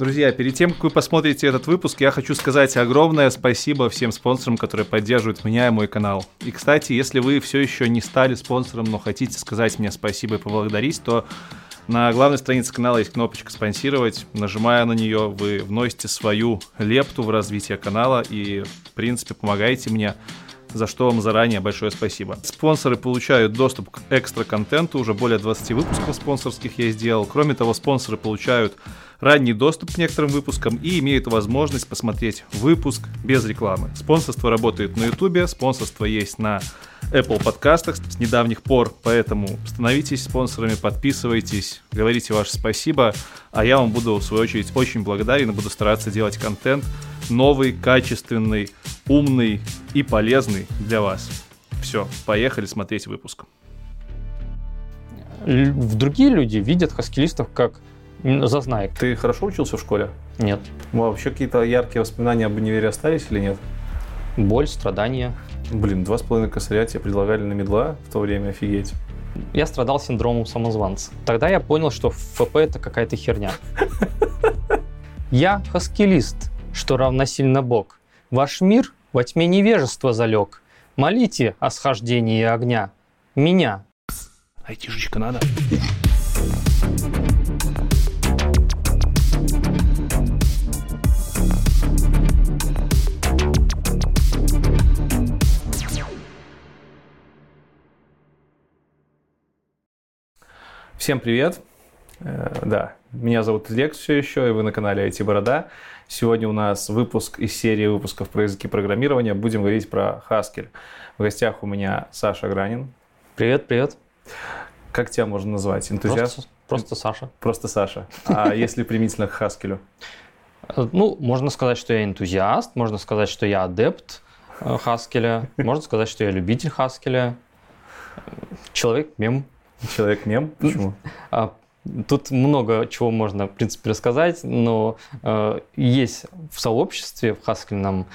Друзья, перед тем, как вы посмотрите этот выпуск, я хочу сказать огромное спасибо всем спонсорам, которые поддерживают меня и мой канал. И, кстати, если вы все еще не стали спонсором, но хотите сказать мне спасибо и поблагодарить, то на главной странице канала есть кнопочка «Спонсировать». Нажимая на нее, вы вносите свою лепту в развитие канала и, в принципе, помогаете мне за что вам заранее большое спасибо. Спонсоры получают доступ к экстра контенту, уже более 20 выпусков спонсорских я сделал. Кроме того, спонсоры получают ранний доступ к некоторым выпускам и имеют возможность посмотреть выпуск без рекламы. Спонсорство работает на YouTube, спонсорство есть на Apple подкастах с недавних пор, поэтому становитесь спонсорами, подписывайтесь, говорите ваше спасибо, а я вам буду в свою очередь очень благодарен и буду стараться делать контент новый, качественный, умный и полезный для вас. Все, поехали смотреть выпуск. Другие люди видят хаскилистов как зазнаек. Ты хорошо учился в школе? Нет. Вообще какие-то яркие воспоминания об универе остались или нет? Боль, страдания. Блин, два с половиной косаря тебе предлагали на медла в то время, офигеть. Я страдал синдромом самозванца. Тогда я понял, что ФП это какая-то херня. Я хаскилист, что равносильно Бог. Ваш мир во тьме невежества залег. Молите о схождении огня. Меня. Айтишечка надо. Всем привет! Э, да, меня зовут Лекс все еще, и вы на канале IT Борода. Сегодня у нас выпуск из серии выпусков про языки программирования. Будем говорить про Haskell. В гостях у меня Саша Гранин. Привет, привет. Как тебя можно назвать? Энтузиаст? Просто, просто Саша. Просто Саша. А если применительно к Haskell? Э, ну, можно сказать, что я энтузиаст, можно сказать, что я адепт Haskell, можно сказать, что я любитель Haskell, человек-мем. Человек-мем? Почему? А, тут много чего можно, в принципе, рассказать, но э, есть в сообществе, в Хаскельном,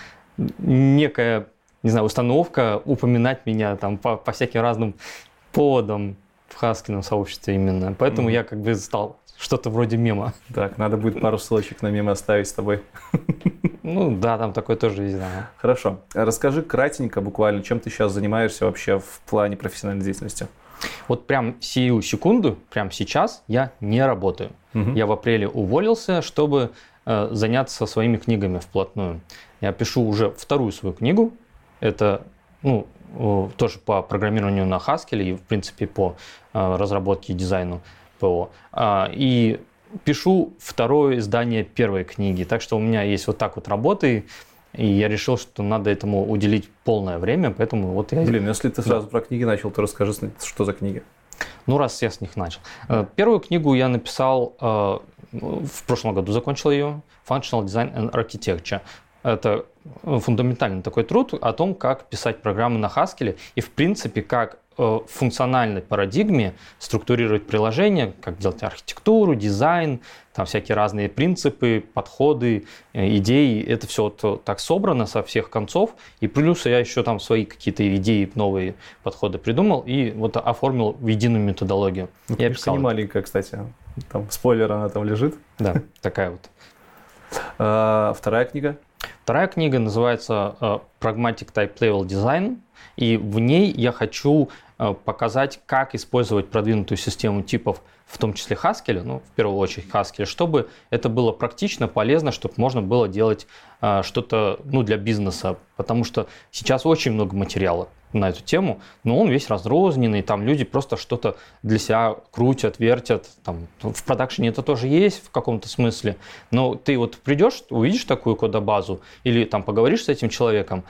некая, не знаю, установка упоминать меня там по, по всяким разным поводам в Хаскельном сообществе именно. Поэтому mm. я как бы стал что-то вроде мема. Так, надо будет пару ссылочек на мемы оставить с тобой. Ну да, там такое тоже есть, да. Хорошо. Расскажи кратенько буквально, чем ты сейчас занимаешься вообще в плане профессиональной деятельности? Вот прям сию секунду, прям сейчас я не работаю. Угу. Я в апреле уволился, чтобы э, заняться своими книгами вплотную. Я пишу уже вторую свою книгу. Это ну, э, тоже по программированию на Haskell и, в принципе, по э, разработке и дизайну ПО. Э, и пишу второе издание первой книги. Так что у меня есть вот так вот работы. И я решил, что надо этому уделить полное время, поэтому вот я... Блин, если ты сразу да. про книги начал, то расскажи, что за книги. Ну, раз я с них начал. Э, первую книгу я написал, э, в прошлом году закончил ее, Functional Design and Architecture. Это фундаментальный такой труд о том, как писать программы на Haskell и, в принципе, как Э, в функциональной парадигме структурировать приложение, как делать архитектуру, дизайн, там всякие разные принципы, подходы, э, идеи. Это все вот так собрано со всех концов. И плюс я еще там свои какие-то идеи, новые подходы придумал и вот оформил в единую методологию. Ну, я писал. не маленькая, кстати. Там спойлер, она там лежит. Да, такая вот. А, вторая книга? Вторая книга называется э, Pragmatic Type Level Design. И в ней я хочу показать, как использовать продвинутую систему типов, в том числе Haskell, ну, в первую очередь Haskell, чтобы это было практично, полезно, чтобы можно было делать э, что-то ну, для бизнеса. Потому что сейчас очень много материала на эту тему, но он весь разрозненный, там люди просто что-то для себя крутят, вертят. Там, в продакшене это тоже есть в каком-то смысле, но ты вот придешь, увидишь такую кодобазу или там поговоришь с этим человеком,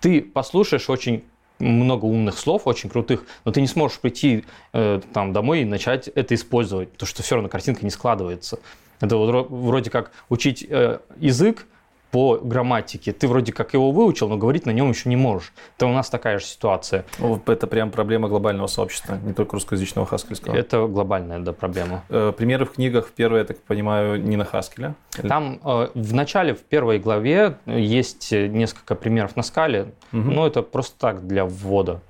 ты послушаешь очень много умных слов, очень крутых, но ты не сможешь прийти э, там домой и начать это использовать, потому что все равно картинка не складывается. Это вот вроде как учить э, язык, по грамматике. Ты вроде как его выучил, но говорить на нем еще не можешь. Это у нас такая же ситуация. Это прям проблема глобального сообщества, не только русскоязычного хаскельского. Это глобальная да, проблема. Э, примеры в книгах, первое, я так понимаю, не на хаскеле? Там э, в начале, в первой главе, есть несколько примеров на скале, угу. но это просто так для ввода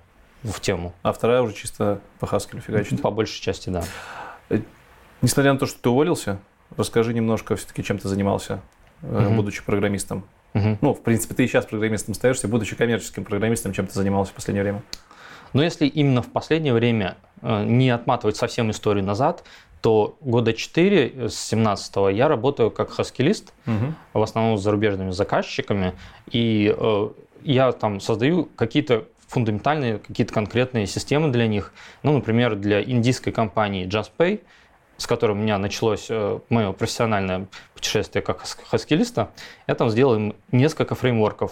в тему. А вторая уже чисто по хаскелю фигачит? По большей части, да. Э, несмотря на то, что ты уволился, Расскажи немножко все-таки, чем ты занимался, угу. будучи программистом. Угу. Ну, в принципе, ты и сейчас программистом остаешься, будучи коммерческим программистом, чем ты занимался в последнее время? Но если именно в последнее время э, не отматывать совсем историю назад, то года 4 с 17 я работаю как хаскилист, угу. в основном с зарубежными заказчиками, и э, я там создаю какие-то фундаментальные, какие-то конкретные системы для них. Ну, например, для индийской компании JustPay, с которой у меня началось э, мое профессиональное путешествие как хаскилиста, я там сделал им несколько фреймворков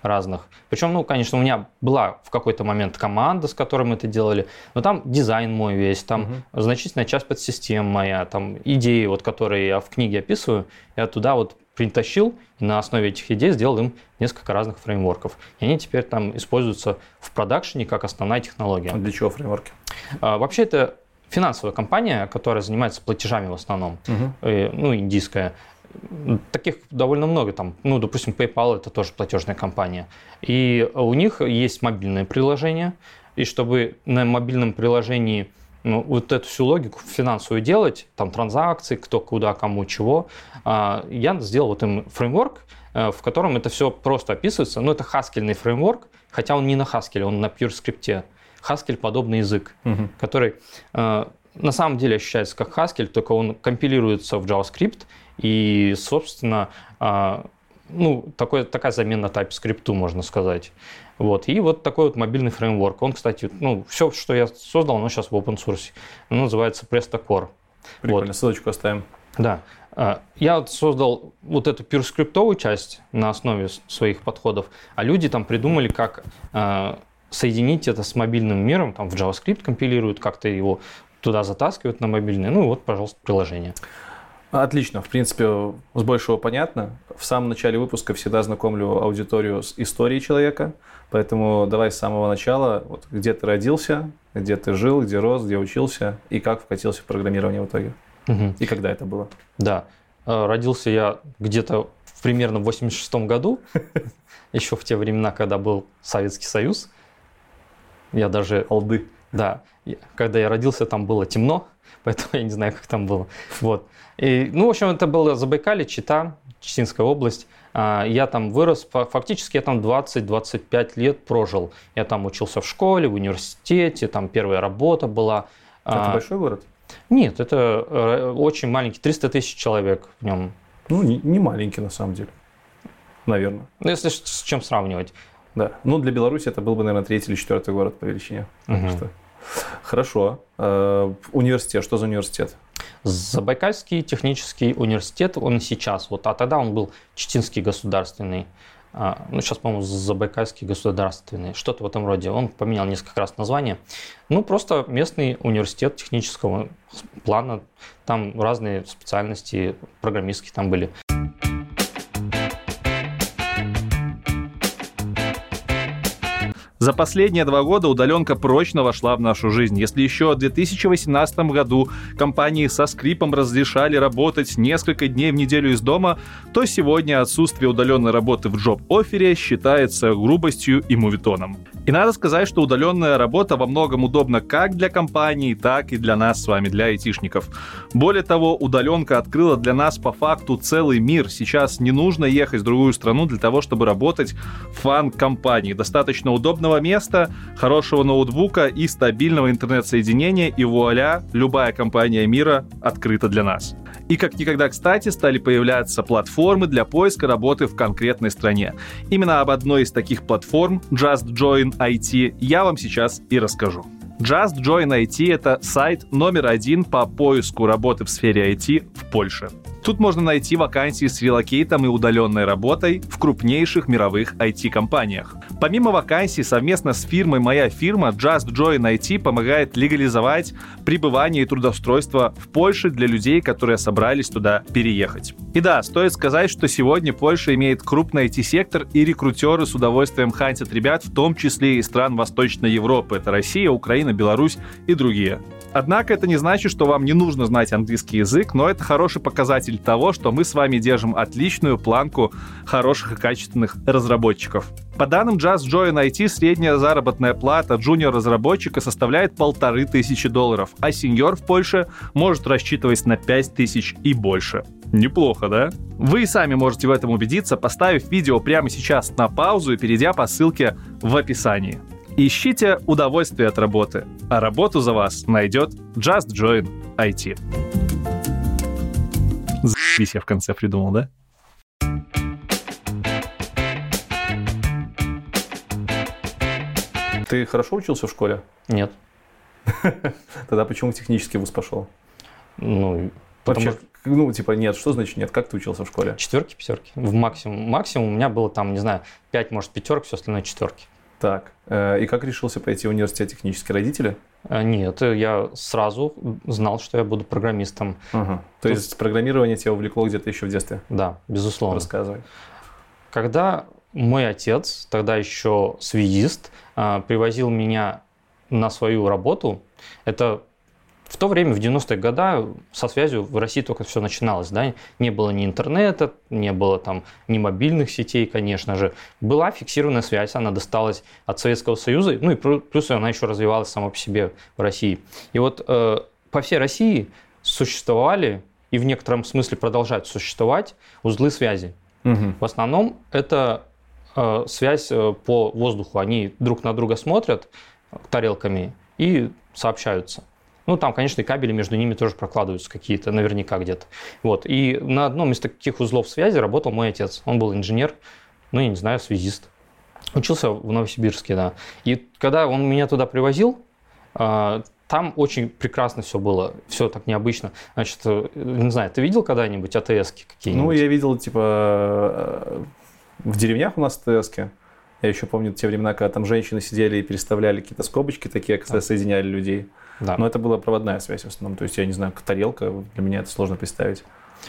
разных. Причем, ну, конечно, у меня была в какой-то момент команда, с которой мы это делали, но там дизайн мой весь, там угу. значительная часть подсистем моя, там идеи, вот, которые я в книге описываю, я туда вот притащил и на основе этих идей сделал им несколько разных фреймворков. И они теперь там используются в продакшене как основная технология. А для чего фреймворки? А, вообще это финансовая компания, которая занимается платежами в основном, угу. и, ну, индийская. Таких довольно много там. Ну, допустим, PayPal это тоже платежная компания. И у них есть мобильное приложение. И чтобы на мобильном приложении ну, вот эту всю логику финансовую делать, там транзакции, кто куда, кому чего, а, я сделал вот им фреймворк, э, в котором это все просто описывается. Ну, это хаскельный фреймворк, хотя он не на Haskell, он на pure скрипте. Haskell подобный язык, угу. который э, на самом деле ощущается как Haskell, только он компилируется в JavaScript, и, собственно, а, ну, такой, такая замена TypeScript, можно сказать. Вот. И вот такой вот мобильный фреймворк. Он, кстати, ну, все, что я создал, оно сейчас в open source. Оно называется PrestoCore. Прикольно, вот. ссылочку оставим. Да. А, я вот создал вот эту пюрскриптовую часть на основе своих подходов, а люди там придумали, как а, соединить это с мобильным миром, там в JavaScript компилируют, как-то его туда затаскивают на мобильный. Ну вот, пожалуйста, приложение. Отлично. В принципе, с большего понятно. В самом начале выпуска всегда знакомлю аудиторию с историей человека. Поэтому давай с самого начала, вот, где ты родился, где ты жил, где рос, где учился и как вкатился в программирование в итоге. Угу. И когда это было? Да. Э, родился я где-то примерно в 86 году, еще в те времена, когда был Советский Союз. Я даже... Алды. Да. Когда я родился, там было темно, поэтому я не знаю, как там было. Вот. И, ну, в общем, это было Забайкалье, Чита, Читинская область. А, я там вырос, фактически я там 20-25 лет прожил. Я там учился в школе, в университете, там первая работа была. Это а, большой город? Нет, это э, очень маленький, 300 тысяч человек в нем. Ну, не, не маленький на самом деле, наверное. Ну, если с чем сравнивать. Да, ну для Беларуси это был бы, наверное, третий или четвертый город по величине. Угу. Что... Хорошо. Э, университет, что за университет? Забайкальский технический университет, он сейчас, вот, а тогда он был Читинский государственный, а, ну, сейчас, по-моему, Забайкальский государственный, что-то в этом роде. Он поменял несколько раз название. Ну, просто местный университет технического плана, там разные специальности программистские там были. За последние два года удаленка прочно вошла в нашу жизнь. Если еще в 2018 году компании со скрипом разрешали работать несколько дней в неделю из дома, то сегодня отсутствие удаленной работы в джоб-офере считается грубостью и мувитоном. И надо сказать, что удаленная работа во многом удобна как для компаний, так и для нас с вами, для айтишников. Более того, удаленка открыла для нас по факту целый мир. Сейчас не нужно ехать в другую страну для того, чтобы работать в фан-компании. Достаточно удобного места, хорошего ноутбука и стабильного интернет-соединения, и вуаля, любая компания мира открыта для нас. И как никогда кстати стали появляться платформы для поиска работы в конкретной стране. Именно об одной из таких платформ, Just Join IT, я вам сейчас и расскажу. Just Join IT — это сайт номер один по поиску работы в сфере IT в Польше. Тут можно найти вакансии с релокейтом и удаленной работой в крупнейших мировых IT-компаниях. Помимо вакансий, совместно с фирмой «Моя фирма» Just Join IT помогает легализовать пребывание и трудоустройство в Польше для людей, которые собрались туда переехать. И да, стоит сказать, что сегодня Польша имеет крупный IT-сектор, и рекрутеры с удовольствием хантят ребят, в том числе и стран Восточной Европы. Это Россия, Украина, Беларусь и другие. Однако это не значит, что вам не нужно знать английский язык, но это хороший показатель того, что мы с вами держим отличную планку хороших и качественных разработчиков. По данным Just Join IT, средняя заработная плата джуниор-разработчика составляет полторы тысячи долларов, а сеньор в Польше может рассчитывать на пять тысяч и больше. Неплохо, да? Вы и сами можете в этом убедиться, поставив видео прямо сейчас на паузу и перейдя по ссылке в описании. Ищите удовольствие от работы, а работу за вас найдет Just Join IT. Заебись я в конце придумал, да? Ты хорошо учился в школе? Нет. Тогда почему в технический вуз пошел? Ну, Вообще, что... ну, типа, нет, что значит нет? Как ты учился в школе? Четверки, пятерки. В максимум. Максимум у меня было там, не знаю, пять, может, пятерок, все остальное четверки. Так, э, и как решился пойти в университет технический? Родители? Э, нет, я сразу знал, что я буду программистом. Ага. То Тут... есть программирование тебя увлекло где-то еще в детстве? Да, безусловно. Рассказывай. Когда мой отец, тогда еще связист, э, привозил меня на свою работу, это в то время, в 90-е годы, со связью в России только все начиналось. Да? Не было ни интернета, не было там ни мобильных сетей, конечно же. Была фиксированная связь, она досталась от Советского Союза, ну и плюс она еще развивалась сама по себе в России. И вот э, по всей России существовали и в некотором смысле продолжают существовать узлы связи. Угу. В основном это э, связь э, по воздуху. Они друг на друга смотрят тарелками и сообщаются. Ну, там, конечно, и кабели между ними тоже прокладываются какие-то, наверняка где-то. Вот. И на одном из таких узлов связи работал мой отец. Он был инженер, ну, я не знаю, связист. Учился в Новосибирске, да. И когда он меня туда привозил, а, там очень прекрасно все было, все так необычно. Значит, э, не знаю, ты видел когда-нибудь АТС какие-нибудь? Ну, я видел, типа, э, в деревнях у нас АТС -ки. Я еще помню те времена, когда там женщины сидели и переставляли какие-то скобочки такие, когда да. соединяли людей. Да. Но это была проводная связь в основном. То есть, я не знаю, тарелка, для меня это сложно представить.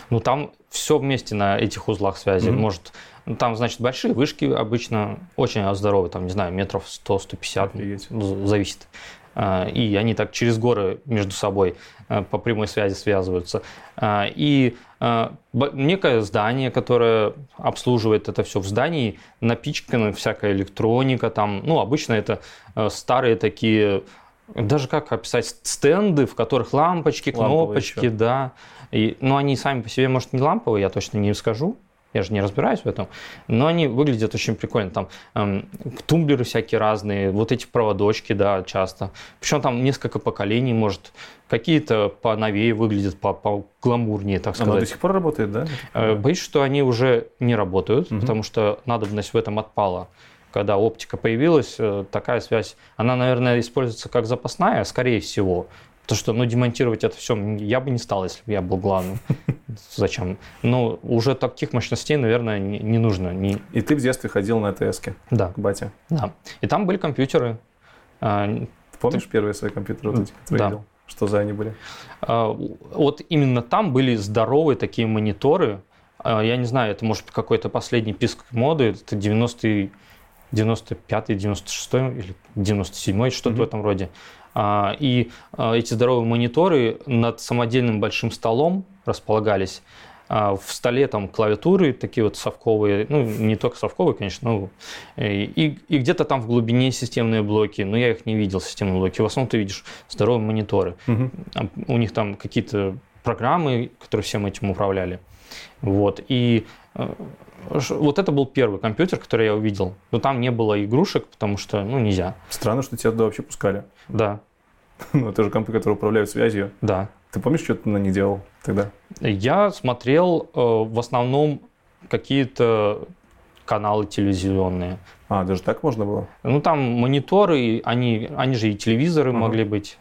Ну, там все вместе на этих узлах связи. Mm-hmm. Может, ну, там, значит, большие вышки обычно очень здоровые, там, не знаю, метров 100-150, ну, зависит. А, и они так через горы между собой а, по прямой связи связываются. А, и некое здание, которое обслуживает это все в здании, напичкана всякая электроника, там, ну, обычно это старые такие даже как описать стенды, в которых лампочки, кнопочки, да. И, ну, они сами по себе, может, не ламповые, я точно не скажу. Я же не разбираюсь в этом. Но они выглядят очень прикольно. Там эм, тумблеры всякие разные, вот эти проводочки, да, часто. Причем там несколько поколений, может, какие-то поновее выглядят, по, по гламурнее, так сказать. Она до сих пор работает, да? Э, боюсь, что они уже не работают, угу. потому что надобность в этом отпала когда оптика появилась, э, такая связь, она, наверное, используется как запасная, скорее всего. Потому что, ну, демонтировать это все я бы не стал, если бы я был главным. Зачем? Ну, уже таких мощностей, наверное, не, не нужно. Не... И ты в детстве ходил на АТС-ке? Да. К бате? Да. И там были компьютеры. А, ты помнишь ты... первые свои компьютеры, вот эти, которые да. видел? Что за они были? А, вот именно там были здоровые такие мониторы. А, я не знаю, это может какой-то последний писк моды, это 90-е 95-й, 96-й или 97-й, что-то mm-hmm. в этом роде. А, и а, эти здоровые мониторы над самодельным большим столом располагались. А, в столе там клавиатуры такие вот совковые, ну не только совковые, конечно, ну, и, и где-то там в глубине системные блоки, но я их не видел, системные блоки. В основном ты видишь здоровые мониторы. Угу. У них там какие-то программы, которые всем этим управляли. Вот. И вот это был первый компьютер, который я увидел. Но там не было игрушек, потому что, ну, нельзя. Странно, что тебя туда вообще пускали. Да. Ну, это же компы, которые управляют связью. Да. Ты помнишь, что ты на них делал тогда? Я смотрел э, в основном какие-то каналы телевизионные. А, даже так можно было? Ну, там мониторы, они, они же и телевизоры uh-huh. могли быть.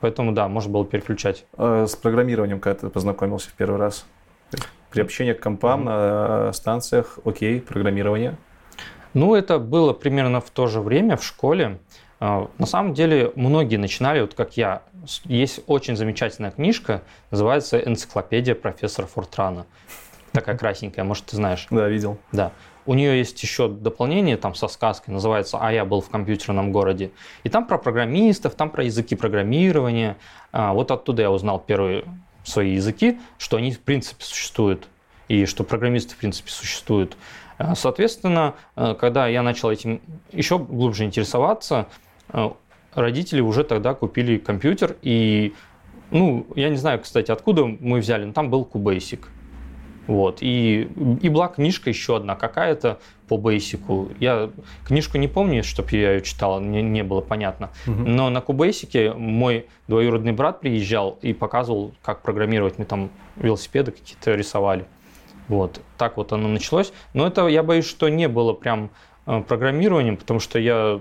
Поэтому, да, можно было переключать. А с программированием когда ты познакомился в первый раз? Приобщение к компам mm-hmm. на станциях, окей, программирование. Ну, это было примерно в то же время в школе. А, на самом деле, многие начинали, вот как я. Есть очень замечательная книжка, называется «Энциклопедия профессора Фортрана». Такая красненькая, может, ты знаешь. Да, видел. Да. у нее есть еще дополнение там со сказкой, называется «А я был в компьютерном городе». И там про программистов, там про языки программирования. А, вот оттуда я узнал первые свои языки, что они в принципе существуют, и что программисты в принципе существуют. А, соответственно, э, когда я начал этим еще глубже интересоваться, э, родители уже тогда купили компьютер, и, ну, я не знаю, кстати, откуда мы взяли, но там был QBasic. Вот. И, и была книжка еще одна какая-то по бейсику. Я книжку не помню, чтобы я ее читал, мне не было понятно. Угу. Но на кубейсике мой двоюродный брат приезжал и показывал, как программировать. Мы там велосипеды какие-то рисовали. Вот. Так вот оно началось. Но это, я боюсь, что не было прям э, программированием, потому что я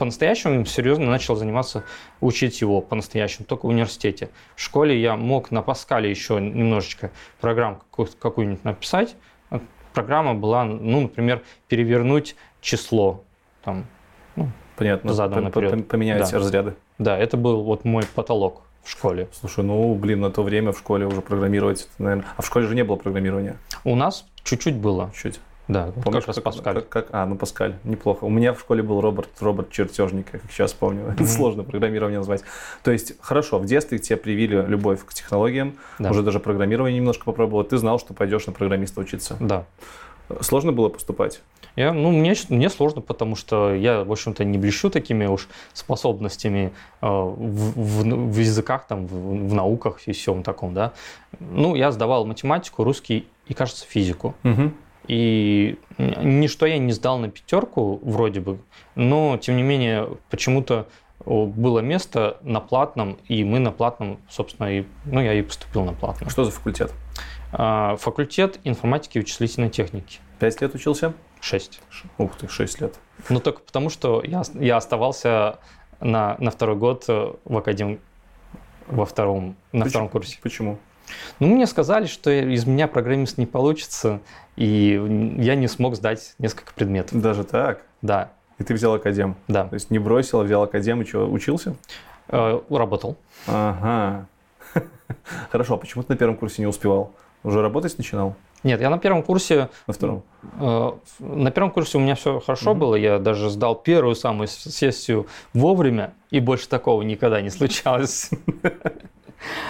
по-настоящему серьезно начал заниматься, учить его по-настоящему, только в университете. В школе я мог на Паскале еще немножечко программ какую-нибудь написать. Программа была, ну, например, перевернуть число. Там, ну, Понятно, задом наперед. поменять да. разряды. Да, это был вот мой потолок в школе. Слушай, ну, блин, на то время в школе уже программировать, наверное... А в школе же не было программирования? У нас чуть-чуть было. Чуть. Да, Помнишь, как Паскаль. Как, как, а, ну Паскаль, неплохо. У меня в школе был робот, робот чертежник, как сейчас помню. Mm-hmm. Сложно программирование назвать. То есть, хорошо, в детстве тебе привили любовь к технологиям, да. уже даже программирование немножко попробовал. Ты знал, что пойдешь на программиста учиться. Да. Сложно было поступать? Я, ну, мне, мне сложно, потому что я, в общем-то, не блещу такими уж способностями э, в, в, в языках, там, в, в науках и всем таком, да. Ну, я сдавал математику, русский и, кажется, физику. Угу. И ничто я не сдал на пятерку, вроде бы, но, тем не менее, почему-то было место на платном, и мы на платном, собственно, и, ну, я и поступил на платном. Что за факультет? А, факультет информатики и вычислительной техники. Пять лет учился? Шесть. Ух ты, шесть лет. Ну, только потому, что я, я оставался на, на второй год в академ во втором, на Почему? втором курсе. Почему? Ну, мне сказали, что из меня программист не получится, и я не смог сдать несколько предметов. Даже так? Да. И ты взял академ? Да. То есть не бросил, а взял академ и что, учился? Э, работал. Ага. Хорошо, а почему ты на первом курсе не успевал? Уже работать начинал? Нет, я на первом курсе... На втором? Э, на первом курсе у меня все хорошо угу. было. Я даже сдал первую самую сессию вовремя, и больше такого никогда не случалось.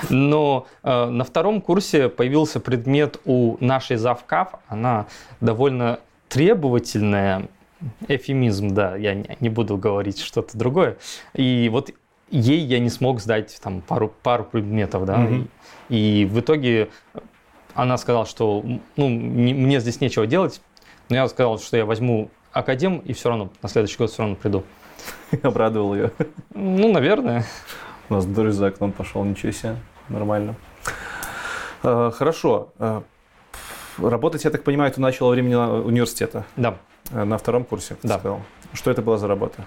Но э, на втором курсе появился предмет у нашей завкав. Она довольно требовательная. Эфемизм, да, я не, буду говорить что-то другое. И вот ей я не смог сдать там пару, пару предметов, да. Mm-hmm. И в итоге она сказала, что ну, не, мне здесь нечего делать. Но я сказал, что я возьму академ и все равно на следующий год все равно приду. Обрадовал ее. Ну, наверное. У нас дождь за окном пошел, ничего себе, нормально. А, хорошо. А, работать, я так понимаю, ты начал во времени университета? Да. А, на втором курсе, да. сказал. Что это была за работа?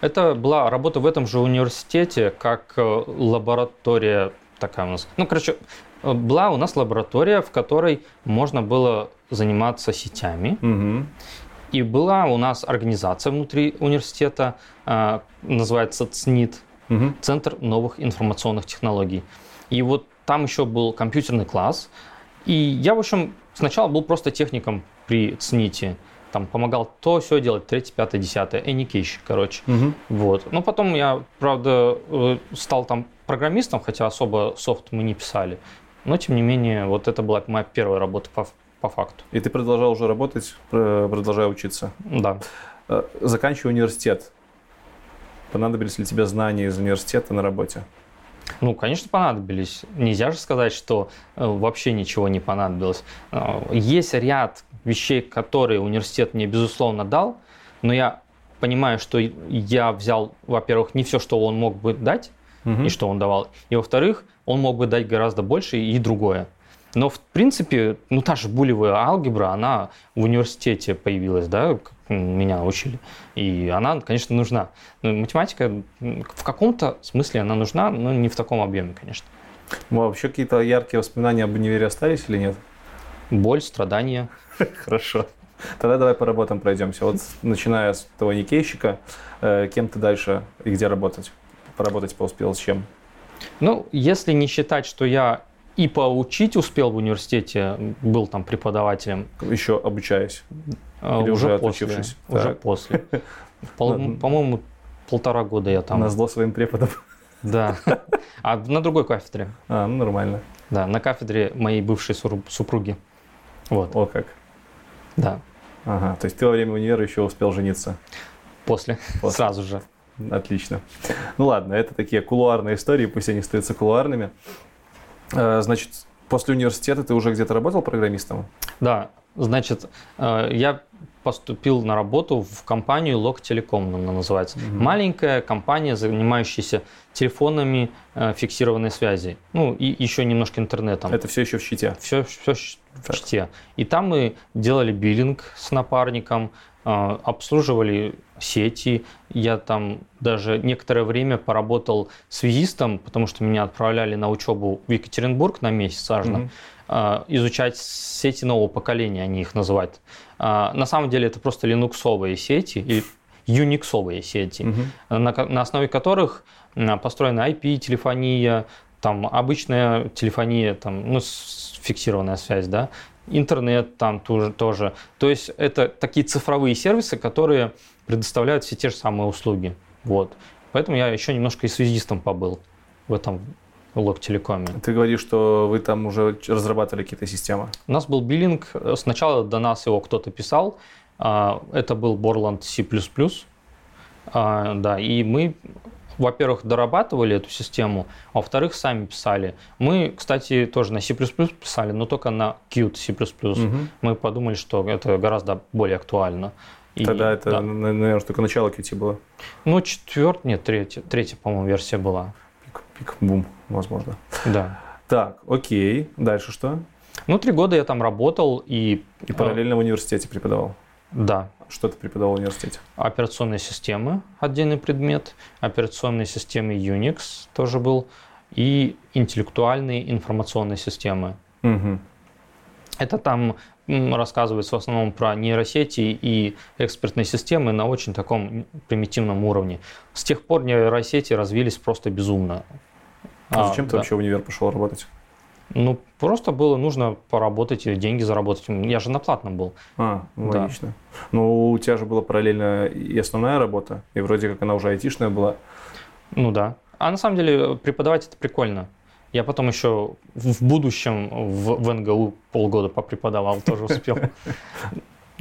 Это была работа в этом же университете, как э, лаборатория такая у нас. Ну, короче, э, была у нас лаборатория, в которой можно было заниматься сетями. Угу. И была у нас организация внутри университета, называется ЦНИТ, угу. Центр новых информационных технологий. И вот там еще был компьютерный класс. И я, в общем, сначала был просто техником при ЦНИТе. Там помогал то, все делать, третье, пятое, десятое, эникейщик, короче. Угу. Вот. Но потом я, правда, э, стал там программистом, хотя особо софт мы не писали. Но, тем не менее, вот это была моя первая работа по, по факту. И ты продолжал уже работать, продолжая учиться? Да. Э, заканчивая университет, Понадобились ли тебе знания из университета на работе? Ну, конечно, понадобились. Нельзя же сказать, что э, вообще ничего не понадобилось. Э, есть ряд вещей, которые университет мне, безусловно, дал, но я понимаю, что я взял, во-первых, не все, что он мог бы дать, угу. и что он давал, и, во-вторых, он мог бы дать гораздо больше и другое. Но, в принципе, ну, та же булевая алгебра, она в университете появилась, да, меня учили. И она, конечно, нужна. Но математика в каком-то смысле она нужна, но не в таком объеме, конечно. Ну, а вообще какие-то яркие воспоминания об универе остались или нет? Боль, страдания. Хорошо. Тогда давай по работам пройдемся. Вот начиная с того никейщика, э, кем ты дальше и где работать? Поработать поуспел с чем? Ну, если не считать, что я и поучить успел в университете, был там преподавателем. Еще обучаясь? Или уже, уже после. Отучившись? Уже так. после. По-моему, полтора года я там. На зло своим преподам. Да. А на другой кафедре. А, ну нормально. Да, на кафедре моей бывшей супруги. Вот. О, как. Да. Ага, то есть ты во время универа еще успел жениться? После, После. сразу же. Отлично. Ну ладно, это такие кулуарные истории, пусть они остаются кулуарными. Э, значит, после университета ты уже где-то работал программистом? Да, значит, э, я поступил на работу в компанию Log Telecom, она называется. Угу. Маленькая компания, занимающаяся телефонами э, фиксированной связи. Ну, и еще немножко интернетом. Это все еще в щите? Все, все в щите. И там мы делали биллинг с напарником, э, обслуживали сети. Я там даже некоторое время поработал связистом, потому что меня отправляли на учебу в Екатеринбург на месяц аж. Угу. Э, изучать сети нового поколения, они их называют. Э, на самом деле это просто линуксовые сети или юниксовые сети, угу. на, на основе которых построена IP-телефония, там обычная телефония, там, ну, фиксированная связь, да, интернет там тоже, тоже. То есть это такие цифровые сервисы, которые предоставляют все те же самые услуги. Вот. Поэтому я еще немножко и связистом побыл в этом Локтелекоме. Ты говоришь, что вы там уже разрабатывали какие-то системы? У нас был биллинг. Сначала до нас его кто-то писал. А, это был Borland C++. А, да, и мы, во-первых, дорабатывали эту систему, а во-вторых, сами писали. Мы, кстати, тоже на C++ писали, но только на Qt C++. Угу. Мы подумали, что это гораздо более актуально. И, Тогда это, да. наверное, только начало Qt было? Ну, четвертая, нет, третья, третья, по-моему, версия была. Пик, пик, бум возможно. Да. Так, окей. Дальше что? Ну, три года я там работал и... И параллельно в университете преподавал? Да. Что ты преподавал в университете? Операционные системы, отдельный предмет. Операционные системы Unix тоже был. И интеллектуальные информационные системы. Угу. Это там рассказывается в основном про нейросети и экспертные системы на очень таком примитивном уровне. С тех пор нейросети развились просто безумно. А, а зачем ты да. вообще в универ пошел работать? Ну, просто было нужно поработать и деньги заработать. Я же на платном был. А, ну, да. логично. Ну, у тебя же была параллельно и основная работа, и вроде как она уже айтишная была. Ну да. А на самом деле преподавать это прикольно. Я потом еще в будущем в, в НГУ полгода попреподавал, тоже успел.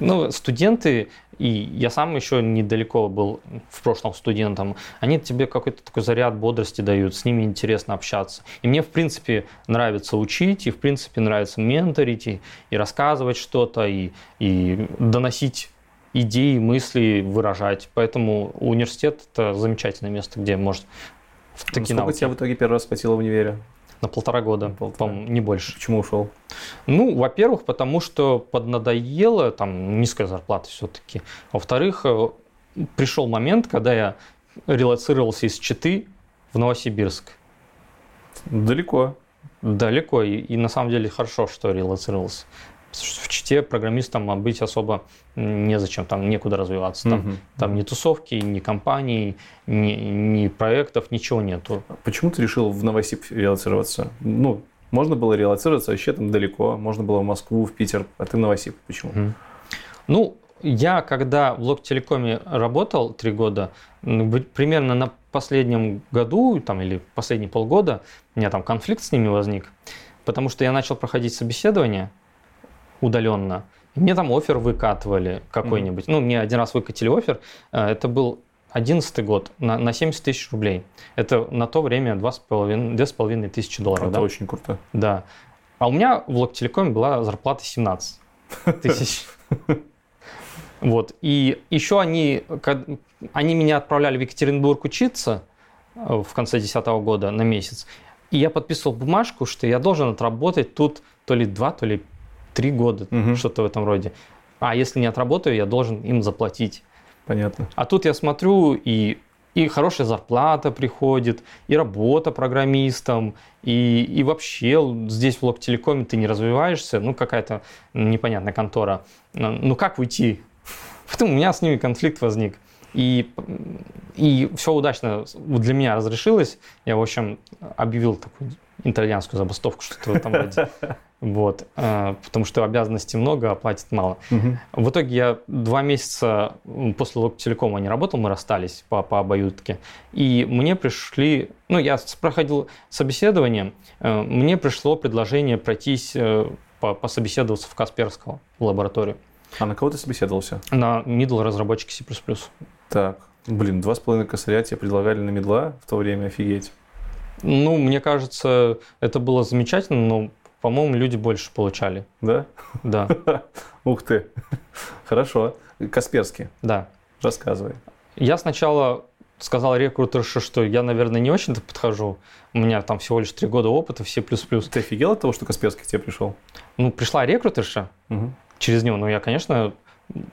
Ну, студенты, и я сам еще недалеко был в прошлом студентом, они тебе какой-то такой заряд бодрости дают, с ними интересно общаться. И мне, в принципе, нравится учить, и, в принципе, нравится менторить, и, и рассказывать что-то, и, и доносить идеи, мысли, выражать. Поэтому университет – это замечательное место, где может в такие ну, Сколько науки. тебя в итоге первый раз хватило в универе? На полтора года, полтора. не больше. Почему ушел? Ну, во-первых, потому что поднадоело, там низкая зарплата все-таки. Во-вторых, э, пришел момент, когда я релацировался из Читы в Новосибирск. Далеко. Далеко, и, и на самом деле хорошо, что релацировался в Чите программистам быть особо незачем, там некуда развиваться. Там, угу. там ни тусовки, ни компаний, ни, ни проектов, ничего нету. Почему ты решил в Новосиб релацироваться? Ну, можно было релацироваться вообще там далеко, можно было в Москву, в Питер, а ты в Новосиб. Почему? Угу. Ну, я когда в Локтелекоме работал три года, примерно на последнем году там, или последние полгода у меня там конфликт с ними возник, потому что я начал проходить собеседование, удаленно. мне там офер выкатывали какой-нибудь. Mm-hmm. Ну, мне один раз выкатили офер. Э, это был 11 год на, на 70 тысяч рублей. Это на то время 2,5 тысячи долларов. Это да? очень круто. Да. А у меня в Локтелекоме была зарплата 17 тысяч. Вот. И еще они, они меня отправляли в Екатеринбург учиться э, в конце 2010 года на месяц. И я подписывал бумажку, что я должен отработать тут то ли два, то ли три года, угу. что-то в этом роде. А если не отработаю, я должен им заплатить. Понятно. А тут я смотрю, и, и хорошая зарплата приходит, и работа программистом, и, и вообще здесь в Локтелекоме ты не развиваешься, ну какая-то непонятная контора. Ну как уйти? Потом у меня с ними конфликт возник. И, и все удачно для меня разрешилось. Я, в общем, объявил такую итальянскую забастовку, что-то в этом роде. Вот, э, потому что обязанностей много, а платят мало. Мгм. В итоге я два месяца после Локтелекома не работал, мы расстались по, по обоюдке. И мне пришли, ну, я проходил собеседование, э, мне пришло предложение пройтись, э, по- пособеседоваться в Касперского в лабораторию А на кого ты собеседовался? на middle разработчики C++. Так, блин, два с половиной косаря тебе предлагали на медла в то время, офигеть. Ну, мне кажется, это было замечательно, но, по-моему, люди больше получали. Да? Да, Ух ты. Хорошо. Касперский, да. рассказывай. Я сначала сказал рекрутерше, что я, наверное, не очень-то подхожу. У меня там всего лишь три года опыта в C++. Ты офигел от того, что Касперский к тебе пришел? Ну, пришла рекрутерша Мгм. через него, но я, конечно,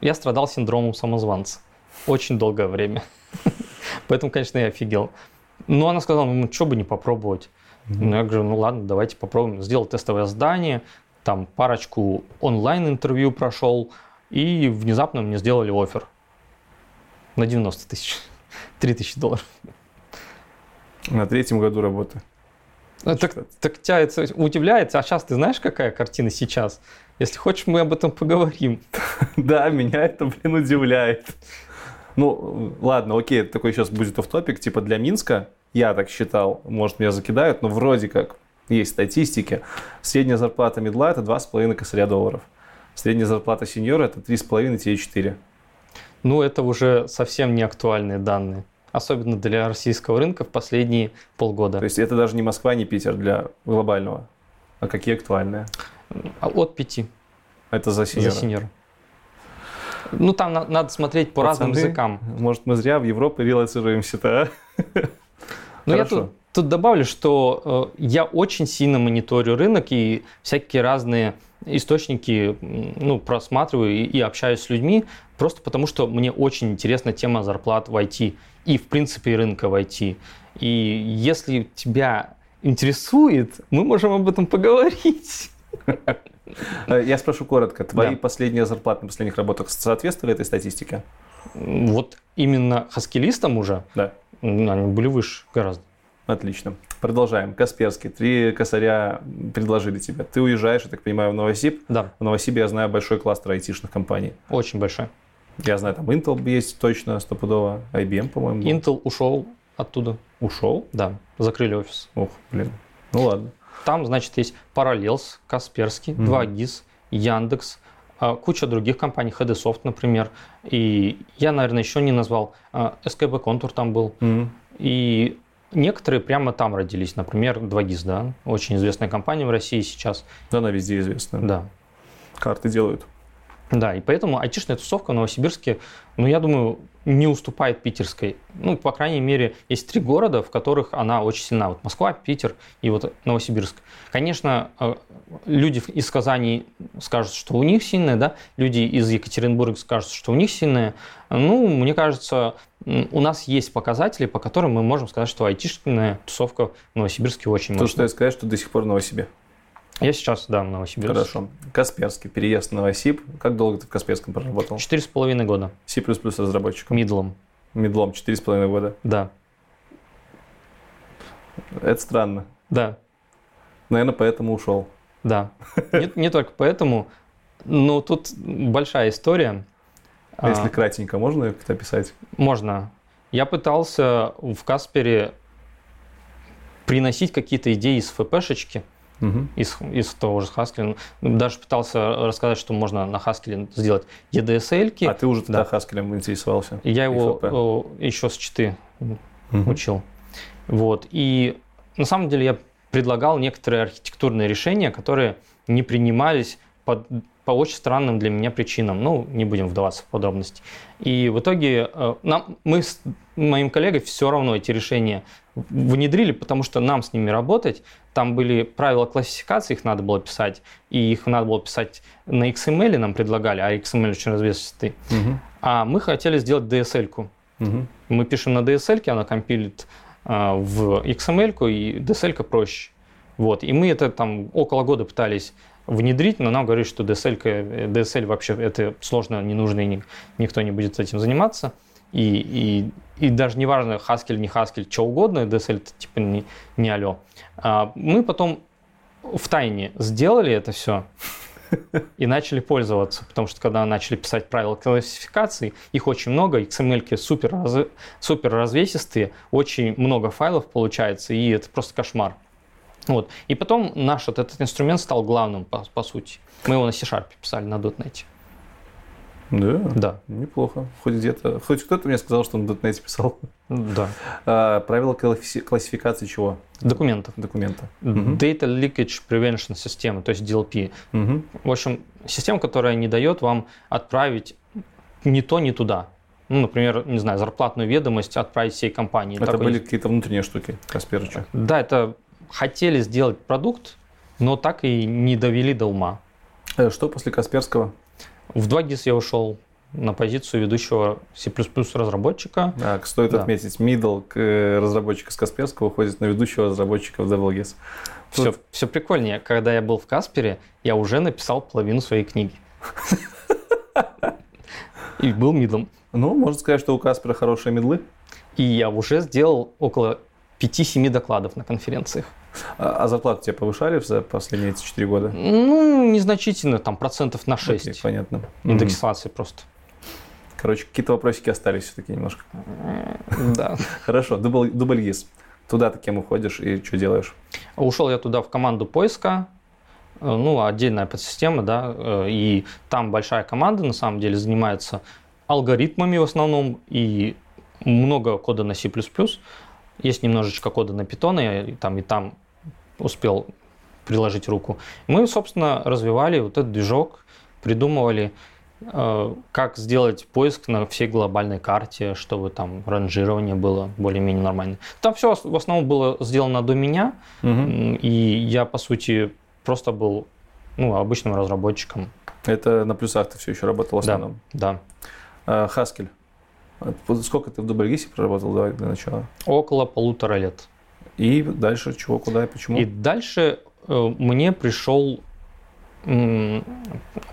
я страдал синдромом самозванца. Очень долгое время. Поэтому, конечно, я офигел. Но она сказала, ну, что бы не попробовать. Ну, я говорю, ну ладно, давайте попробуем. Сделал тестовое задание, там парочку онлайн-интервью прошел, и внезапно мне сделали офер на 90 тысяч. 3 тысячи долларов. На третьем году работы. Ну, Так, так тебя это удивляет, а сейчас ты знаешь, какая картина сейчас? Если хочешь, мы об этом поговорим. Да, меня это, блин, удивляет. Ну, ладно, окей, такой сейчас будет в топик типа для Минска, я так считал, может, меня закидают, но вроде как есть статистики. Средняя зарплата медла – это 2,5 косаря долларов. Средняя зарплата сеньора – это 3,5-4. Ну, это уже совсем не актуальные данные. Особенно для российского рынка в последние полгода. То есть это даже не Москва, не Питер для глобального. А какие актуальные? А От 5 Это за за сеньора. сеньора. Ну, там на- надо смотреть по разным Пацаны, языкам. Может, мы зря в Европу релацируемся-то, а? Но я тут, тут добавлю, что э, я очень сильно мониторю рынок и всякие разные источники ну, просматриваю и, и общаюсь с людьми, просто потому что мне очень интересна тема зарплат в IT и, в принципе, рынка в IT. И если тебя интересует, мы можем об этом поговорить. Э, Я спрошу коротко. Твои Да. последние зарплаты на последних работах соответствовали этой статистике? Вот именно хаскилистам уже Да. Они были выше гораздо. Отлично. Продолжаем. Касперский. Три косаря предложили тебе. Ты уезжаешь, я так понимаю, в Новосиб. Да, В Новосибе я знаю большой кластер айтишных компаний. очень большой. Я знаю, там Intel есть точно, стопудово. IBM, по-моему, был. Intel ушел оттуда, ушел. да, закрыли офис. Ух, блин. Ну ладно. Там, значит, есть Parallels, Касперский, Мгм. 2GIS, Яндекс, куча других компаний, HDSoft, например. И я, наверное, еще не назвал. а, SKB Contour там был. Мгм. И некоторые прямо там родились. Например, 2GIS, да, очень известная компания в России сейчас. Да, она везде известна. Да. Карты делают. Да, и поэтому айтишная тусовка в Новосибирске, ну, я думаю, не уступает питерской. Ну, по крайней мере, есть три города, в которых она очень сильна. Вот Москва, Питер и вот Новосибирск. Конечно, э, люди из Казани скажут, что у них сильная, да, люди из Екатеринбурга скажут, что у них сильная. Ну, мне кажется, у нас есть показатели, по которым мы можем сказать, что айтишная тусовка в Новосибирске очень То, что мощная. я сказать, что до сих пор в Новосибе. Я сейчас, да, в Новосибирске. Хорошо. Касперский. Переезд в Новосиб. Как долго ты в Касперском проработал? Четыре с половиной года. C++ разработчиком. Мидлом, Медлом 4,5 года. да. Это странно. Да, Наверное, поэтому ушел. да. Не, не только поэтому, но тут большая история. А если А, кратенько, можно ее как-то описать? Можно. Я пытался в Каспере приносить какие-то идеи из ФПшечки, Мгм. из, из того же Haskell. Даже пытался рассказать, что можно на Haskell сделать EDSL-ки. А ты уже тогда Да. Хаскелем интересовался? Я его FP. э, еще с читы Мгм. учил. Вот. И на самом деле я предлагал некоторые архитектурные решения, которые не принимались под- по очень странным для меня причинам. Ну, не будем вдаваться в подробности. И в итоге э, нам, мы с моим коллегой все равно эти решения внедрили, потому что нам с ними работать. Там были правила классификации, их надо было писать, и их надо было писать на XML, нам предлагали, а XML очень развесистый. Мгм. А мы хотели сделать DSL-ку. Мгм. Мы пишем на DSL, она компилит а, в XML, и DSL проще. Вот. И мы это там около года пытались внедрить, но нам говорили, что DSL, э, DSL вообще это сложно, не нужно, и ни- никто не будет этим заниматься. И, и, и даже неважно, Haskell, не Haskell, что угодно, DSL это типа не, не алло. А мы потом в тайне сделали это все, и начали пользоваться, потому что когда начали писать правила классификации, их очень много, XML супер, раз, супер развесистые, очень много файлов получается, и это просто кошмар. Вот. И потом наш вот этот инструмент стал главным, по, по сути. Мы его на C-Sharp писали, на .NET. Да? Да. Неплохо. Хоть где-то, хоть кто-то мне сказал, что он на .NET писал. Да. А, правила классификации чего? Документов. Документа. Data Leakage Prevention система, то есть DLP. Угу. В общем, система, которая не дает вам отправить ни то, ни туда. Ну, например, не знаю, зарплатную ведомость отправить всей компании. Это Такой были какие-то внутренние штуки Касперыча. Да, это хотели сделать продукт, но так и не довели до ума. Э, Что после Касперского? В 2GIS я ушел на позицию ведущего C++ разработчика. А, стоит Да. отметить, middle э, разработчика с Касперского уходит на ведущего разработчика в DevLogis. Все, все прикольнее. Когда я был в Каспере, я уже написал половину своей книги. И был мидлом. Ну, можно сказать, что у Каспера хорошие медлы. И я уже сделал около 5-7 докладов на конференциях. А, а зарплату тебе повышали за последние эти 4 года? Ну, незначительно, там процентов на 6. Окей, понятно. Мгм. Индексации просто. Короче, какие-то вопросики остались все-таки немножко. Да. Хорошо, дубль, ГИС. Туда ты кем уходишь и что делаешь? Ушел я туда в команду поиска, э, ну, отдельная подсистема, да, э, и там большая команда, на самом деле, занимается алгоритмами в основном, и много кода на C++. Есть немножечко кода на Python, я и там и там успел приложить руку. Мы, собственно, развивали вот этот движок, придумывали, э, как сделать поиск на всей глобальной карте, чтобы там ранжирование было более-менее нормально. Там все в основном было сделано до меня. М, И я, по сути, просто был ну, обычным разработчиком. Это на плюсах ты все еще работал в Да. основном. Да. А, Хаскель. А, Сколько ты в дубль ГИСе проработал давай для начала? Около полутора лет. И дальше чего, куда и почему? И дальше э, мне пришел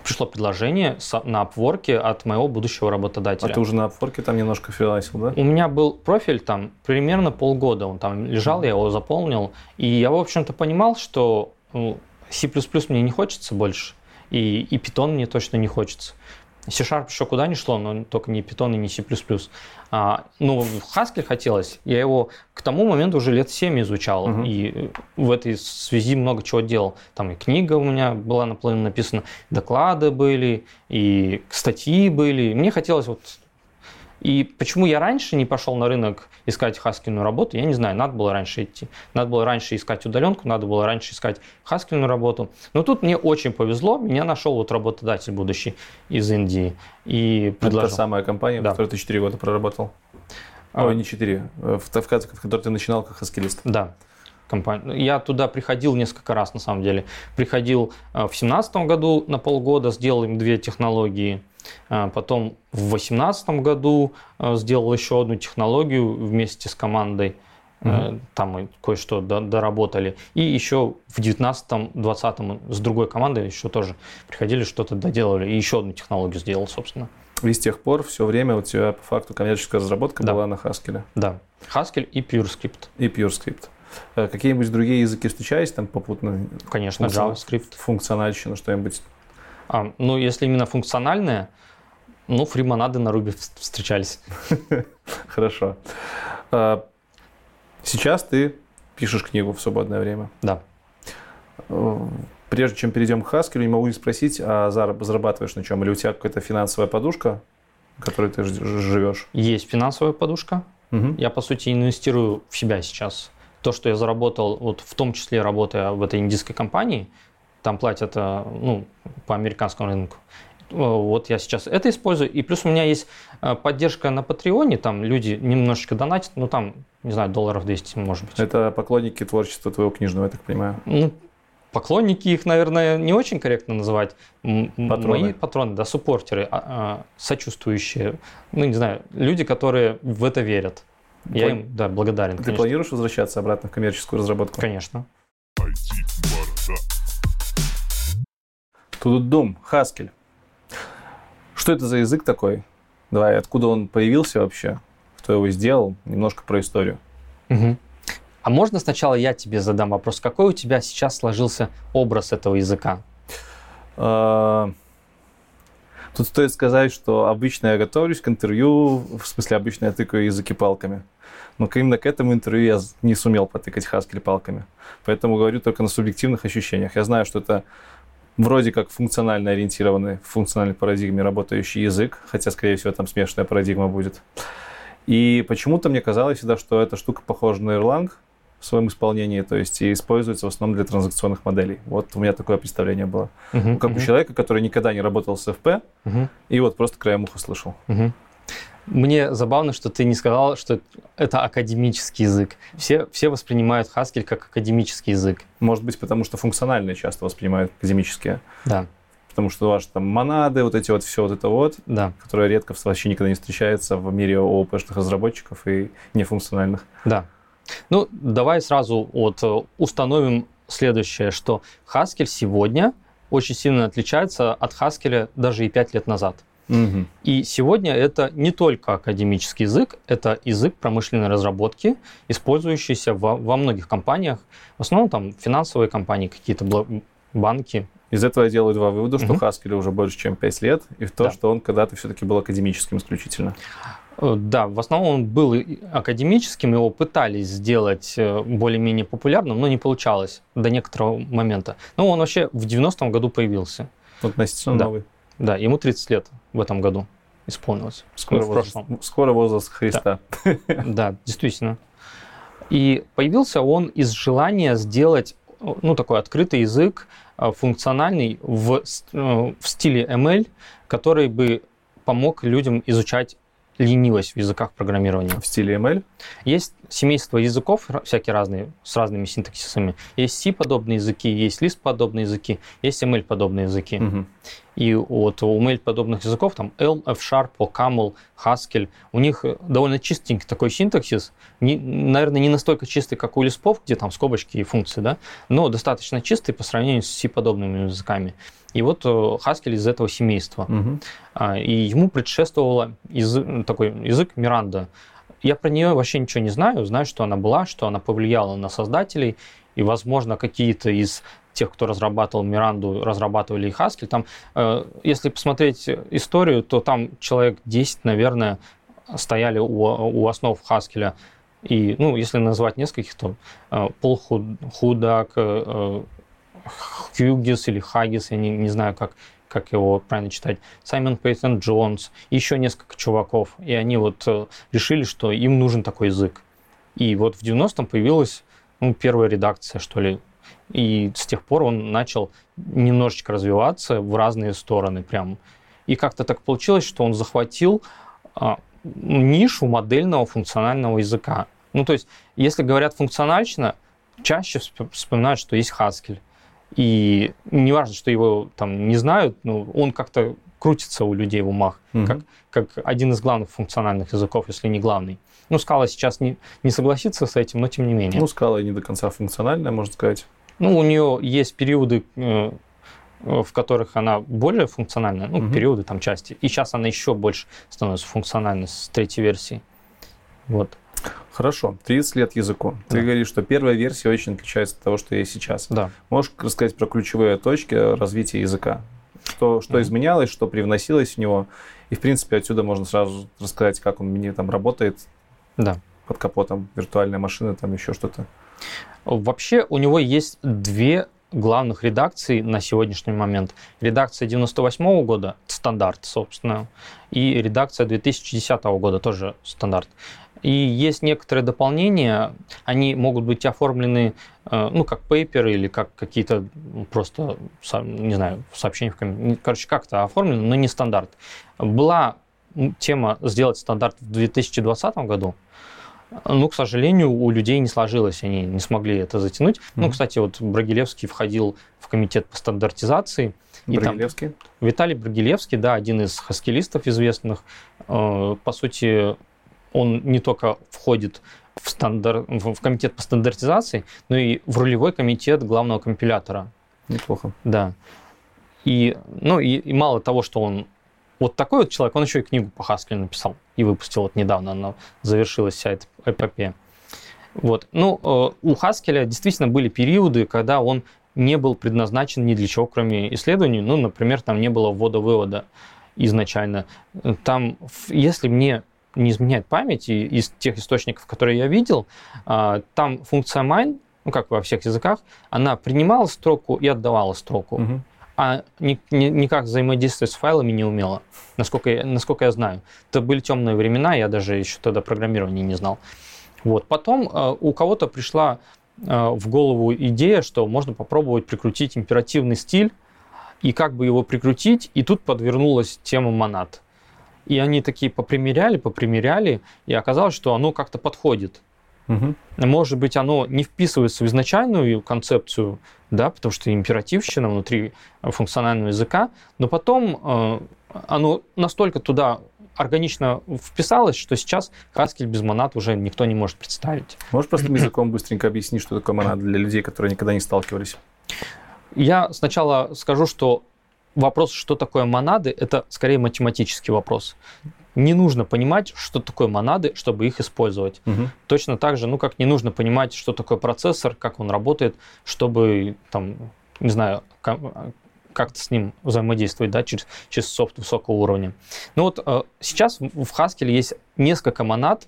пришло предложение на обворке от моего будущего А работодателя. ты уже на Upwork там немножко фрилансил, да? У меня был профиль там примерно полгода, он там лежал, я его заполнил, и я, в общем-то, понимал, что ну, C++ мне не хочется больше, и, и Python мне точно не хочется. C-Sharp еще куда ни шло, но только не Python и не C++. А, ну, в Haskell хотелось. Я его к тому моменту уже лет 7 изучал. Мгм. И в этой связи много чего делал. Там и книга у меня была наполовину написана, доклады были, и статьи были. Мне хотелось вот... И почему я раньше не пошел на рынок искать хаскельную работу, я не знаю, надо было раньше идти. Надо было раньше искать удаленку, надо было раньше искать хаскельную работу. Но тут мне очень повезло, меня нашел вот работодатель будущий из Индии и Это та предложил. самая компания, в Да. которой ты 4 года проработал. А, Ой, не 4. В, в, в которой ты начинал как хаскелист. Да. Компания. Я туда приходил несколько раз, на самом деле. Приходил э, в семнадцатом году на полгода, сделал им две технологии. А Потом в восемнадцатом году э, сделал еще одну технологию вместе с командой. Мгм. Там кое-что до- доработали. И еще в 19-20 с другой командой еще тоже приходили, что-то доделали. И еще одну технологию сделал, собственно. И с тех пор все время у тебя по факту коммерческая разработка Да. была на Хаскеле Да. Haskell и PureScript. и PureScript. Э, Какие-нибудь другие языки встречались там попутно? Конечно, Функцион- JavaScript. Функциональщина, что-нибудь? А, ну, если именно функциональное, ну, фримонады на вс- встречались. Хорошо. А, Сейчас ты пишешь книгу в свободное время. Да. Э, Прежде чем перейдем к Хаскелю, не могу не спросить, а зараб- зарабатываешь на чем? Или у тебя какая-то финансовая подушка, которой ты живешь? Есть финансовая подушка. Мгм. Я, по сути, инвестирую в себя сейчас. То, что я заработал, вот в том числе работая в этой индийской компании, там платят э, ну, по американскому рынку. Э, Вот я сейчас это использую. И плюс у меня есть э, поддержка на Патреоне, там люди немножечко донатят, ну там, не знаю, долларов 200, может быть. Это поклонники творчества твоего книжного, я так понимаю. Ну, поклонники их, наверное, не очень корректно называть. Патроны. Мои патроны, да, суппортеры, а- а, сочувствующие. Ну, не знаю, люди, которые в это верят. Я им, да, благодарен, Ты конечно. планируешь возвращаться обратно в коммерческую разработку? Конечно. Тудудум, Хаскель. Что это за язык такой? Давай, откуда он появился вообще, кто его сделал, немножко про историю. Угу. А можно сначала я тебе задам вопрос, какой у тебя сейчас сложился образ этого языка? А, тут стоит сказать, что обычно я готовлюсь к интервью, в смысле обычно я тыкаю языки палками. Но именно к этому интервью я не сумел потыкать Haskell палками. Поэтому говорю только на субъективных ощущениях. Я знаю, что это вроде как функционально ориентированный, в функциональной парадигме работающий язык, хотя, скорее всего, там смешанная парадигма будет. И почему-то мне казалось всегда, что эта штука похожа на Erlang в своем исполнении, то есть и используется в основном для транзакционных моделей. Вот у меня такое представление было. Uh-huh, как uh-huh. у человека, который никогда не работал с FP, uh-huh. и вот просто краем уха слышал. Uh-huh. Мне забавно, что ты не сказал, что это академический язык. Все, все воспринимают Haskell как академический язык. Может быть, потому что функциональные часто воспринимают академические. Да. Потому что ваши там монады, вот эти вот, все вот это вот, да. которое редко вообще никогда не встречается в мире ООП-шных разработчиков и нефункциональных. Да. Ну, давай сразу вот э, установим следующее, что Haskell сегодня очень сильно отличается от Haskell даже и 5 лет назад. Угу. И сегодня это не только академический язык, это язык промышленной разработки, использующийся во, во многих компаниях, в основном там финансовые компании, какие-то банки. Из этого я делаю два вывода, что угу. Haskell уже больше, чем 5 лет, и в то, да. что он когда-то все-таки был академическим исключительно. Э, да, в основном он был академическим, его пытались сделать э, более-менее популярным, но не получалось до некоторого момента. Но он вообще в 90-м году появился. Относительно да. новый. Да, ему 30 лет в этом году исполнилось. Скоро, ну, возраст, скоро возраст Христа. Да. да, действительно. И появился он из желания сделать ну, такой открытый язык, э, функциональный в, в стиле ML, который бы помог людям изучать ленивость в языках программирования. В стиле ML? Есть семейство языков всякие разные, с разными синтаксисами. Есть C-подобные языки, есть Lisp-подобные языки, есть ML-подобные языки. Угу. И вот у ML-подобных языков, там Elm, F-Sharp, OCaml, Haskell, у них довольно чистенький такой синтаксис, не, наверное, не настолько чистый, как у Lisp, где там скобочки и функции, да, но достаточно чистый по сравнению с C-подобными языками. И вот Haskell э, из этого семейства. Угу. И ему предшествовал язык, такой язык Миранда. Я про нее вообще ничего не знаю. Знаю, что она была, что она повлияла на создателей. И, возможно, какие-то из тех, кто разрабатывал Миранду, разрабатывали и Haskell. Там, э, если посмотреть историю, то там человек 10, наверное, стояли у, у основ Haskell. И, ну, если назвать нескольких, то э, Пол Худак, Хьюгис или Хагис, я не, не знаю, как, как его правильно читать, Саймон Пейтон Джонс, еще несколько чуваков. И они вот э, решили, что им нужен такой язык. И вот в 90-м появилась ну, первая редакция, что ли. И с тех пор он начал немножечко развиваться в разные стороны прям. И как-то так получилось, что он захватил а, нишу модельного функционального языка. Ну, то есть, если говорят функционально, чаще вспоминают, что есть Haskell. И не важно, что его там не знают, но он как-то крутится у людей в умах, угу. как, как один из главных функциональных языков, если не главный. Ну, скала сейчас не, не согласится с этим, но тем не менее. Ну, скала не до конца функциональная, можно сказать. Ну, у нее есть периоды, э, в которых она более функциональная, ну, угу. периоды там части. И сейчас она еще больше становится функциональной с третьей версии. Вот. Хорошо, 30 лет языку. Ты да. говоришь, что первая версия очень отличается от того, что есть сейчас. Да. Можешь рассказать про ключевые точки развития языка? Что, что mm-hmm. изменялось, что привносилось в него? И, в принципе, отсюда можно сразу рассказать, как он мне там работает. Да. Под капотом виртуальная машина, там еще что-то. Вообще у него есть две главных редакций на сегодняшний момент. Редакция 98 года, стандарт, собственно, и редакция 2010 года, тоже стандарт. И есть некоторые дополнения, они могут быть оформлены, э, ну, как paper или как какие-то просто, не знаю, сообщения в комментариях. Короче, как-то оформлены, но не стандарт. Была тема сделать стандарт в 2020 году, ну, к сожалению, у людей не сложилось, они не смогли это затянуть. Mm-hmm. Ну, кстати, вот Брагилевский входил в комитет по стандартизации. Брагилевский? Там Виталий Брагилевский, да, один из хаскилистов известных. Э, по сути, он не только входит в, стандар... в комитет по стандартизации, но и в рулевой комитет главного компилятора. Неплохо. Да. И, ну, и, и мало того, что он вот такой вот человек, он еще и книгу по Haskell написал и выпустил вот недавно, она завершилась вся эта эпопея. Вот. Ну, э, у Haskell действительно были периоды, когда он не был предназначен ни для чего, кроме исследований. Ну, например, там не было ввода-вывода изначально. Там, если мне не изменяет память, и из тех источников, которые я видел, а, там функция mine, ну, как во всех языках, она принимала строку и отдавала строку. Угу а ни, ни, никак взаимодействовать с файлами не умела, насколько я, насколько я знаю. Это были темные времена, я даже еще тогда программирования не знал. Вот. Потом э, у кого-то пришла э, в голову идея, что можно попробовать прикрутить императивный стиль, и как бы его прикрутить, и тут подвернулась тема монад. И они такие попримеряли, попримеряли, и оказалось, что оно как-то подходит. Угу. Может быть, оно не вписывается в изначальную концепцию, да, потому что императивщина внутри функционального языка, но потом э, оно настолько туда органично вписалось, что сейчас Haskell без монад уже никто не может представить. Можешь простым языком быстренько объяснить, что такое монада для людей, которые никогда не сталкивались? Я сначала скажу, что вопрос, что такое монады, это скорее математический вопрос не нужно понимать, что такое монады, чтобы их использовать. Угу. Точно так же, ну, как не нужно понимать, что такое процессор, как он работает, чтобы, там, не знаю, как-то с ним взаимодействовать, да, через, через софт высокого уровня. Ну вот э, сейчас в Haskell есть несколько монад,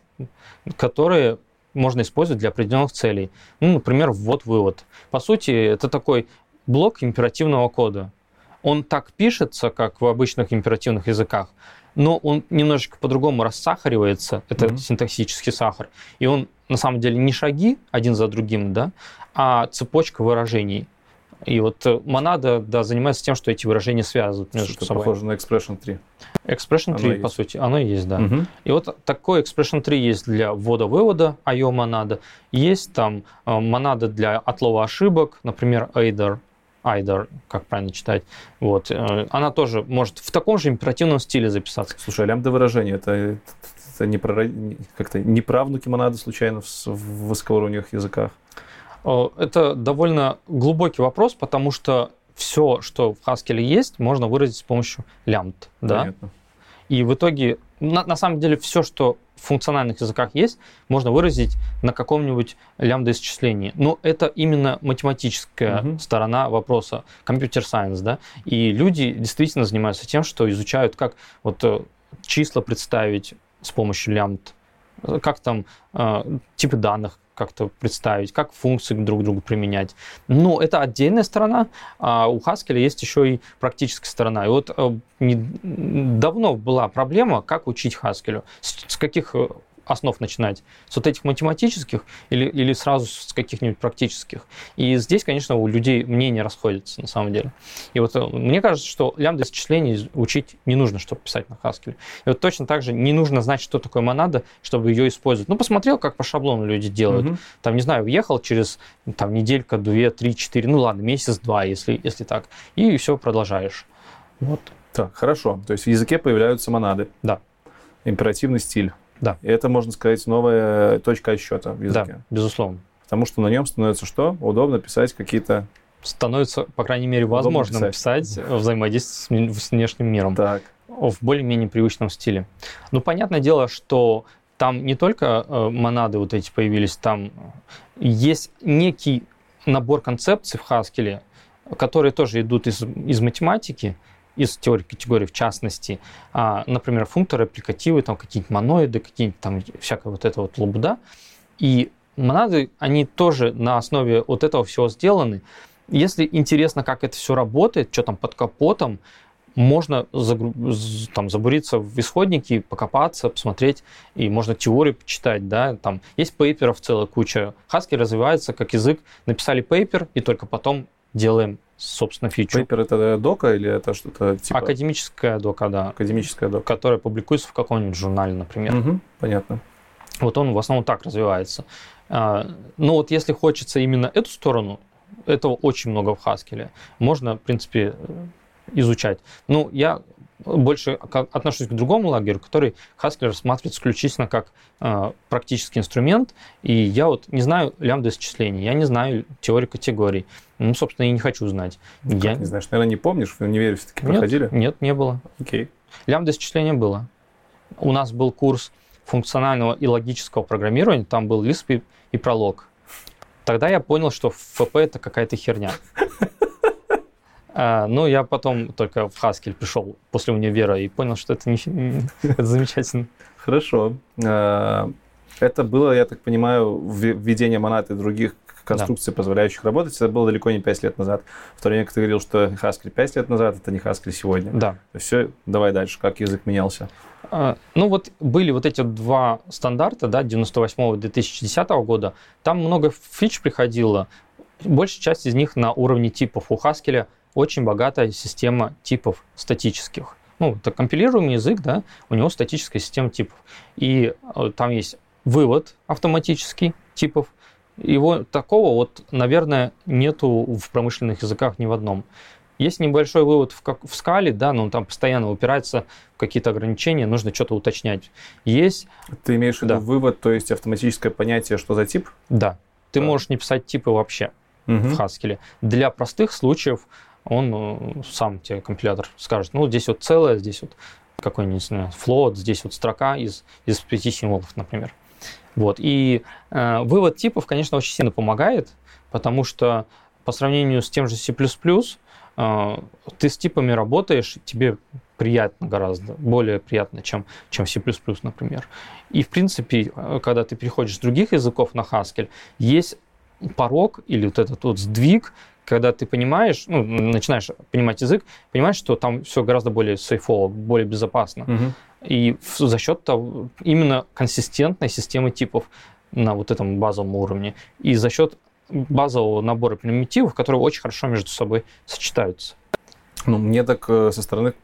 которые можно использовать для определенных целей. Ну, например, ввод-вывод. По сути, это такой блок императивного кода. Он так пишется, как в обычных императивных языках, но он немножечко по-другому рассахаривается, это mm-hmm. синтаксический сахар, и он на самом деле не шаги один за другим, да, а цепочка выражений. И вот э, монада да, занимается тем, что эти выражения связывают между что собой. похоже на expression 3. Expression 3, оно по есть. сути, оно есть, да. Угу. И вот такой expression 3 есть для ввода-вывода, IO монада. Есть там э, монада для отлова ошибок, например, aider, Айдер, как правильно читать. Вот. Э, она тоже может в таком же императивном стиле записаться. Слушай, а лямбда выражение, это, это не, про, как-то не правнуки монады случайно в, в высокоуровневых языках? Это довольно глубокий вопрос, потому что все, что в Haskell есть, можно выразить с помощью лямбд. Да? И в итоге, на, на самом деле, все, что функциональных языках есть, можно выразить на каком-нибудь лямбда-исчислении. Но это именно математическая угу. сторона вопроса, компьютер-сайенс, да, и люди действительно занимаются тем, что изучают, как вот э, числа представить с помощью лямбд, как там э, типы данных как-то представить, как функции друг к другу применять. Но это отдельная сторона, а у Haskell есть еще и практическая сторона. И вот э, не, давно была проблема, как учить Haskell, с, с каких э, основ начинать? С вот этих математических или, или сразу с каких-нибудь практических? И здесь, конечно, у людей мнения расходятся на самом деле. И вот э, мне кажется, что лямбда исчислений учить не нужно, чтобы писать на Haskell. И вот точно так же не нужно знать, что такое монада, чтобы ее использовать. Ну, посмотрел, как по шаблону люди делают. Угу. Там, не знаю, въехал через там, неделька, две, три, четыре, ну ладно, месяц-два, если, если так. И все продолжаешь. Вот. Так, хорошо. То есть в языке появляются монады. Да. Императивный стиль. Да. И это, можно сказать, новая точка отсчета в языке. Да, безусловно. Потому что на нем становится что? Удобно писать какие-то... Становится, по крайней мере, возможно писать, писать взаимодействие с внешним миром. Так. В более-менее привычном стиле. Ну, понятное дело, что там не только э, монады вот эти появились, там есть некий набор концепций в Haskell, которые тоже идут из, из математики, из теории категорий в частности, а, например, функторы, аппликативы, там какие-нибудь моноиды, какие-нибудь там всякая вот эта вот лабуда. И монады, они тоже на основе вот этого всего сделаны. Если интересно, как это все работает, что там под капотом, можно загру... там, забуриться в исходники, покопаться, посмотреть, и можно теорию почитать, да, там есть пейперов целая куча. Haskell развивается как язык, написали пейпер, и только потом делаем собственно, фичу. Пейпер это дока или это что-то типа... Академическая дока, да. Академическая дока. Которая публикуется в каком-нибудь журнале, например. Угу, понятно. Вот он в основном так развивается. А, но вот если хочется именно эту сторону, этого очень много в Haskell. Можно, в принципе, изучать. Ну, я больше отношусь к другому лагерю, который Haskell рассматривает исключительно как э, практический инструмент. И я вот не знаю лямбда исчислений, я не знаю теории категорий. Ну, собственно, и не хочу знать. Ну, я... не знаешь, наверное, не помнишь, в универе все-таки нет, проходили? Нет, не было. Окей. Лямбда исчисления было. У нас был курс функционального и логического программирования, там был Lisp и, и пролог. Тогда я понял, что ФП это какая-то херня. А, ну, я потом только в Haskell пришел после универа и понял, что это, не, это замечательно. Хорошо. А, это было, я так понимаю, введение монад и других конструкций, да. позволяющих работать. Это было далеко не 5 лет назад. В то время, как ты говорил, что Haskell 5 лет назад, это не Haskell сегодня. Да. Все, давай дальше. Как язык менялся? А, ну вот были вот эти два стандарта, да, 98-2010 года. Там много фич приходило. Большая часть из них на уровне типов. У Haskell очень богатая система типов статических. Ну, это компилируемый язык, да, у него статическая система типов. И э, там есть вывод автоматический типов. Его такого вот, наверное, нету в промышленных языках ни в одном. Есть небольшой вывод в, как, в скале, да, но он там постоянно упирается в какие-то ограничения, нужно что-то уточнять. Есть... Ты имеешь в виду да. вывод, то есть автоматическое понятие, что за тип? Да. Ты да. можешь не писать типы вообще угу. в Haskell. Для простых случаев он э, сам тебе компилятор скажет, ну, здесь вот целое, здесь вот какой-нибудь, не float, здесь вот строка из, из пяти символов, например. Вот. И э, вывод типов, конечно, очень сильно помогает, потому что по сравнению с тем же C++, э, ты с типами работаешь, тебе приятно гораздо, более приятно, чем, чем C++, например. И, в принципе, э, когда ты переходишь с других языков на Haskell, есть порог или вот этот вот сдвиг, когда ты понимаешь, ну, начинаешь понимать язык, понимаешь, что там все гораздо более сейфово, более безопасно. Угу. И за счет того, именно консистентной системы типов на вот этом базовом уровне. И за счет базового набора примитивов, которые очень хорошо между собой сочетаются. Ну, мне так э, со стороны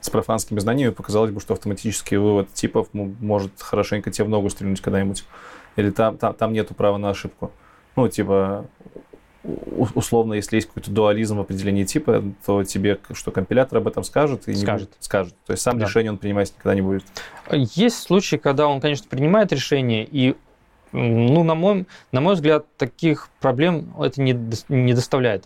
с профанскими знаниями показалось бы, что автоматический вывод типов может хорошенько тебе в ногу стрельнуть когда-нибудь. Или там, там, там нету права на ошибку. Ну, типа, условно, если есть какой-то дуализм в определении типа, то тебе что компилятор об этом скажет и скажет. Не скажет. То есть сам да. решение он принимать никогда не будет. Есть случаи, когда он, конечно, принимает решение, и ну, на мой, на мой взгляд, таких проблем это не, не доставляет.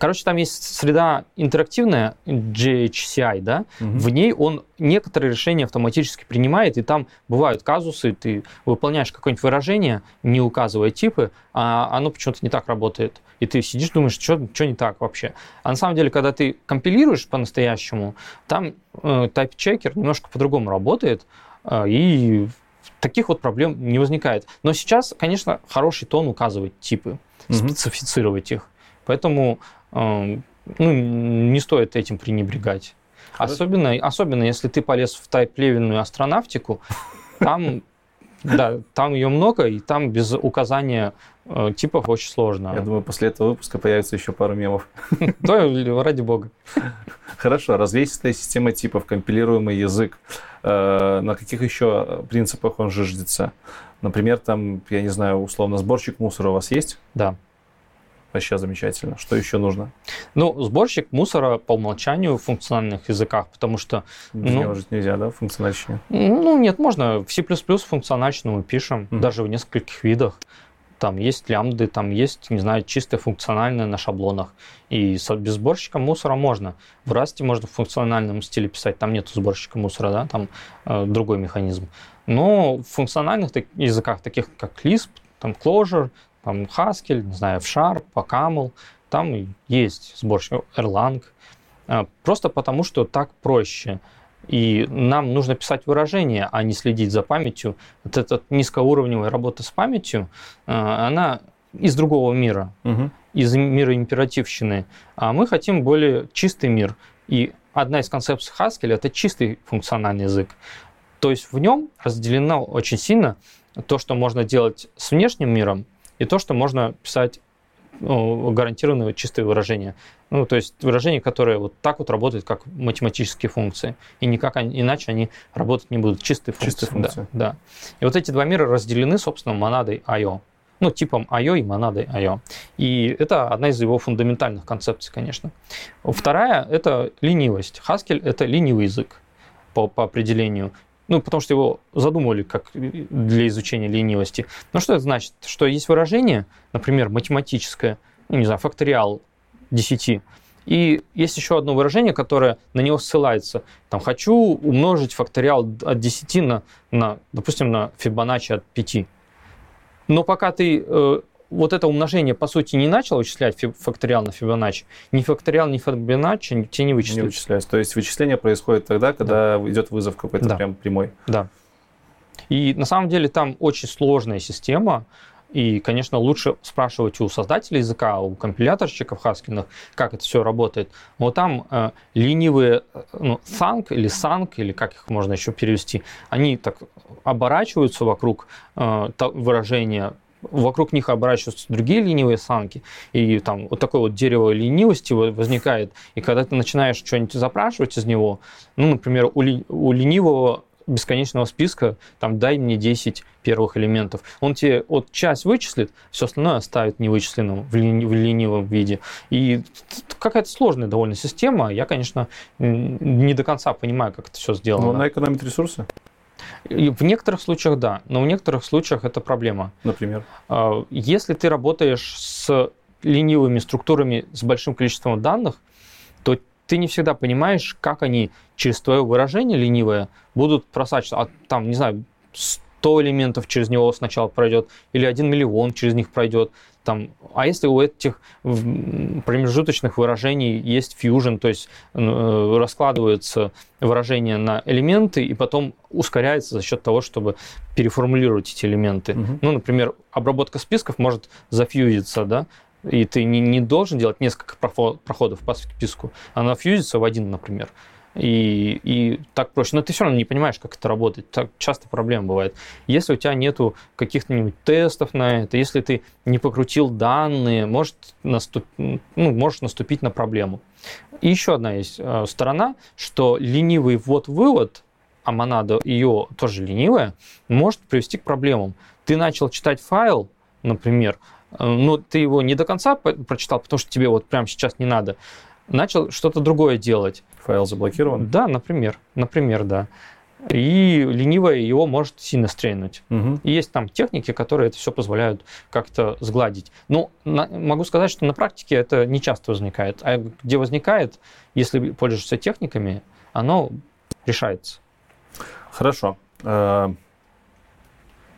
Короче, там есть среда интерактивная, GHCI, да, угу. в ней он некоторые решения автоматически принимает, и там бывают казусы, ты выполняешь какое-нибудь выражение, не указывая типы, а оно почему-то не так работает. И ты сидишь, думаешь, что, что не так вообще. А на самом деле, когда ты компилируешь по-настоящему, там э, type-checker немножко по-другому работает, э, и таких вот проблем не возникает. Но сейчас, конечно, хороший тон указывать типы, угу. специфицировать их. Поэтому э, ну, не стоит этим пренебрегать. Особенно, особенно если ты полез в тайп-левельную астронавтику, там, да, там ее много, и там без указания э, типов очень сложно. Я думаю, после этого выпуска появится еще пару мемов. Да, ради бога. Хорошо, развесистая система типов, компилируемый язык. Э, на каких еще принципах он жиждется? Например, там, я не знаю, условно, сборщик мусора у вас есть? Да. Вообще замечательно. Что еще нужно? Ну, сборщик мусора по умолчанию в функциональных языках, потому что... Без ну, нельзя, да, функциональщине? Ну, нет, можно. В C++ функциональщину мы пишем, mm-hmm. даже в нескольких видах. Там есть лямбды, там есть, не знаю, чистое функциональное на шаблонах. И без сборщика мусора можно. В Rust можно в функциональном стиле писать, там нет сборщика мусора, да, там э, другой механизм. Но в функциональных языках, таких как Lisp, там Clojure, там Haskell, не знаю, F-Sharp, PoCaml, там есть сборщик Erlang, а, просто потому что так проще. И нам нужно писать выражения, а не следить за памятью. Вот эта низкоуровневая работа с памятью, а, она из другого мира, угу. из мира императивщины. А мы хотим более чистый мир. И одна из концепций Haskell – это чистый функциональный язык. То есть в нем разделено очень сильно то, что можно делать с внешним миром, и то, что можно писать ну, гарантированное чистое выражение. Ну, то есть выражение, которое вот так вот работает, как математические функции. И никак они, иначе они работать не будут. Чистые функции. Чистые функции. Да, да. И вот эти два мира разделены, собственно, монадой I.O. Ну, типом I.O. и монадой I.O. И это одна из его фундаментальных концепций, конечно. Вторая – это ленивость. Haskell – это ленивый язык по, по определению. Ну, потому что его задумывали как для изучения ленивости. Но что это значит? Что есть выражение, например, математическое, ну, не знаю, факториал 10, И есть еще одно выражение, которое на него ссылается. Там, хочу умножить факториал от 10 на, на допустим, на Фибоначчи от 5. Но пока ты э, вот это умножение, по сути, не начал вычислять факториал на Фибоначчи, ни факториал, ни Фибоначчи тебе не вычисляются. Не вычисляются. То есть вычисление происходит тогда, когда да. идет вызов какой-то да. прям прямой. Да. И на самом деле там очень сложная система, и, конечно, лучше спрашивать у создателей языка, у компиляторщиков хаскиных, как это все работает. Вот там э, ленивые э, ну, thunk или санк, или как их можно еще перевести, они так оборачиваются вокруг э, выражения вокруг них оборачиваются другие ленивые санки, и там вот такое вот дерево ленивости возникает, и когда ты начинаешь что-нибудь запрашивать из него, ну, например, у, ли, у ленивого бесконечного списка, там, дай мне 10 первых элементов. Он тебе вот часть вычислит, все остальное оставит невычисленным в, лени, в ленивом виде. И какая-то сложная довольно система. Я, конечно, не до конца понимаю, как это все сделано. Но она экономит ресурсы? В некоторых случаях да, но в некоторых случаях это проблема. Например? А, если ты работаешь с ленивыми структурами с большим количеством данных, то ты не всегда понимаешь, как они через твое выражение ленивое будут просачиваться. А там, не знаю, 100 элементов через него сначала пройдет, или 1 миллион через них пройдет. Там, а если у этих промежуточных выражений есть fusion, то есть э, раскладываются выражения на элементы и потом ускоряется за счет того, чтобы переформулировать эти элементы. Угу. Ну, например, обработка списков может зафьюзиться, да, и ты не, не должен делать несколько проходов по списку, она фьюзится в один, например. И, и так проще. Но ты все равно не понимаешь, как это работает. Так часто проблема бывает. Если у тебя нету каких-нибудь тестов на это, если ты не покрутил данные, может наступ... ну, можешь наступить на проблему. И еще одна есть э, сторона, что ленивый ввод-вывод, а монада ее тоже ленивая, может привести к проблемам. Ты начал читать файл, например, э, но ты его не до конца прочитал, потому что тебе вот прямо сейчас не надо, начал что-то другое делать. Файл заблокирован? Да, например. Например, да. И ленивое его может сильно стрельнуть. Угу. И есть там техники, которые это все позволяют как-то сгладить. Но на, могу сказать, что на практике это не часто возникает. А где возникает, если пользуешься техниками, оно решается. Хорошо.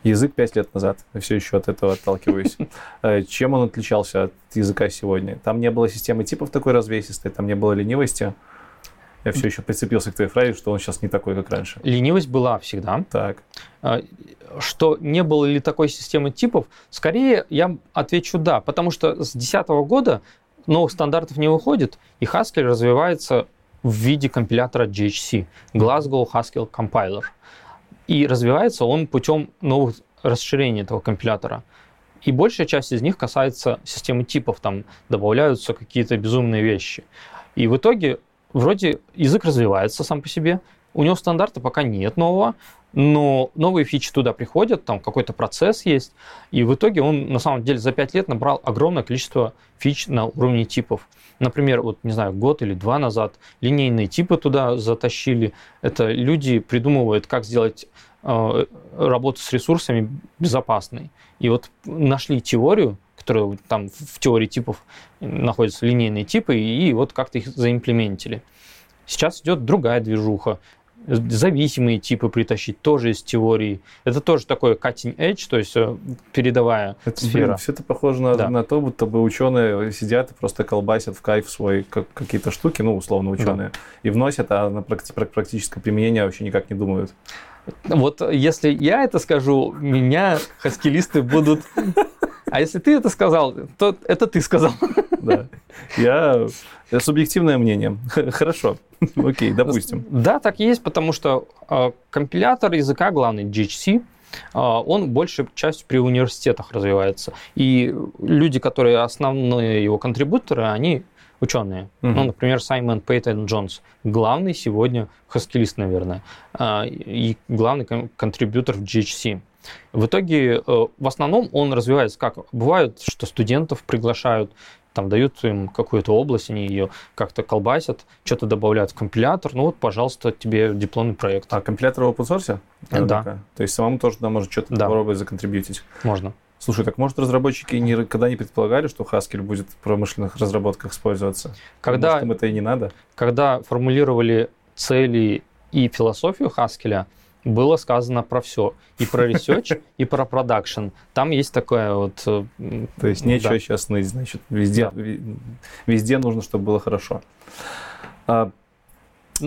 Э, язык пять лет назад. Все еще от этого отталкиваюсь. Э, чем он отличался от языка сегодня? Там не было системы типов такой развесистой, там не было ленивости. Я все еще прицепился к твоей фразе, что он сейчас не такой, как раньше. Ленивость была всегда. Так. А, что не было ли такой системы типов? Скорее, я отвечу да, потому что с 2010 года новых стандартов не выходит, и Haskell развивается в виде компилятора GHC, Glasgow Haskell Compiler. И развивается он путем новых расширений этого компилятора. И большая часть из них касается системы типов, там добавляются какие-то безумные вещи. И в итоге вроде язык развивается сам по себе, у него стандарта пока нет нового, но новые фичи туда приходят, там какой-то процесс есть, и в итоге он на самом деле за 5 лет набрал огромное количество фич на уровне типов. Например, вот, не знаю, год или два назад линейные типы туда затащили. Это люди придумывают, как сделать э, работу с ресурсами безопасной. И вот нашли теорию, которые там в теории типов находятся линейные типы, и вот как-то их заимплементили. Сейчас идет другая движуха. Зависимые типы притащить тоже из теории. Это тоже такой cutting edge, то есть э, передовая это, сфера. Блин, все это похоже на, да. на то, будто бы ученые сидят и просто колбасят в кайф свой как, какие-то штуки, ну, условно, ученые, да. и вносят, а на практическое применение вообще никак не думают. Вот если я это скажу, меня хаскилисты будут а если ты это сказал, то это ты сказал. Да. Я... Это субъективное мнение. Хорошо. Окей, допустим. Да, так есть, потому что э, компилятор языка, главный GHC, э, он большей частью при университетах развивается. И люди, которые основные его контрибуторы, они ученые. Угу. Ну, например, Саймон Пейтон Джонс, главный сегодня хаскилист, наверное, э, и главный контрибьютор в GHC. В итоге, э, в основном он развивается как? Бывает, что студентов приглашают, там дают им какую-то область, они ее как-то колбасят, что-то добавляют в компилятор, ну вот, пожалуйста, тебе дипломный проект. А компилятор в open source? Да. То есть самому тоже туда может что-то да. попробовать законтрибьютить? Можно. Слушай, так может разработчики никогда не предполагали, что Haskell будет в промышленных разработках использоваться? Когда, может, им это и не надо? Когда формулировали цели и философию Haskell, было сказано про все. И про research, и про продакшн. Там есть такое вот... Э, То есть нечего да. сейчас ныть, значит, везде, да. везде нужно, чтобы было хорошо.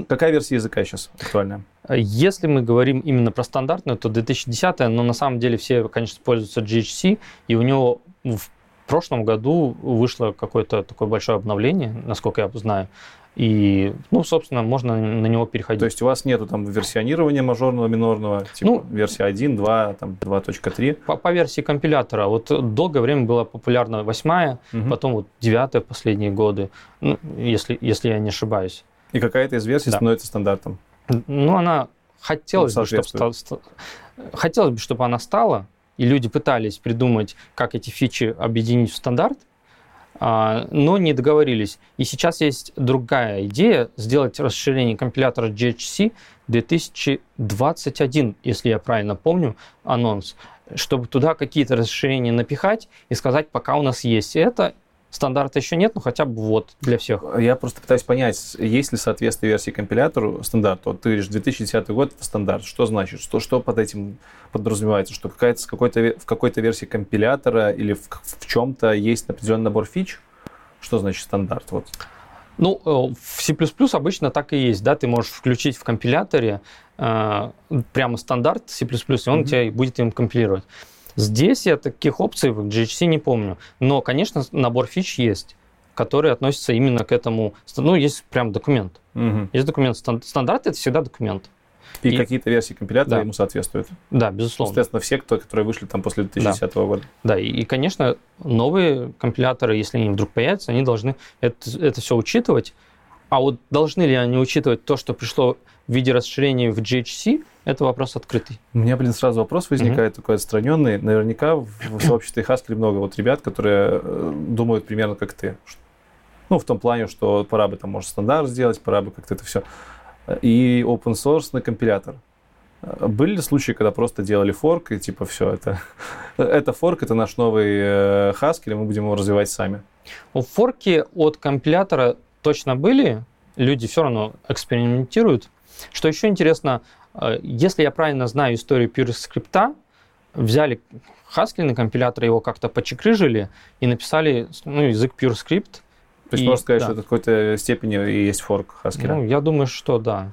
Какая версия языка сейчас актуальная? Если мы говорим именно про стандартную, то 2010, но на самом деле все, конечно, пользуются GHC, и у него в прошлом году вышло какое-то такое большое обновление, насколько я знаю. И, ну, собственно, можно на него переходить. То есть у вас нету там версионирования мажорного, минорного, типа ну, версия 1, 2, там 2.3? По, по версии компилятора. Вот долгое время была популярна восьмая, угу. потом вот девятая последние годы, ну, если, если я не ошибаюсь. И какая-то из версий да. становится стандартом? Ну, она хотелось ну, бы, чтобы хотелось бы, чтобы она стала, и люди пытались придумать, как эти фичи объединить в стандарт, а, но не договорились. И сейчас есть другая идея сделать расширение компилятора GHC 2021, если я правильно помню анонс, чтобы туда какие-то расширения напихать и сказать, пока у нас есть это, Стандарта еще нет, но хотя бы вот для всех. Я просто пытаюсь понять, есть ли соответствие версии компилятору стандарту. Вот ты говоришь, 2010 год это стандарт. Что значит? Что, что под этим подразумевается? Что какая-то, какой-то, в какой-то версии компилятора или в, в чем-то есть определенный набор фич? Что значит стандарт? Вот. Ну, э, в C++ обычно так и есть, да, ты можешь включить в компиляторе э, прямо стандарт C++, и он mm-hmm. тебя будет им компилировать. Здесь я таких опций в GHC не помню. Но, конечно, набор фич есть, которые относятся именно к этому. Ну, есть прям документ. Угу. Есть документ. Стандарт это всегда документ. И, и какие-то версии компилятора да. ему соответствуют. Да, безусловно. Естественно, все, кто, которые вышли там после 2010 да. года. Да, и, и, конечно, новые компиляторы, если они вдруг появятся, они должны это, это все учитывать. А вот должны ли они учитывать то, что пришло в виде расширения в GHC, это вопрос открытый. У меня, блин, сразу вопрос возникает mm-hmm. такой отстраненный. Наверняка в сообществе Haskell много вот ребят, которые э, думают примерно как ты. Ну, в том плане, что пора бы там, может, стандарт сделать, пора бы как-то это все. И open source на компилятор. Были ли случаи, когда просто делали форк, и типа все, это, это форк, это наш новый э, Haskell, и мы будем его развивать сами? Форки от компилятора точно были, люди все равно экспериментируют, что еще интересно, э, если я правильно знаю историю PureScript, взяли Haskell компилятор, его как-то почекрыжили и написали ну, язык PureScript. То есть и, можно сказать, да. что это в какой-то степени и есть форк Haskell? Ну, я думаю, что да.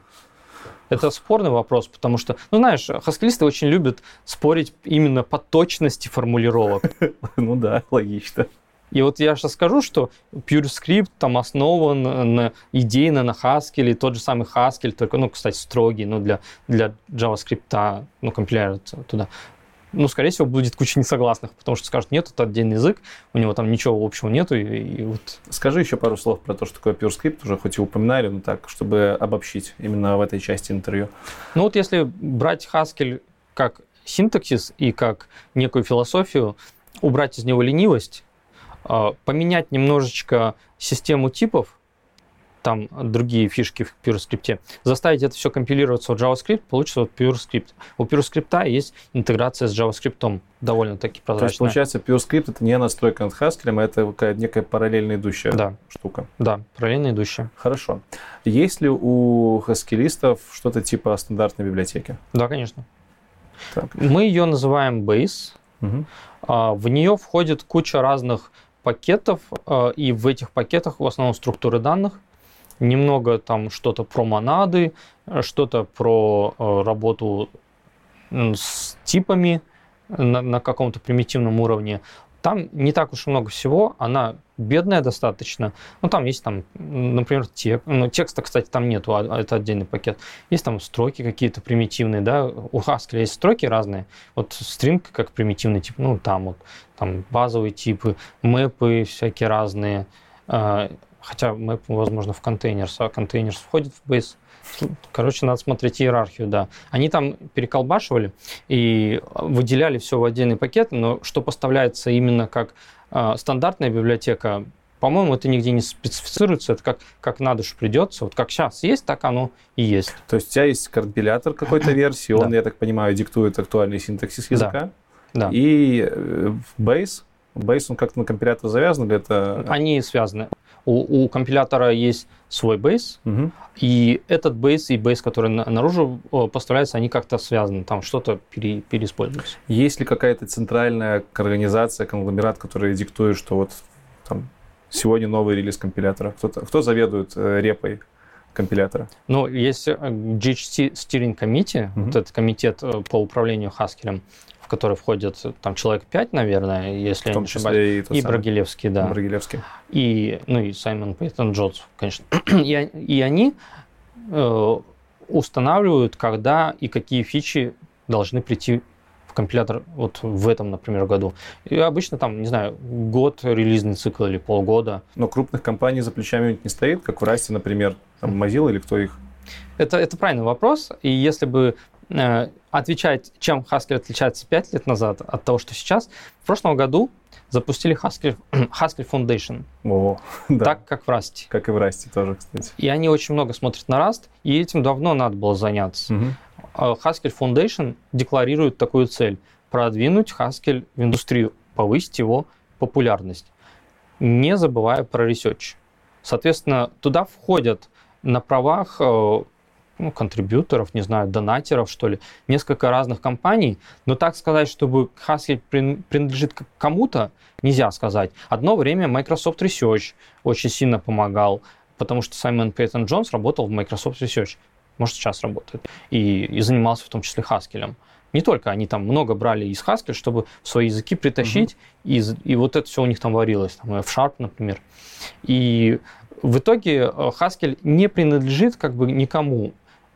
Это спорный вопрос, потому что, ну, знаешь, хаскелисты очень любят спорить именно по точности формулировок. Ну да, логично. И вот я сейчас скажу, что PureScript там основан на, идейно на Haskell, и тот же самый Haskell, только, ну, кстати, строгий, ну, для, для JavaScript, ну, компиляется туда. Ну, скорее всего, будет куча несогласных, потому что скажут, нет, это отдельный язык, у него там ничего общего нету, и, и вот... Скажи еще пару слов про то, что такое PureScript, уже хоть и упоминали, но так, чтобы обобщить именно в этой части интервью. Ну, вот если брать Haskell как синтаксис и как некую философию, убрать из него ленивость, а, поменять немножечко систему типов, там другие фишки в PureScript, заставить это все компилироваться в JavaScript, получится вот PureScript. У PureScript есть интеграция с JavaScript довольно-таки прозрачная. То есть, получается, PureScript это не настройка над Haskell, а это какая-то некая параллельно идущая да. штука. Да, параллельно идущая. Хорошо. Есть ли у хаскелистов что-то типа стандартной библиотеки? Да, конечно. Так. Мы ее называем Base. Угу. В нее входит куча разных пакетов, э, и в этих пакетах в основном структуры данных, немного там что-то про монады, что-то про э, работу с типами на, на каком-то примитивном уровне. Там не так уж и много всего, она бедная достаточно. Ну, там есть, там, например, текст. Ну, текста, кстати, там нету, а, это отдельный пакет. Есть там строки какие-то примитивные, да. У Haskell есть строки разные. Вот стринг как примитивный тип, ну, там вот, там базовые типы, мэпы всякие разные. А, хотя мэп, возможно, в контейнерс, а контейнерс входит в base. Короче, надо смотреть иерархию, да. Они там переколбашивали и выделяли все в отдельный пакет, но что поставляется именно как э, стандартная библиотека, по-моему, это нигде не специфицируется, это как, как на душу придется. Вот как сейчас есть, так оно и есть. То есть у тебя есть компилятор какой-то версии, он, я так понимаю, диктует актуальный синтаксис языка? Да. И Base, Base, он как-то на компилятор завязан или это... Они связаны. У, у компилятора есть свой бейс, угу. и этот бейс и бейс, который на, наружу поставляется, они как-то связаны, там что-то пере, переиспользуется. Есть ли какая-то центральная организация, конгломерат, который диктует, что вот там сегодня новый релиз компилятора? Кто, кто заведует э, репой компилятора? Ну, есть GHC Steering Committee, угу. вот этот комитет э, по управлению Haskell, в который входят там человек 5, наверное, если я не ошибаюсь. И, и Брагилевский, да. Брагилевский. И, ну, и Саймон Пейтон Джонс, конечно. и, и они э, устанавливают, когда и какие фичи должны прийти в компилятор вот в этом, например, году. И обычно там, не знаю, год релизный цикл или полгода. Но крупных компаний за плечами не стоит, как в Расте, например, там Mozilla или кто их? Это, это правильный вопрос. И если бы Э, отвечать, чем Haskell отличается 5 лет назад от того, что сейчас. В прошлом году запустили Haskell, Haskell Foundation. О, да. Так, как в Rust. Как и в Rust тоже, кстати. И они очень много смотрят на Rust, и этим давно надо было заняться. Угу. Haskell Foundation декларирует такую цель – продвинуть Haskell в индустрию, повысить его популярность, не забывая про research. Соответственно, туда входят на правах э, ну, контрибьюторов, не знаю, донатеров, что ли, несколько разных компаний, но так сказать, чтобы Haskell принадлежит кому-то, нельзя сказать. Одно время Microsoft Research очень сильно помогал, потому что Саймон Пейтон Джонс работал в Microsoft Research, может, сейчас работает, и, и занимался в том числе Haskell. Не только, они там много брали из Haskell, чтобы свои языки притащить, uh-huh. и, и вот это все у них там варилось, там F-Sharp, например. И в итоге э, Haskell не принадлежит как бы никому.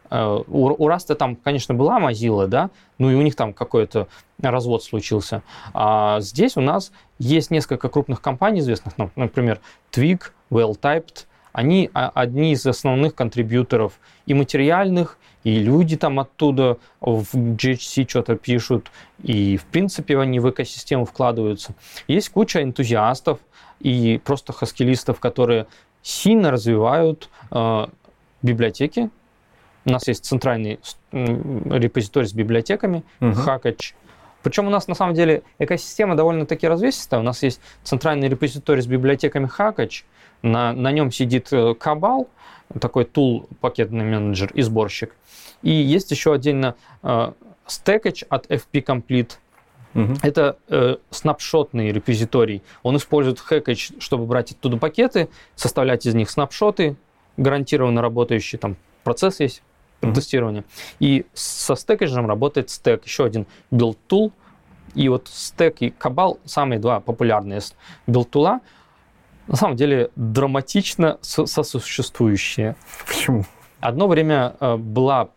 Э, у, у Раста там, конечно, была Mozilla, да, ну и у них там какой-то развод случился. А здесь у нас есть несколько крупных компаний известных, например, Twig, Well-Typed, они одни из основных контрибьюторов и материальных, и люди там оттуда в GHC что-то пишут, и в принципе они в экосистему вкладываются. Есть куча энтузиастов и просто хаскилистов, которые сильно развивают э, библиотеки, у нас есть центральный репозиторий с библиотеками, uh-huh. Хакач. Причем у нас на самом деле экосистема довольно-таки развесистая. У нас есть центральный репозиторий с библиотеками Хакач. На, на нем сидит Кабал, э, такой тул, пакетный менеджер и сборщик. И есть еще отдельно э, Stackage от FP Complete. Uh-huh. Это э, снапшотный репозиторий. Он использует Hackage, чтобы брать оттуда пакеты, составлять из них снапшоты, гарантированно работающие, там процесс есть, mm-hmm. тестирования. И со стекаджем работает стек, еще один build tool. И вот стек и кабал самые два популярные build тула на самом деле драматично сосуществующие. Почему? Одно время э, была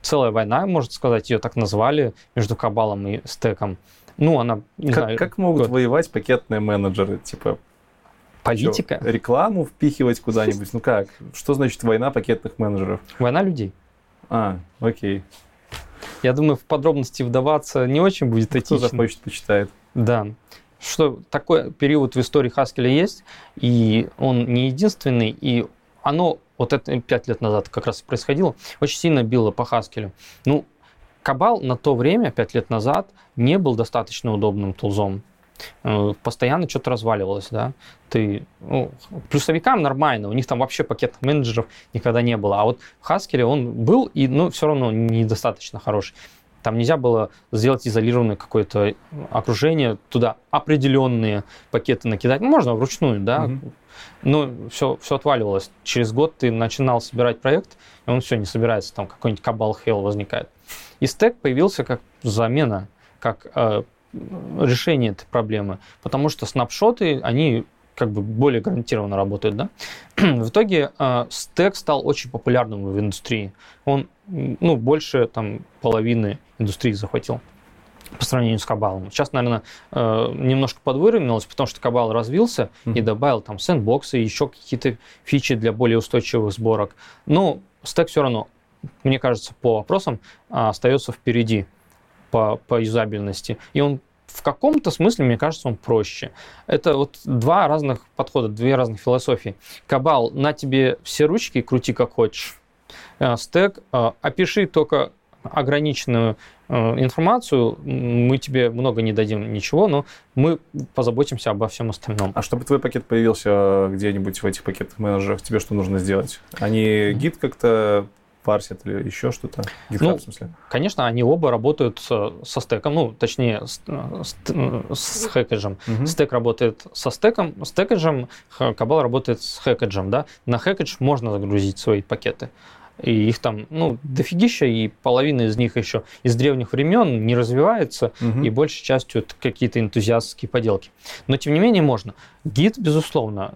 целая война, можно сказать, ее так назвали, между кабалом и стеком. Ну, она, не как, знаю... Как могут год. воевать пакетные менеджеры? Типа, Политика? Что, рекламу впихивать куда-нибудь? Ну как? Что значит война пакетных менеджеров? Война людей. А, окей. Я думаю, в подробности вдаваться не очень будет этично. Кто захочет, почитает. Да. Что такой период в истории Хаскеля есть, и он не единственный, и оно вот это пять лет назад как раз происходило, очень сильно било по Хаскелю. Ну, Кабал на то время, пять лет назад, не был достаточно удобным тулзом. Э, постоянно что-то разваливалось, да. Ты, ну, плюсовикам нормально, у них там вообще пакетных менеджеров никогда не было. А вот в Haskell он был, и, ну, все равно недостаточно хороший. Там нельзя было сделать изолированное какое-то окружение, туда определенные пакеты накидать. Ну, можно вручную, да, mm-hmm. но все, все отваливалось. Через год ты начинал собирать проект, и он все не собирается, там какой-нибудь кабал хейл возникает. И стек появился как замена, как э, решение этой проблемы, потому что снапшоты, они как бы более гарантированно работают, да. в итоге э, стек стал очень популярным в индустрии. Он, ну, больше там половины индустрии захватил по сравнению с Кабалом. Сейчас, наверное, э, немножко подвыровнялось, потому что Кабал развился mm-hmm. и добавил там сэндбоксы и еще какие-то фичи для более устойчивых сборок. Но стек все равно, мне кажется, по вопросам а, остается впереди по, по юзабельности. И он в каком-то смысле, мне кажется, он проще. Это вот два разных подхода, две разных философии. Кабал, на тебе все ручки, крути как хочешь. Э, стек, э, опиши только ограниченную э, информацию, мы тебе много не дадим ничего, но мы позаботимся обо всем остальном. А чтобы твой пакет появился где-нибудь в этих пакетах менеджерах, тебе что нужно сделать? Они гид как-то парсят или еще что-то? GitHub, ну, в смысле? Конечно, они оба работают со, со стеком, ну, точнее, с, с, с хэкэджем. Угу. Стек работает со стеком, с хэкэджем, Кабал работает с хэкэджем, да. На хэкэдж можно загрузить свои пакеты. И их там, ну, дофигища, и половина из них еще из древних времен не развивается, угу. и большей частью это какие-то энтузиастские поделки. Но, тем не менее, можно. Гид, безусловно,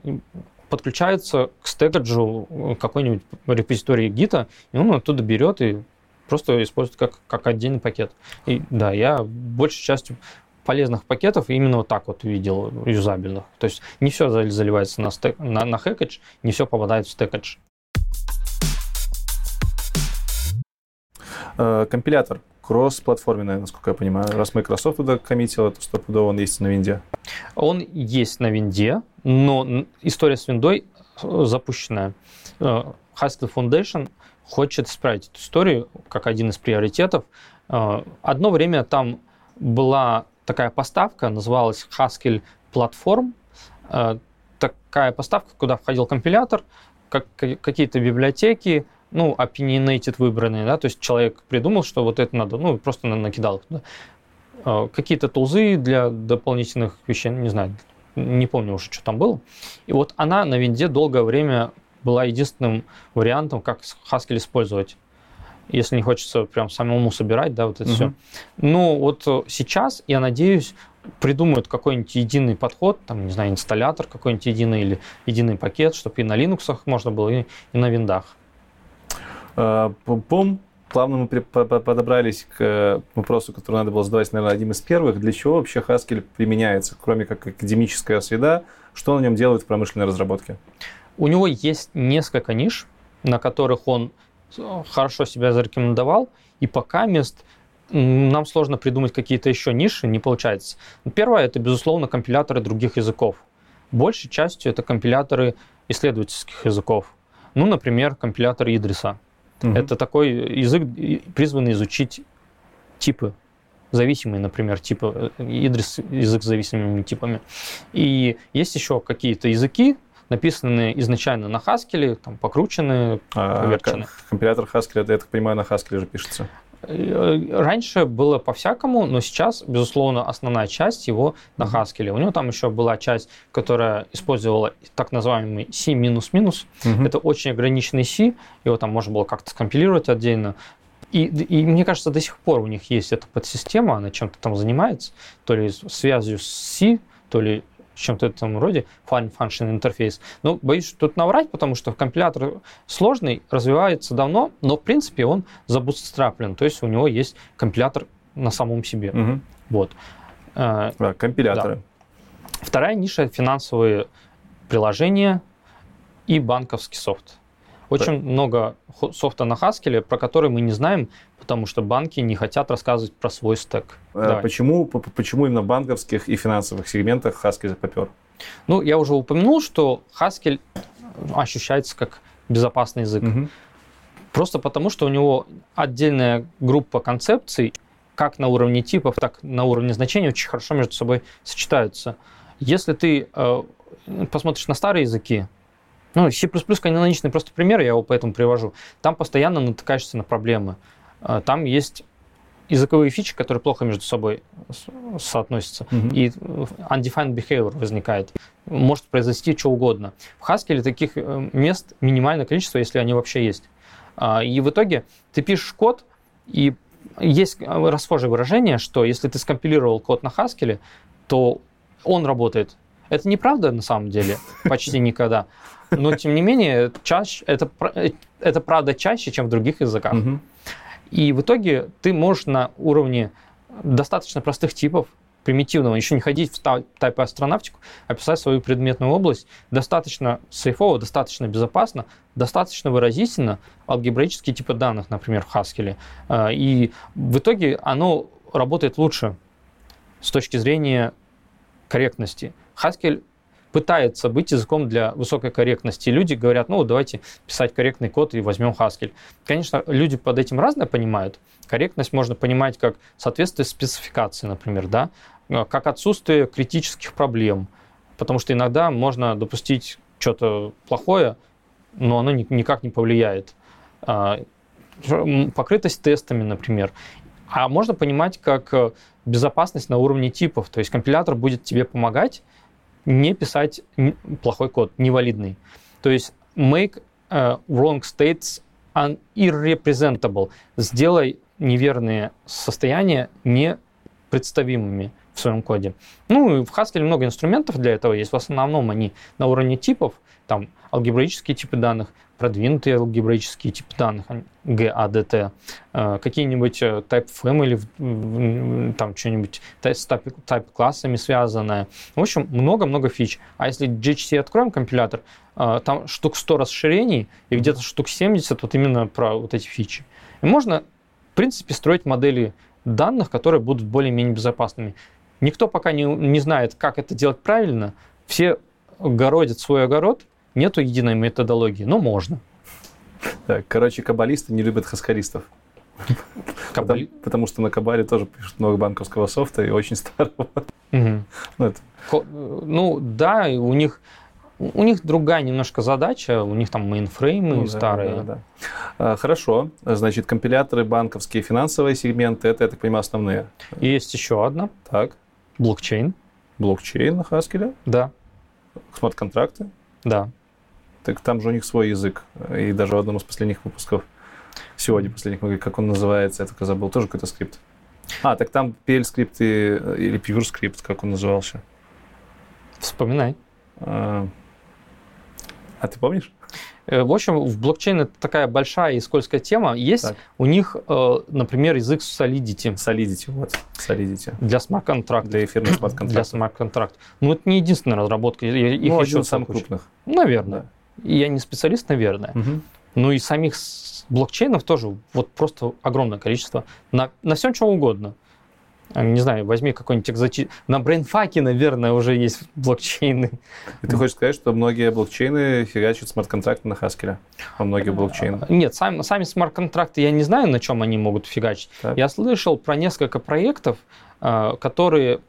подключается к стекаджу э, какой-нибудь репозиторий гита, и он оттуда берет и просто использует как, как отдельный пакет. И да, я большей частью полезных пакетов именно вот так вот увидел, юзабельных. То есть не все заливается на, стек, на, на хэкэдж, не все попадает в стекэдж. Э, компилятор кросс-платформенный, насколько я понимаю. Раз Microsoft туда коммитил, то стопудово он есть на винде. Он есть на винде, но история с виндой э, запущенная. Э, Haskell Foundation хочет исправить эту историю как один из приоритетов. Э, одно время там была такая поставка, называлась Haskell Platform. Такая поставка, куда входил компилятор, как, какие-то библиотеки, ну, opinionated выбранные, да, то есть человек придумал, что вот это надо, ну, просто накидал туда. А, какие-то тулзы для дополнительных вещей, не знаю, не помню уже, что там было. И вот она на винде долгое время была единственным вариантом, как Haskell использовать если не хочется прям самому собирать, да, вот это угу. все. Ну, вот сейчас, я надеюсь, придумают какой-нибудь единый подход, там, не знаю, инсталлятор какой-нибудь единый или единый пакет, чтобы и на Linux можно было, и, и на виндах. А, пом, плавно мы подобрались к э, вопросу, который надо было задавать, наверное, одним из первых. Для чего вообще Haskell применяется, кроме как академическая среда? Что на нем делают в промышленной разработке? У него есть несколько ниш, на которых он э, хорошо себя зарекомендовал, и пока мест нам сложно придумать какие-то еще ниши, не получается. Первое – это, безусловно, компиляторы других языков. Большей частью это компиляторы исследовательских языков. Ну, например, компилятор Идриса – Угу. Это такой язык, призванный изучить типы зависимые, например, типы, Идрис язык с зависимыми типами. И есть еще какие-то языки, написанные изначально на Haskell, там покрученные, а. Компилятор Haskell, это, я так понимаю, на Haskell же пишется. Э, раньше было по-всякому, но сейчас, безусловно, основная часть его на Haskell. У него там еще была часть, которая использовала так называемый C-. Uh-huh. Это очень ограниченный C, его там можно было как-то скомпилировать отдельно. И, и мне кажется, до сих пор у них есть эта подсистема, она чем-то там занимается, то ли связью с C, то ли чем-то этом роде, Fine Function Interface. Но боюсь тут наврать, потому что компилятор сложный, развивается давно, но в принципе он забутстраплен, то есть у него есть компилятор на самом себе. Угу. Вот. А, компиляторы. Да. Вторая ниша – финансовые приложения и банковский софт. Очень да. много софта на Haskell, про который мы не знаем, потому что банки не хотят рассказывать про свой стек. А почему, почему именно в банковских и финансовых сегментах Haskell попер? Ну, я уже упомянул, что Haskell ощущается как безопасный язык. Угу. Просто потому, что у него отдельная группа концепций, как на уровне типов, так и на уровне значений, очень хорошо между собой сочетаются. Если ты э, посмотришь на старые языки, ну, C++ каноничный просто пример, я его поэтому привожу. Там постоянно натыкаешься на проблемы. А, там есть языковые фичи, которые плохо между собой соотносятся. Mm-hmm. И undefined behavior возникает. Может произойти что угодно. В Haskell таких э, мест минимальное количество, если они вообще есть. А, и в итоге ты пишешь код, и есть расхожее выражение, что если ты скомпилировал код на Haskell, то он работает. Это неправда на самом деле, почти никогда. Но, тем не менее, чаще, это, это правда чаще, чем в других языках. Угу. И в итоге ты можешь на уровне достаточно простых типов, примитивного, еще не ходить в type астронавтику, описать свою предметную область достаточно сейфово, достаточно безопасно, достаточно выразительно, алгебраические типы данных, например, в Haskell. А, и в итоге оно работает лучше с точки зрения корректности. Haskell пытается быть языком для высокой корректности. люди говорят, ну, давайте писать корректный код и возьмем Haskell. Конечно, люди под этим разное понимают. Корректность можно понимать как соответствие спецификации, например, да, как отсутствие критических проблем. Потому что иногда можно допустить что-то плохое, но оно никак не повлияет. А, покрытость тестами, например. А можно понимать как э, безопасность на уровне типов. То есть компилятор будет тебе помогать не писать плохой код, невалидный. То есть make uh, wrong states unrepresentable. Сделай неверные состояния непредставимыми в своем коде. Ну, и в Haskell много инструментов для этого есть. В основном они на уровне типов, там алгебраические типы данных, продвинутые алгебраические типы данных, GADT, э, какие-нибудь э, type family, там что-нибудь с type классами связанное. В общем, много-много фич. А если GHC откроем компилятор, э, там штук 100 расширений и где-то штук 70 вот именно про вот эти фичи. И можно, в принципе, строить модели данных, которые будут более-менее безопасными. Никто пока не, не знает, как это делать правильно. Все городят свой огород, нету единой методологии, но можно. Так, короче, каббалисты не любят хаскалистов. Кабали... Потому, потому что на Кабале тоже пишут много банковского софта и очень старого. Угу. Ну, это... ну да, у них у них другая немножко задача, у них там мейнфреймы ну, старые. Да, да, да. А, хорошо, значит, компиляторы, банковские, финансовые сегменты, это, я так понимаю, основные. есть еще одна. Так. Блокчейн. Блокчейн на Haskell? Да. Смарт-контракты? Да. Так там же у них свой язык. И даже в одном из последних выпусков, сегодня последних, мы как он называется, я только забыл, тоже какой-то скрипт. А, так там PL script или PureScript, как он назывался? Вспоминай. А, а ты помнишь? Э, в общем, в блокчейн это такая большая и скользкая тема. Есть так. у них, э, например, язык Solidity. Solidity, вот, Solidity. Для смарт-контракта. Для эфирных смарт-контрактов. Для смарт-контракта. Ну, это не единственная разработка. Их ну, еще один из самых крупных. Наверное. Да. Я не специалист, наверное. Угу. Ну и самих блокчейнов тоже вот просто огромное количество. На, на всем чем угодно. Не знаю, возьми какой-нибудь экзотический... На брейнфаке, наверное, уже есть блокчейны. И ты хочешь сказать, что многие блокчейны фигачат смарт-контракты на Хаскеле? По многих блокчейнах? Нет, сами, сами смарт-контракты я не знаю, на чем они могут фигачить. Так. Я слышал про несколько проектов, а, которые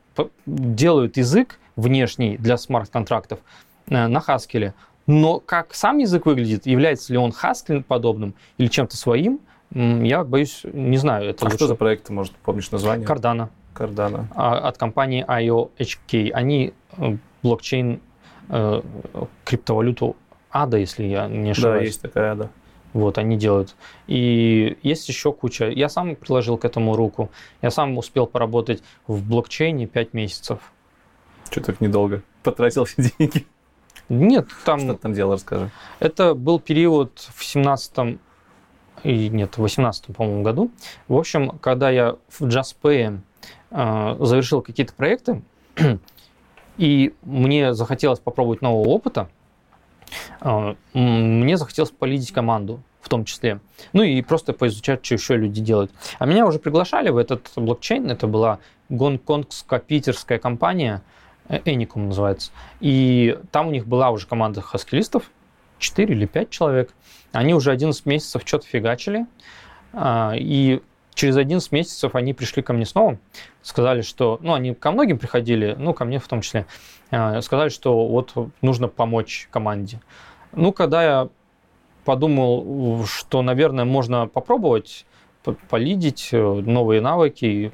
делают язык внешний для смарт-контрактов э, на Хаскеле, но как сам язык выглядит, является ли он Haskell подобным или чем-то своим, я боюсь, не знаю. Это а лучше... что за проект, может, помнишь название? Cardano. Cardano. А, от компании IOHK. Они э, блокчейн, э, криптовалюту ADA, если я не ошибаюсь. Да, есть такая ADA. Вот, они делают. И есть еще куча. Я сам приложил к этому руку. Я сам успел поработать в блокчейне 5 месяцев. Что так недолго? Потратил все деньги? Нет, там... Что ты там делал, расскажи. Это был период в 17 и нет, в 2018, по-моему, году. В общем, когда я в JustPay э, завершил какие-то проекты, и мне захотелось попробовать нового опыта, э, мне захотелось полидить команду в том числе. Ну и просто поизучать, что еще люди делают. А меня уже приглашали в этот блокчейн. Это была гонконгско-питерская компания, Эникум называется. И там у них была уже команда хаскилистов, 4 или 5 человек. Они уже 11 месяцев что-то фигачили. А, и через 11 месяцев они пришли ко мне снова, сказали, что, ну, они ко многим приходили, ну, ко мне в том числе, а, сказали, что вот нужно помочь команде. Ну, когда я подумал, что, наверное, можно попробовать полидить э, новые навыки,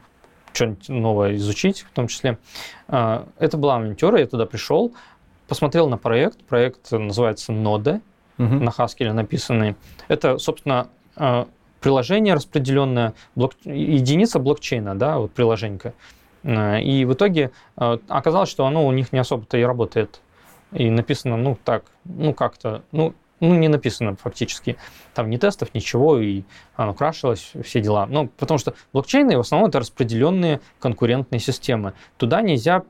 что-нибудь новое изучить в том числе. А, это была авантюра, я туда пришел, посмотрел на проект. Проект называется Node, угу. на Haskell написанный. Это, собственно, э, приложение распределенное, блок... единица блокчейна, да, вот приложенька. Э, и в итоге оказалось, что оно у них не особо-то и работает. И написано, ну, так, ну, как-то, ну, ну, не написано фактически. Там ни тестов, ничего, и оно крашилось, все дела. Ну, потому что блокчейны в основном это распределенные конкурентные системы. Туда нельзя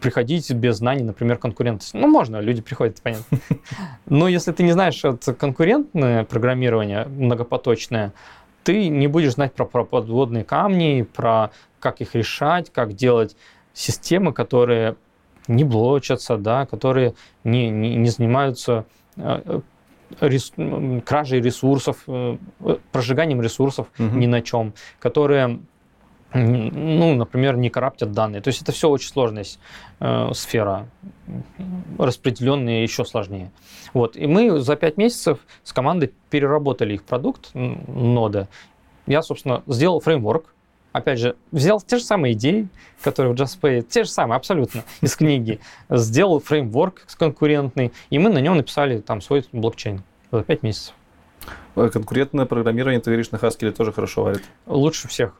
приходить без знаний, например, конкурентности. Ну, можно, люди приходят, понятно. Но если ты не знаешь это конкурентное программирование многопоточное, ты не будешь знать про, про подводные камни, про как их решать, как делать системы, которые не блочатся, да, которые не, не, не занимаются рес, кражей ресурсов, э, прожиганием ресурсов угу. ни на чем, которые ну, например, не караптят данные. То есть это все очень сложная э, сфера, распределенные еще сложнее. Вот. И мы за пять месяцев с командой переработали их продукт нода. Я, собственно, сделал фреймворк, опять же, взял те же самые идеи, которые в JustPay, те же самые абсолютно из книги, сделал фреймворк конкурентный, и мы на нем написали там свой блокчейн за пять месяцев. Конкурентное программирование, ты говоришь, на Haskell тоже хорошо варит? Лучше всех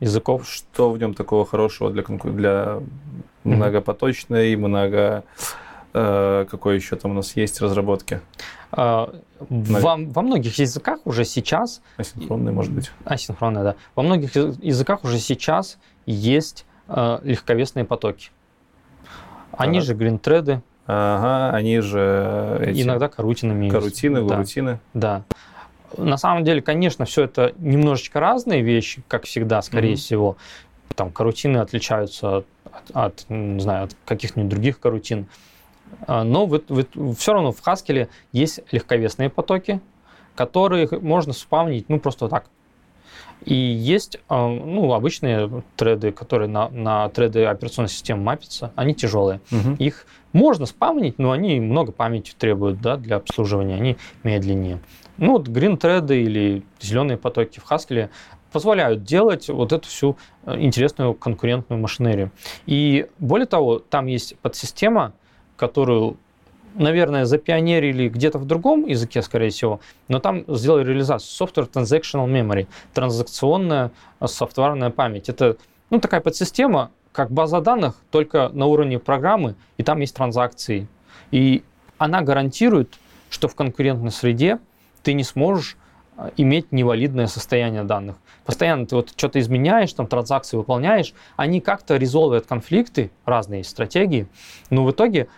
языков. Что в нем такого хорошего для, для многопоточной, много... Э, какой еще там у нас есть разработки? А, во, во многих языках уже сейчас... Асинхронные, может быть. Асинхронные, да. Во многих языках уже сейчас есть э, легковесные потоки. Они так. же гринтреды. Ага, они же... Эти... Иногда карутинами. Карутины, гурутины. Да. да на самом деле, конечно, все это немножечко разные вещи, как всегда, скорее mm-hmm. всего. Там карутины отличаются от, от, не знаю, от каких-нибудь других карутин. Но вы, вы, все равно в Haskell есть легковесные потоки, которые можно спавнить, ну, просто так. И есть а, ну, обычные треды, которые на, на треды операционной системы мапятся, они тяжелые. Угу. Их можно спавнить, но они много памяти требуют да, для обслуживания, они медленнее. Ну, вот green thread или зеленые потоки в Haskell позволяют делать вот эту всю э, интересную конкурентную машинерию. И более того, там есть подсистема, которую, наверное, запионерили где-то в другом языке, скорее всего, но там сделали реализацию Software Transactional Memory, транзакционная э, софтварная память. Это ну, такая подсистема, как база данных, только на уровне программы, и там есть транзакции. И она гарантирует, что в конкурентной среде ты не сможешь иметь невалидное состояние данных. Постоянно ты вот что-то изменяешь, там транзакции выполняешь, они как-то резолвят конфликты, разные стратегии, но в итоге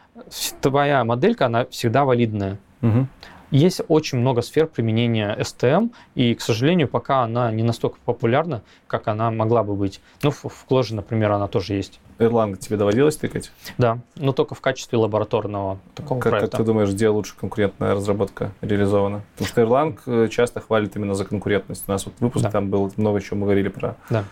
твоя моделька, она всегда валидная. Угу. Есть очень много сфер применения STM, и, к сожалению, пока она не настолько популярна, как она могла бы быть. Ну, в, в например, она тоже есть. Erlang тебе доводилось тыкать? Да, но только в качестве лабораторного такого как, проекта. Как ты думаешь, где лучше конкурентная разработка реализована? Потому что Erlang э, часто хвалит именно за конкурентность. У нас вот выпуск да. там был, много чего мы говорили про... Да.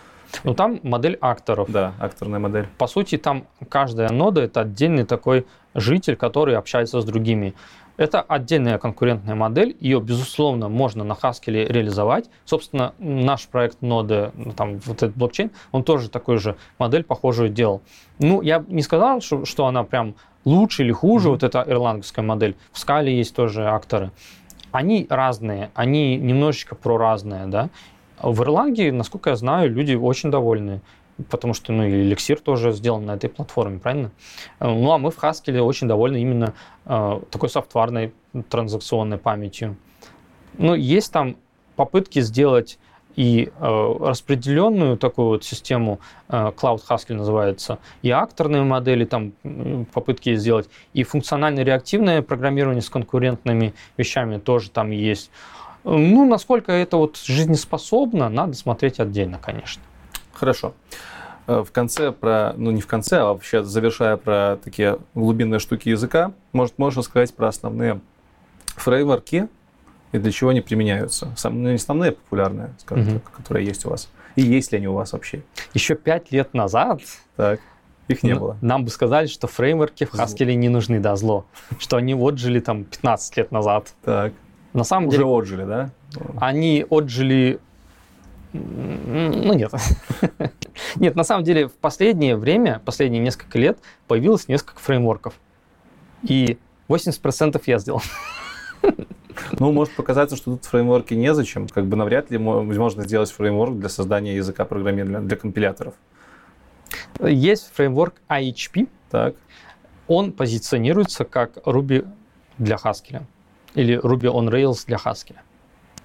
Ну, там модель акторов. Да, акторная модель. По сути, там каждая нода — это отдельный такой житель, который общается с другими. Это отдельная конкурентная модель, ее, безусловно, можно на Haskell реализовать. Собственно, наш проект ноды, ну, там, вот этот блокчейн, он тоже такой же модель похожую делал. Ну, я не сказал, что, что она прям лучше или хуже, mm-hmm. вот эта ирландская модель. В скале есть тоже акторы. Они разные, они немножечко про разные, да. В Ирландии, насколько я знаю, люди очень довольны потому что ну, и эликсир тоже сделан на этой платформе, правильно? Э, ну, а мы в Haskell очень довольны именно э, такой софтварной транзакционной памятью. Ну, есть там попытки сделать и э, распределенную такую вот систему, э, Cloud Haskell называется, и акторные модели, там попытки сделать, и функционально-реактивное программирование с конкурентными вещами тоже там есть. Ну, насколько это вот жизнеспособно, надо смотреть отдельно, конечно. Хорошо. Э, в конце про, ну не в конце, а вообще завершая про такие глубинные штуки языка, может, можно сказать про основные фреймворки и для чего они применяются. Сам, ну, не основные, а популярные, скажем угу. так, которые есть у вас. И есть ли они у вас вообще? Еще пять лет назад так. Их не было. Нам бы сказали, что фреймворки в Haskell не нужны, да, зло. Что они отжили там 15 лет назад. Так. На самом Уже деле... отжили, да? Они отжили ну нет. нет, на самом деле в последнее время, последние несколько лет появилось несколько фреймворков. И 80% я сделал. Ну, может показаться, что тут фреймворки незачем. Как бы навряд ли можно сделать фреймворк для создания языка программирования для компиляторов. Есть фреймворк IHP. Так. Он позиционируется как Ruby для Haskell. Или Ruby on Rails для Haskell.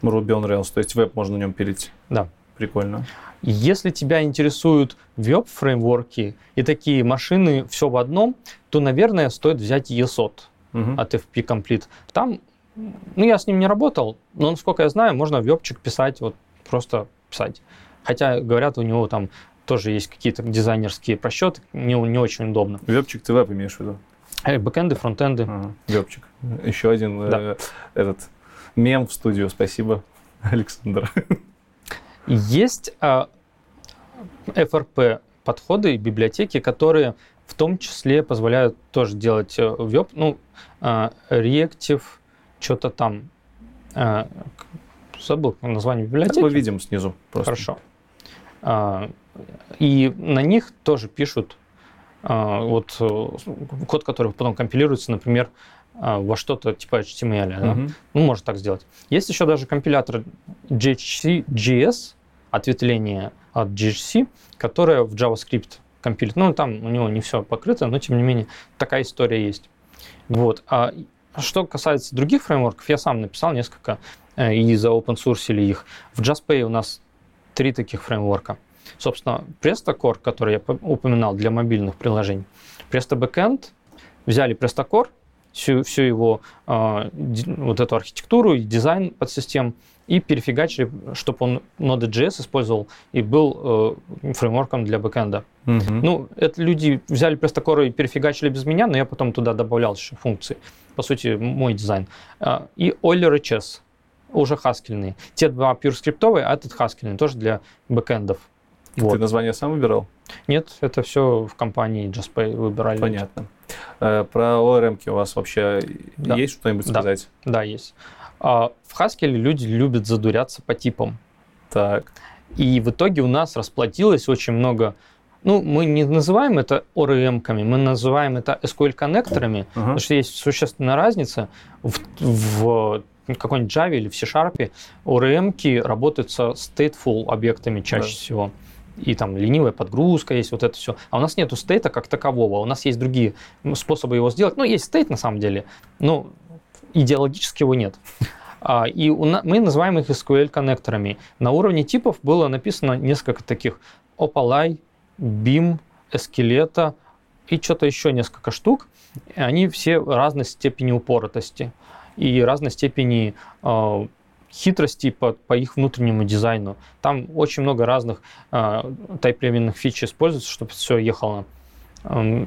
Ruby on Rails, то есть веб можно на нем пилить. Да. Прикольно. Если тебя интересуют веб-фреймворки и такие машины все в одном, то, наверное, стоит взять ESOT угу. от FP Complete. Там, ну, я с ним не работал, но, насколько я знаю, можно вебчик писать, вот просто писать. Хотя, говорят, у него там тоже есть какие-то дизайнерские просчеты, не, не очень удобно. Вебчик ты веб имеешь в виду? Э, бэкэнды, фронтенды. Ага, вебчик. Еще один да. э, этот мем в студию. Спасибо, Александр. Есть э, FRP подходы и библиотеки, которые в том числе позволяют тоже делать э, веб, ну, э, reactive, что-то там. Э, забыл название библиотеки. мы видим снизу. Просто. Хорошо. Э, и на них тоже пишут э, вот э, код, который потом компилируется, например, во что-то типа HTML. Mm-hmm. Да? Ну, может так сделать. Есть еще даже компилятор GHC.js, ответвление от GHC, которое в JavaScript компилит. Ну, там у него не все покрыто, но тем не менее такая история есть. Вот. А что касается других фреймворков, я сам написал несколько э, и за open source их. В JustPay у нас три таких фреймворка. Собственно, Presto Core, который я упоминал для мобильных приложений. Presto Backend, взяли Presto Core, всю, всю его э, вот эту архитектуру и дизайн под систем и перефигачили, чтобы он Node.js использовал и был э, фреймворком для бэкэнда. Угу. Ну, это люди взяли Core и перефигачили без меня, но я потом туда добавлял еще функции. По сути, мой дизайн. Э, и Euler HS, уже хаскельные. Те два pure скриптовые, а этот хаскельный, тоже для бэкэндов. Вот. Ты название сам выбирал? Нет, это все в компании JustPay выбирали. Понятно. Э, про ORM у вас вообще да. есть что-нибудь сказать? Да, да есть. А, в Haskell люди любят задуряться по типам. Так. И в итоге у нас расплатилось очень много ну, мы не называем это ORM-ками, мы называем это SQL-коннекторами, uh-huh. потому что есть существенная разница в, в какой-нибудь Java или в C-Sharp ORM-ки работают со stateful объектами чаще да. всего. И там ленивая подгрузка есть, вот это все. А у нас нету стейта как такового, у нас есть другие способы его сделать. Ну, есть стейт на самом деле, но идеологически его нет. А, и мы называем их SQL-коннекторами. На уровне типов было написано несколько таких. Opalai, BIM, Esqueleto и что-то еще несколько штук. Они все разной степени упоротости и разной степени э, хитрости по, по их внутреннему дизайну. Там очень много разных э, тайп-племенных фич используется, чтобы все ехало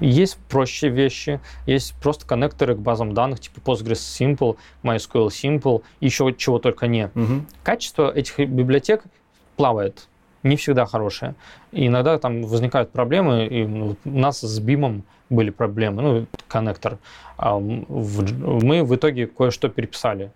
есть проще вещи, есть просто коннекторы к базам данных, типа Postgres Simple, MySQL Simple, еще чего только не. Угу. Качество этих библиотек плавает, не всегда хорошее. И иногда там возникают проблемы, и ну, у нас с BIM были проблемы, ну, коннектор. А мы в итоге кое-что переписали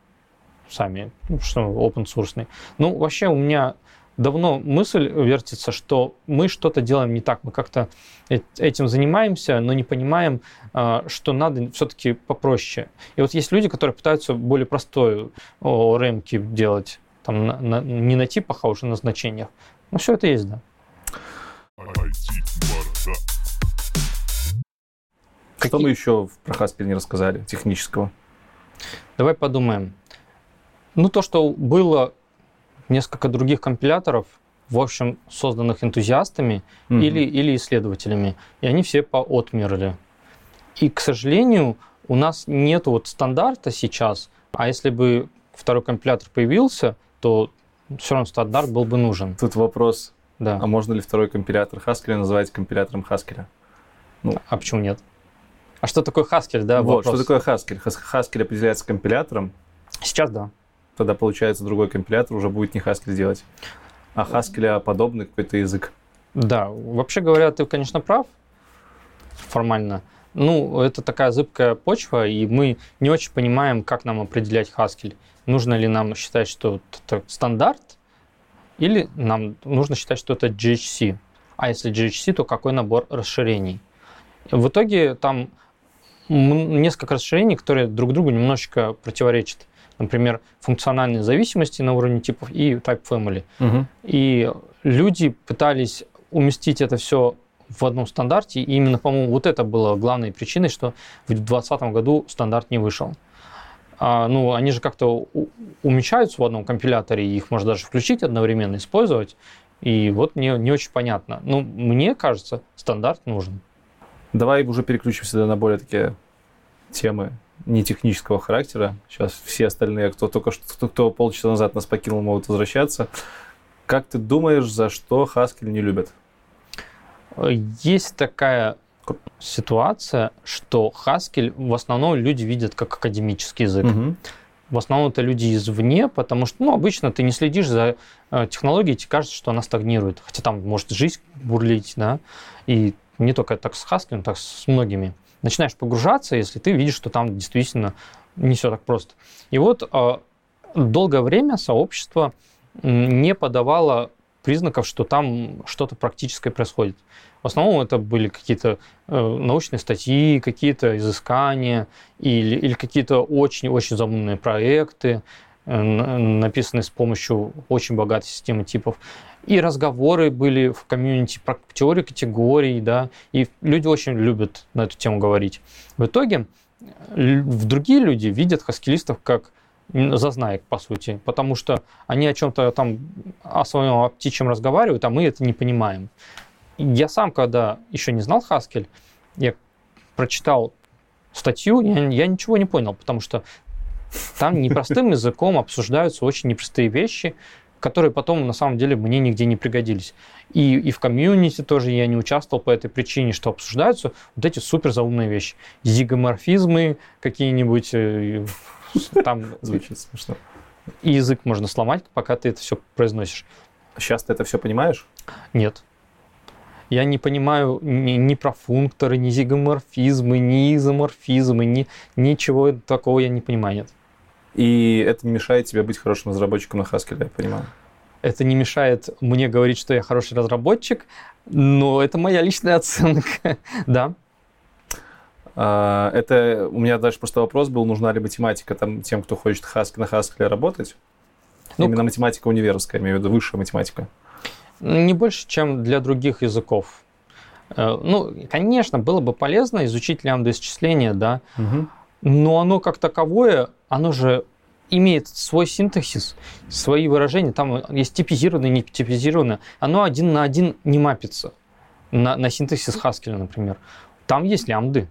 сами, ну, что open source. Ну, вообще у меня давно мысль вертится, что мы что-то делаем не так, мы как-то этим занимаемся, но не понимаем, а, что надо все-таки попроще. И вот есть люди, которые пытаются более простой ремки делать, там, на, на, не на типах, а уже на значениях. Ну, все это есть, да. Что Какие... мы еще про Haskell не рассказали технического? Давай подумаем. Ну, то, что было несколько других компиляторов, в общем, созданных энтузиастами mm-hmm. или, или исследователями, и они все поотмерли. И, к сожалению, у нас нет вот стандарта сейчас, а если бы второй компилятор появился, то все равно стандарт был бы нужен. Тут вопрос, да. а можно ли второй компилятор Haskell называть компилятором Haskell? Ну, а почему нет? А что такое Haskell, да? Вот, вопрос. что такое Haskell? Haskell определяется компилятором. Сейчас да тогда получается другой компилятор уже будет не Haskell делать, а Haskell а подобный какой-то язык. Да, вообще говоря, ты, конечно, прав формально. Ну, это такая зыбкая почва, и мы не очень понимаем, как нам определять Haskell. Нужно ли нам считать, что это стандарт, или нам нужно считать, что это GHC. А если GHC, то какой набор расширений? В итоге там несколько расширений, которые друг другу немножечко противоречат например, функциональные зависимости на уровне типов и type family. Угу. И люди пытались уместить это все в одном стандарте, и именно, по-моему, вот это было главной причиной, что в 2020 году стандарт не вышел. А, ну, они же как-то умещаются в одном компиляторе, и их можно даже включить одновременно, использовать, и вот мне не очень понятно. Ну, мне кажется, стандарт нужен. Давай уже переключимся на более такие темы не технического характера. Сейчас все остальные, кто только что, кто полчаса назад нас покинул, могут возвращаться. Как ты думаешь, за что Haskell не любят? Есть такая ситуация, что Haskell в основном люди видят как академический язык. Угу. В основном это люди извне, потому что, ну, обычно ты не следишь за э, технологией, тебе кажется, что она стагнирует. Хотя там может жизнь бурлить, да, и не только так с Haskell, так с многими. Начинаешь погружаться, если ты видишь, что там действительно не все так просто. И вот э, долгое время сообщество не подавало признаков, что там что-то практическое происходит. В основном это были какие-то э, научные статьи, какие-то изыскания или, или какие-то очень-очень замунные проекты, э, написанные с помощью очень богатой системы типов. И разговоры были в комьюнити про теорию категорий, да, и люди очень любят на эту тему говорить. В итоге в другие люди видят хаскилистов как зазнаек, по сути, потому что они о чем-то там, о своем о птичьем разговаривают, а мы это не понимаем. Я сам, когда еще не знал Haskell, я прочитал статью, я, я ничего не понял, потому что там непростым языком обсуждаются очень непростые вещи, которые потом на самом деле мне нигде не пригодились. И, и в комьюнити тоже я не участвовал по этой причине, что обсуждаются вот эти супер заумные вещи. Зигоморфизмы какие-нибудь, э, там... Звучит смешно. И язык можно сломать, пока ты это все произносишь. Сейчас ты это все понимаешь? Нет. Я не понимаю ни, ни про функторы, ни зигоморфизмы, ни изоморфизмы, ни, ничего такого я не понимаю, нет. И это не мешает тебе быть хорошим разработчиком на Haskell, я понимаю. Это не мешает мне говорить, что я хороший разработчик, но это моя личная оценка, да. А, это у меня дальше просто вопрос был, нужна ли математика там, тем, кто хочет Haskell, на Haskell работать? Ну, Именно математика универская, имею в виду высшая математика. Не больше, чем для других языков. Э, ну, конечно, было бы полезно изучить лямбда исчисления, да, угу. Но оно как таковое, оно же имеет свой синтаксис, свои выражения, там есть типизированное, не типизированное, оно один на один не мапится на, на синтаксис Haskell, например. Там есть лямбды,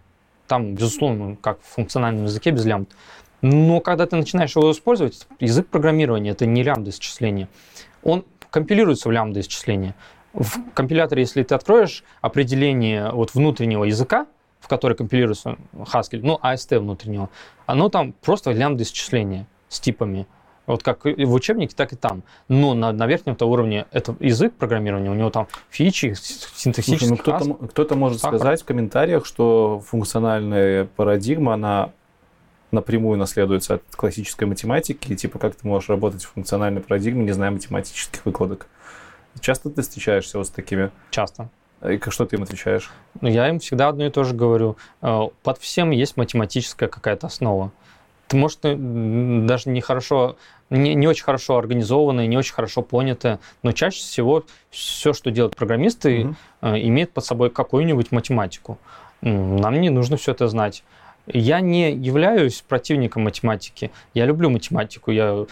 там, безусловно, как в функциональном языке без лямбд. Но когда ты начинаешь его использовать, язык программирования, это не лямбда исчисления, он компилируется в лямбда исчисления. В компиляторе, если ты откроешь определение вот внутреннего языка, в который компилируется Haskell, ну, AST внутреннего, оно там просто лямбда исчисления с типами. Вот как в учебнике, так и там. Но на, на верхнем-то уровне это язык программирования, у него там фичи, синтаксический ну, кто-то, кто-то может фактор. сказать в комментариях, что функциональная парадигма, она напрямую наследуется от классической математики, и типа как ты можешь работать в функциональной парадигме, не зная математических выкладок. Часто ты встречаешься вот с такими? Часто. И что ты им отвечаешь? Ну, я им всегда одно и то же говорю. Э, под всем есть математическая какая-то основа. Ты, может, даже не хорошо не, не очень хорошо организованные, не очень хорошо понятые, но чаще всего все, что делают программисты, угу. имеет под собой какую-нибудь математику. Нам не нужно все это знать. Я не являюсь противником математики. Я люблю математику. Я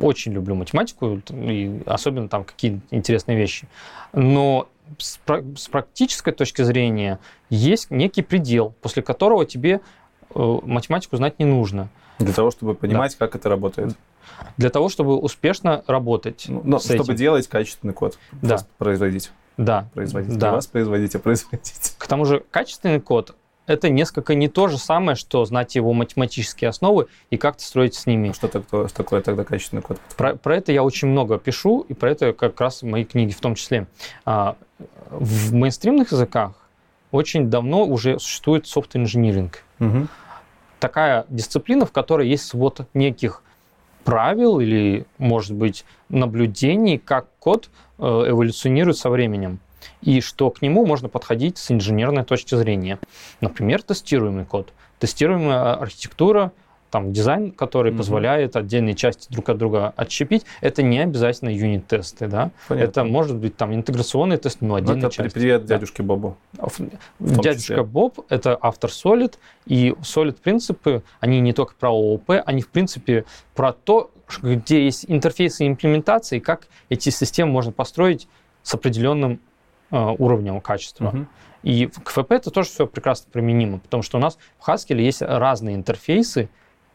очень люблю математику, и особенно там какие интересные вещи. Но с, с практической точки зрения есть некий предел, после которого тебе э, математику знать не нужно. Для того, чтобы понимать, да. как это работает для того, чтобы успешно работать. Ну, но чтобы этим. делать качественный код, да. производить. Да. Производить. Да. Не вас производить, а производить. К тому же качественный код это несколько не то же самое, что знать его математические основы и как-то строить с ними. А что такое, что такое тогда качественный код? Про, про это я очень много пишу, и про это как раз мои книги в том числе. В мейнстримных языках очень давно уже существует soft engineering. Угу. Такая дисциплина, в которой есть свод неких правил или, может быть, наблюдений, как код э, эволюционирует со временем и что к нему можно подходить с инженерной точки зрения. Например, тестируемый код. Тестируемая архитектура – там дизайн, который mm-hmm. позволяет отдельные части друг от друга отщепить. Это не обязательно юнит-тесты, да. Понятно. Это может быть там интеграционный тест, но отдельная это часть. Привет да. дядюшке Бобу. Дядюшка числе. Боб — это автор Solid, и Solid принципы, они не только про ООП, они в принципе про то, где есть интерфейсы имплементации, как эти системы можно построить с определенным э, уровнем качества. Угу. И к ФП это тоже все прекрасно применимо, потому что у нас в Haskell есть разные интерфейсы,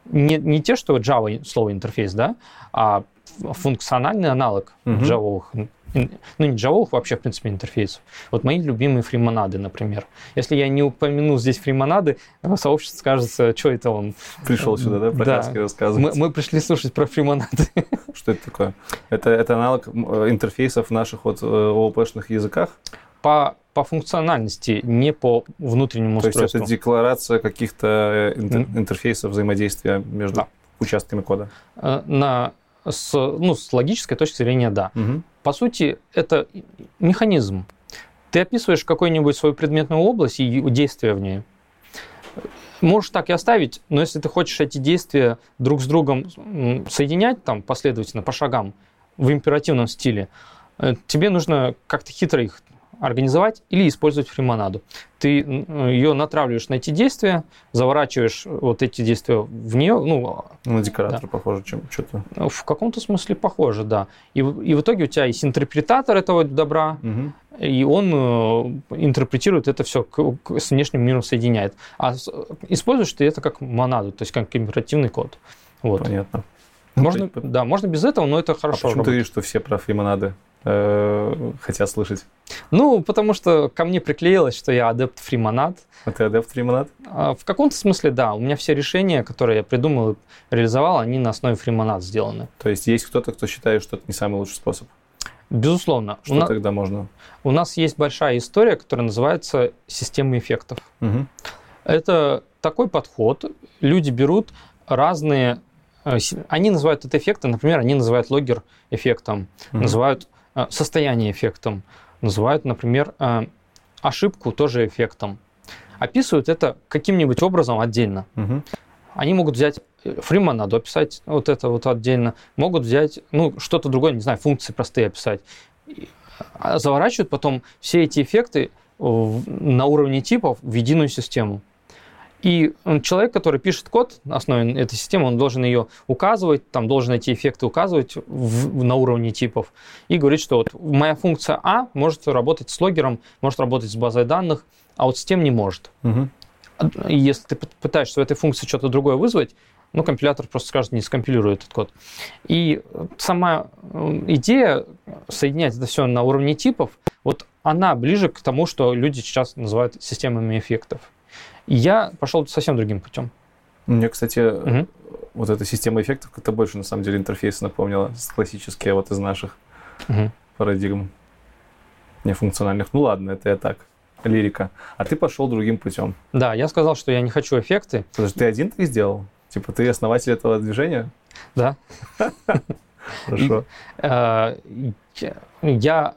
не, не те, что Java слово интерфейс, да, а функциональный аналог uh-huh. Java ну не джавовых вообще, в принципе, интерфейсов. Вот мои любимые фримонады, например. Если я не упомяну здесь фримонады, сообщество скажется, что это он. Пришел сюда, да, про да. рассказывать. Мы, мы пришли слушать про фримонады. Что это такое? Это, это аналог интерфейсов в наших вот ООП-шных языках? По по функциональности, не по внутреннему То устройству. То есть это декларация каких-то интер- интерфейсов взаимодействия между да. участками кода? Э, на, с, ну, с логической точки зрения, да. Угу. По сути, это механизм. Ты описываешь какую-нибудь свою предметную область и действия в ней. Можешь так и оставить, но если ты хочешь эти действия друг с другом соединять там последовательно по шагам в императивном стиле, э, тебе нужно как-то хитро их организовать или использовать фримонаду. Ты ее натравливаешь на эти действия, заворачиваешь вот эти действия в нее. Ну, на декоратор да. похоже, чем что-то. В каком-то смысле похоже, да. И, и в итоге у тебя есть интерпретатор этого добра, угу. и он э, интерпретирует это все к, к, с внешним миром соединяет. А используешь ты это как монаду, то есть как императивный код. Вот. Понятно. Можно, да, можно без этого, но это хорошо. А почему работает. ты говоришь, что все про фримонады э, хотят слышать? Ну, потому что ко мне приклеилось, что я адепт фримонад. А ты адепт фримонад? А, в каком-то смысле, да. У меня все решения, которые я придумал и реализовал, они на основе фримонад сделаны. То есть есть кто-то, кто считает, что это не самый лучший способ? Безусловно. Что у тогда можно? У нас есть большая история, которая называется система эффектов. Угу. Это такой подход. Люди берут разные... Э, они называют это эффектом, например, они называют логер эффектом, угу. называют состояние эффектом, называют, например, э, ошибку тоже эффектом. Описывают это каким-нибудь образом отдельно. Угу. Они могут взять э, Фримана, описать вот это вот отдельно, могут взять ну, что-то другое, не знаю, функции простые описать. А заворачивают потом все эти эффекты на уровне типов в единую систему. И человек, который пишет код на основе этой системы, он должен ее указывать, там должен эти эффекты указывать в, на уровне типов и говорить, что вот моя функция А может работать с логером, может работать с базой данных, а вот с тем не может. Угу. Если ты пытаешься в этой функции что-то другое вызвать, ну, компилятор просто скажет, не скомпилирует этот код. И сама идея соединять это все на уровне типов, вот она ближе к тому, что люди сейчас называют системами эффектов. Я пошел совсем другим путем. Мне, кстати, угу. вот эта система эффектов как-то больше, на самом деле, интерфейс напомнила, классические вот из наших угу. парадигм нефункциональных. Ну ладно, это я так, лирика. А ты пошел другим путем. Да, я сказал, что я не хочу эффекты. Потому ты один так сделал? Типа ты основатель этого движения? Да. Хорошо. Э, я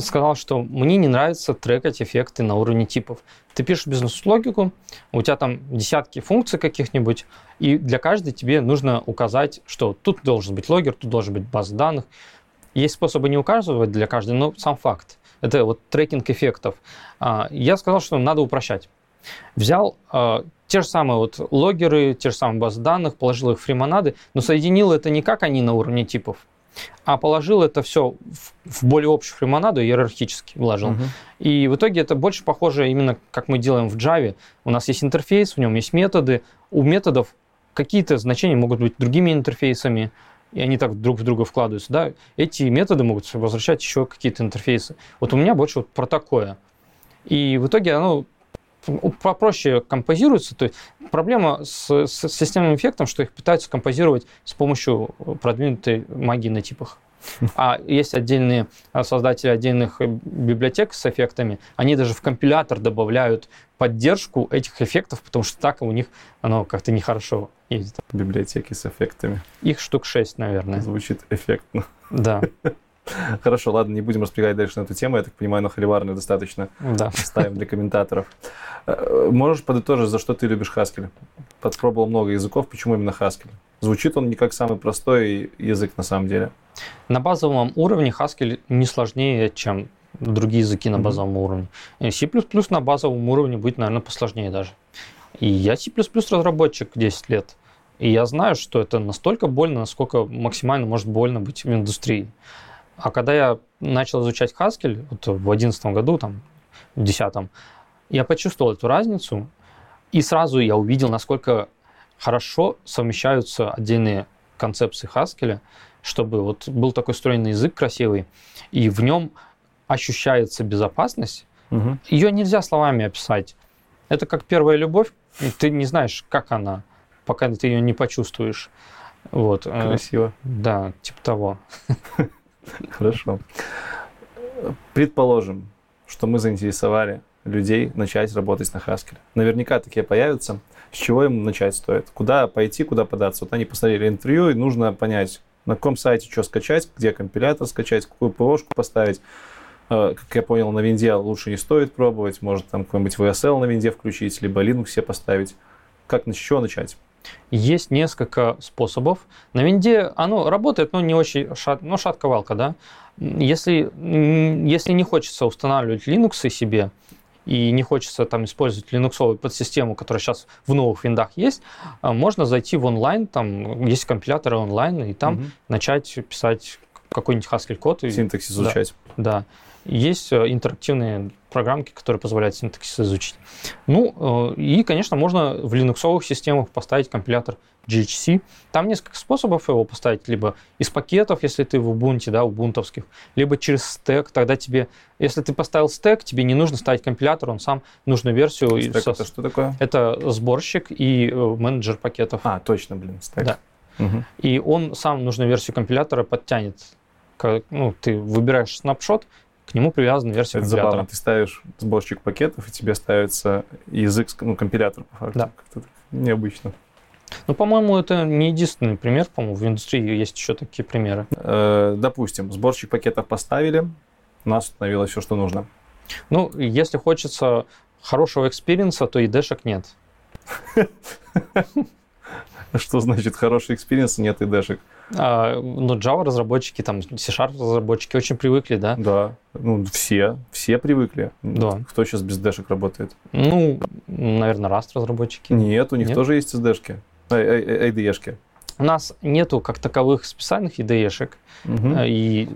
сказал, что мне не нравится трекать эффекты на уровне типов. Ты пишешь бизнес-логику, у тебя там десятки функций каких-нибудь, и для каждой тебе нужно указать, что тут должен быть логер, тут должен быть база данных. Есть способы не указывать для каждой, но сам факт. Это вот трекинг эффектов. А, я сказал, что надо упрощать. Взял а, те же самые вот логеры, те же самые базы данных, положил их в фримонады, но соединил это не как они на уровне типов, а положил это все в, более общую фримонаду, иерархически вложил. Угу. И в итоге это больше похоже именно, как мы делаем в Java. У нас есть интерфейс, в нем есть методы. У методов какие-то значения могут быть другими интерфейсами, и они так друг в друга вкладываются. Да? Эти методы могут возвращать еще какие-то интерфейсы. Вот у меня больше вот про такое. И в итоге оно попроще композируются. То есть проблема с, с системным эффектом, что их пытаются композировать с помощью продвинутой магии на типах. А есть отдельные а, создатели отдельных э, библиотек с эффектами, они даже в компилятор добавляют поддержку этих эффектов, потому что так у них оно как-то нехорошо ездит. Библиотеки с эффектами. Их штук 6, наверное. Звучит эффектно. Да. Хорошо, ладно, не будем распрягать дальше на эту тему. Я так понимаю, на холиварную достаточно да. ставим для комментаторов. Э, можешь подытожить, за что ты любишь Haskell? Подпробовал много языков, почему именно Haskell? Звучит он не как самый простой язык на самом деле. На базовом уровне Haskell не сложнее, чем другие языки на базовом mm-hmm. уровне. C++ на базовом уровне будет, наверное, посложнее даже. И я C++ разработчик 10 лет. И я знаю, что это настолько больно, насколько максимально может больно быть в индустрии. А когда я начал изучать Haskell вот в 2011 году, там, в 2010, я почувствовал эту разницу, и сразу я увидел, насколько хорошо совмещаются отдельные концепции Haskell чтобы вот был такой стройный язык красивый, и в нем ощущается безопасность, угу. ее нельзя словами описать. Это как первая любовь, ты не знаешь, как она, пока ты ее не почувствуешь. Вот. Э, Красиво. Да, типа того. Хорошо. Предположим, что мы заинтересовали людей начать работать на Haskell. Наверняка такие появятся. С чего им начать стоит? Куда пойти, куда податься? Вот они посмотрели интервью, и нужно понять, на каком сайте что скачать, где компилятор скачать, какую ПОшку поставить. Э, как я понял, на винде лучше не стоит пробовать, может там какой-нибудь VSL на винде включить, либо Linux себе поставить. Как, с чего начать? Есть несколько способов. На винде оно работает, но не очень шат, ну, шатковалка, да. Если, если не хочется устанавливать Linux себе, и не хочется там использовать линуксовую подсистему, которая сейчас в новых виндах есть, а, можно зайти в онлайн, там есть компиляторы онлайн, и там угу. начать писать какой-нибудь Haskell код. Синтаксис изучать. Да, да. Есть э, интерактивные программки, которые позволяют синтаксис изучить. Ну, э, и, конечно, можно в линуксовых системах поставить компилятор GHC. Там несколько способов его поставить, либо из пакетов, если ты в Ubuntu, да, убунтовских, либо через стек, тогда тебе, если ты поставил стек, тебе не нужно ставить компилятор, он сам нужную версию... Стек со... это что такое? Это сборщик и э, менеджер пакетов. А, точно, блин, стек. Да. Угу. И он сам нужную версию компилятора подтянет. Ну, ты выбираешь снапшот, к нему привязана версия Это компилятора. Забавно. Ты ставишь сборщик пакетов, и тебе ставится язык, ну, компилятор, по факту. Да. Как-то необычно. Ну, по-моему, это не единственный пример. По-моему, в индустрии есть еще такие примеры. Э, допустим, сборщик пакетов поставили, у нас установилось все, что нужно. Ну, если хочется хорошего experience а, то IDE шек нет. Что значит хороший experience, нет IDE шек? А, ну, Java разработчики, там, C-Sharp разработчики очень привыкли, да? Да, ну, все, все привыкли. Да. Кто сейчас без IDE шек работает? Ну, наверное, Rust разработчики. Нет, у них Нет? тоже есть SDшки, IDE-шки. У нас нету как таковых специальных IDE-шек, угу. и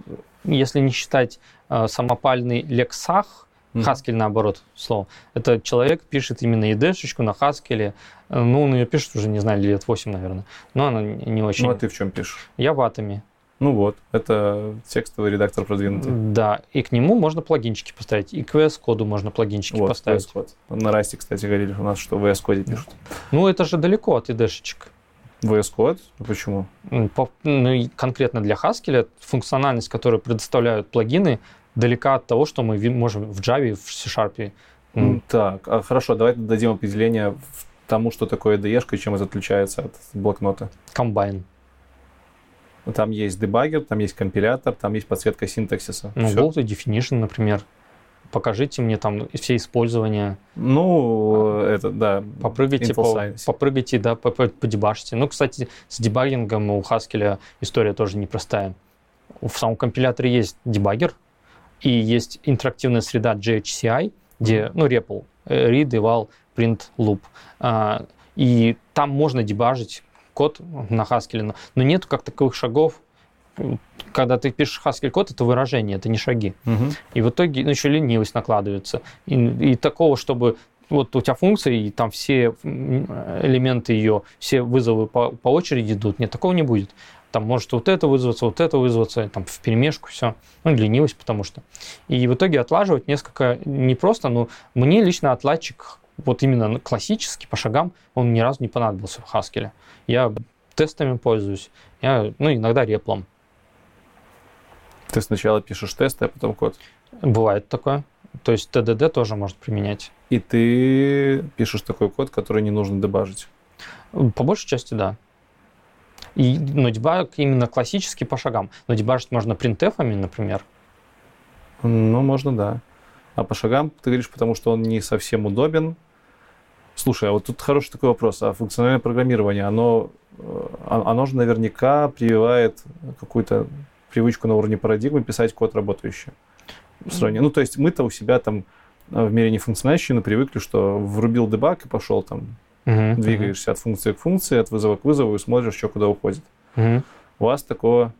если не считать э, самопальный лексах, Haskell наоборот слово. Это человек пишет именно id на Haskell. Ну, он ее пишет уже, не знаю, лет 8, наверное. Но она не очень... Ну, а ты в чем пишешь? Я в Атоме. Ну вот, это текстовый редактор продвинутый. Да, и к нему можно плагинчики поставить, и к VS коду можно плагинчики вот, поставить. VS Code. На Расте, кстати, говорили у нас, что в VS коде пишут. Ну, это же далеко от id-шечек. VS Code? Почему? По, ну, конкретно для Haskell функциональность, которую предоставляют плагины, далека от того, что мы можем в Java, в C-Sharp. Так, а хорошо, давайте дадим определение тому, что такое IDE и чем это отличается от блокнота. Комбайн. Там есть дебаггер, там есть компилятор, там есть подсветка синтаксиса. Ну, Все. Bold Definition, например. Покажите мне там все использования. Ну, это, да. Попрыгайте, по, попрыгайте, да, подебашьте. Ну, кстати, с дебагингом у Haskell история тоже непростая. В самом компиляторе есть дебаггер, и есть интерактивная среда GHCI, где, ну, REPL, э, read, eval, print, loop. А, и там можно дебажить код на Haskell, но нет как таковых шагов, когда ты пишешь Haskell код, это выражение, это не шаги. Угу. И в итоге ну, еще ленивость накладывается. И, и такого, чтобы вот у тебя функция, и там все элементы ее, все вызовы по, по очереди идут, нет, такого не будет там может вот это вызваться, вот это вызваться, там в перемешку все. Ну, ленивость, потому что. И в итоге отлаживать несколько непросто, но мне лично отладчик вот именно классический, по шагам, он ни разу не понадобился в Haskell. Я тестами пользуюсь, я, ну, иногда реплом. Ты сначала пишешь тесты, а потом код? Бывает такое. То есть TDD тоже может применять. И ты пишешь такой код, который не нужно дебажить? По большей части, да. И, но дебаг именно классический по шагам. Но дебажить можно принтефами, например. Ну, можно, да. А по шагам ты говоришь, потому что он не совсем удобен. Слушай, а вот тут хороший такой вопрос. А функциональное программирование, оно, э, оно же наверняка прививает какую-то привычку на уровне парадигмы писать код работающий. В сравнении. Ну, то есть мы-то у себя там э, в мире нефункциональщины привыкли, что врубил дебаг и пошел там Угу, Двигаешься угу. от функции к функции, от вызова к вызову и смотришь, что куда уходит. Угу. У вас такого...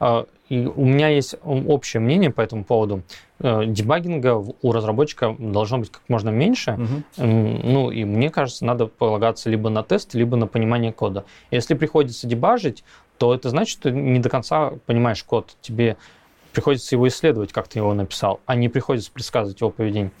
А, и у меня есть общее мнение по этому поводу. Э, дебагинга у разработчика должно быть как можно меньше. Угу. Ну, и мне кажется, надо полагаться либо на тест, либо на понимание кода. Если приходится дебажить, то это значит, что ты не до конца понимаешь код. Тебе приходится его исследовать, как ты его написал, а не приходится предсказывать его поведение.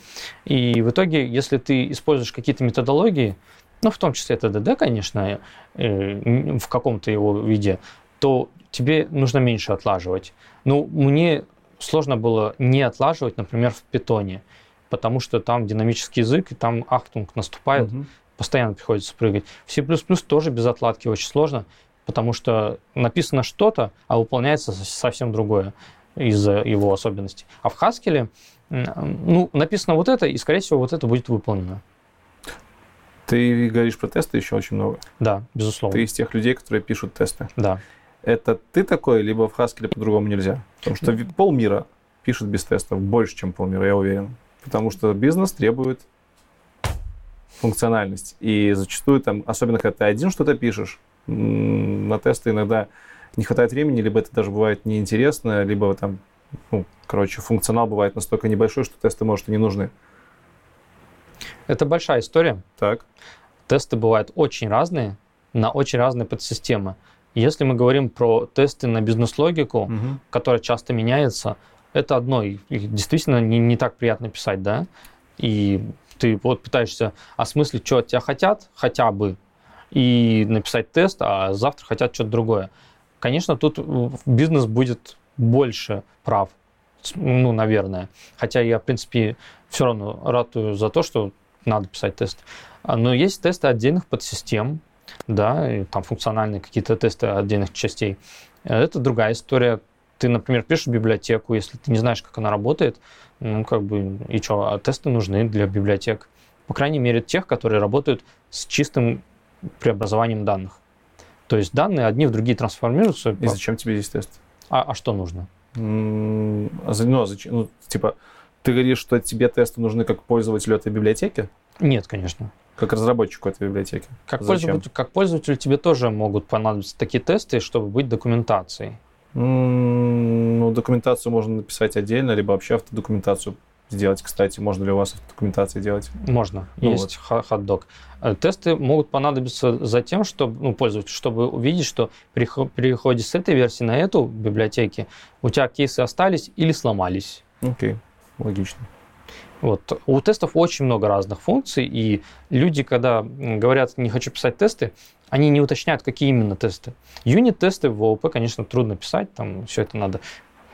И в итоге, если ты используешь какие-то методологии, ну, в том числе это ДД, конечно, э, в каком-то его виде, то тебе нужно меньше отлаживать. Ну, мне сложно было не отлаживать, например, в питоне, потому что там динамический язык, и там ахтунг наступает, угу. постоянно приходится прыгать. В C++ тоже без отладки очень сложно, потому что написано что-то, а выполняется совсем другое из-за его особенностей. А в Haskell ну, написано вот это, и, скорее всего, вот это будет выполнено. Ты говоришь про тесты еще очень много. Да, безусловно. Ты из тех людей, которые пишут тесты. Да. Это ты такой, либо в Haskell по-другому нельзя? Потому что полмира пишет без тестов, больше, чем полмира, я уверен. Потому что бизнес требует функциональность. И зачастую там, особенно когда ты один что-то пишешь, на тесты иногда не хватает времени, либо это даже бывает неинтересно, либо там, ну, короче, функционал бывает настолько небольшой, что тесты, может, и не нужны. Это большая история. Так. Тесты бывают очень разные, на очень разные подсистемы. Если мы говорим про тесты на бизнес-логику, угу. которая часто меняется, это одно, их действительно не, не так приятно писать, да? И ты вот пытаешься осмыслить, что от тебя хотят, хотя бы, и написать тест, а завтра хотят что-то другое. Конечно, тут бизнес будет больше прав, ну, наверное. Хотя я, в принципе, все равно ратую за то, что надо писать тест. А, но есть тесты отдельных подсистем, да, и там функциональные какие-то тесты отдельных частей. Это другая история. Ты, например, пишешь библиотеку, если ты не знаешь, как она работает, ну, как бы, и что, а тесты нужны для библиотек. По крайней мере, тех, которые работают с чистым преобразованием данных. То есть данные одни в другие трансформируются. И зачем тебе здесь тест? А, а что нужно? Ну, а зачем? Ну, типа, ты говоришь, что тебе тесты нужны как пользователю этой библиотеки? Нет, конечно. Как разработчику этой библиотеки? Как, пользователь, как пользователю тебе тоже могут понадобиться такие тесты, чтобы быть документацией. Ну, документацию можно написать отдельно, либо вообще автодокументацию сделать, кстати. Можно ли у вас документации делать? Можно. Ну Есть вот. хот-дог. Э, тесты могут понадобиться за тем, чтобы, ну, пользователю, чтобы увидеть, что при переходе с этой версии на эту библиотеки у тебя кейсы остались или сломались. Окей, okay. логично. Вот. У тестов очень много разных функций, и люди, когда говорят, не хочу писать тесты, они не уточняют, какие именно тесты. Юнит-тесты в ООП, конечно, трудно писать, там все это надо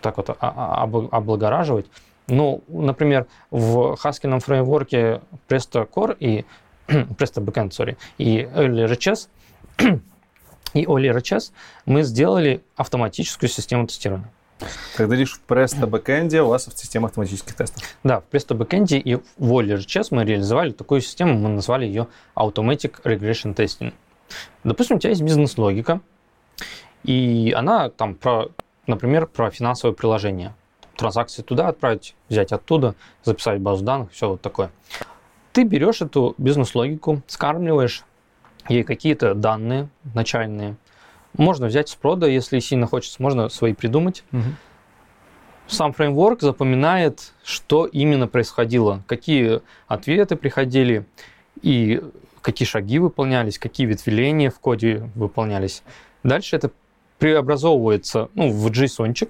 так вот облагораживать. Ну, например, в Haskell фреймворке Presto Core и Presto Backend, sorry, и Early RHS и Oli RHS мы сделали автоматическую систему тестирования. Когда лишь в Presto Backend у вас система автоматических тестов. Да, в Presto Backend и в Oli RHS мы реализовали такую систему, мы назвали ее Automatic Regression Testing. Допустим, у тебя есть бизнес-логика, и она там про, например, про финансовое приложение – транзакции туда отправить, взять оттуда, записать базу данных, все вот такое. Ты берешь эту бизнес-логику, скармливаешь ей какие-то данные начальные. Можно взять с прода, если сильно хочется, можно свои придумать. Угу. Сам фреймворк запоминает, что именно происходило, какие ответы приходили и какие шаги выполнялись, какие ветвеления в коде выполнялись. Дальше это преобразовывается ну, в JSON,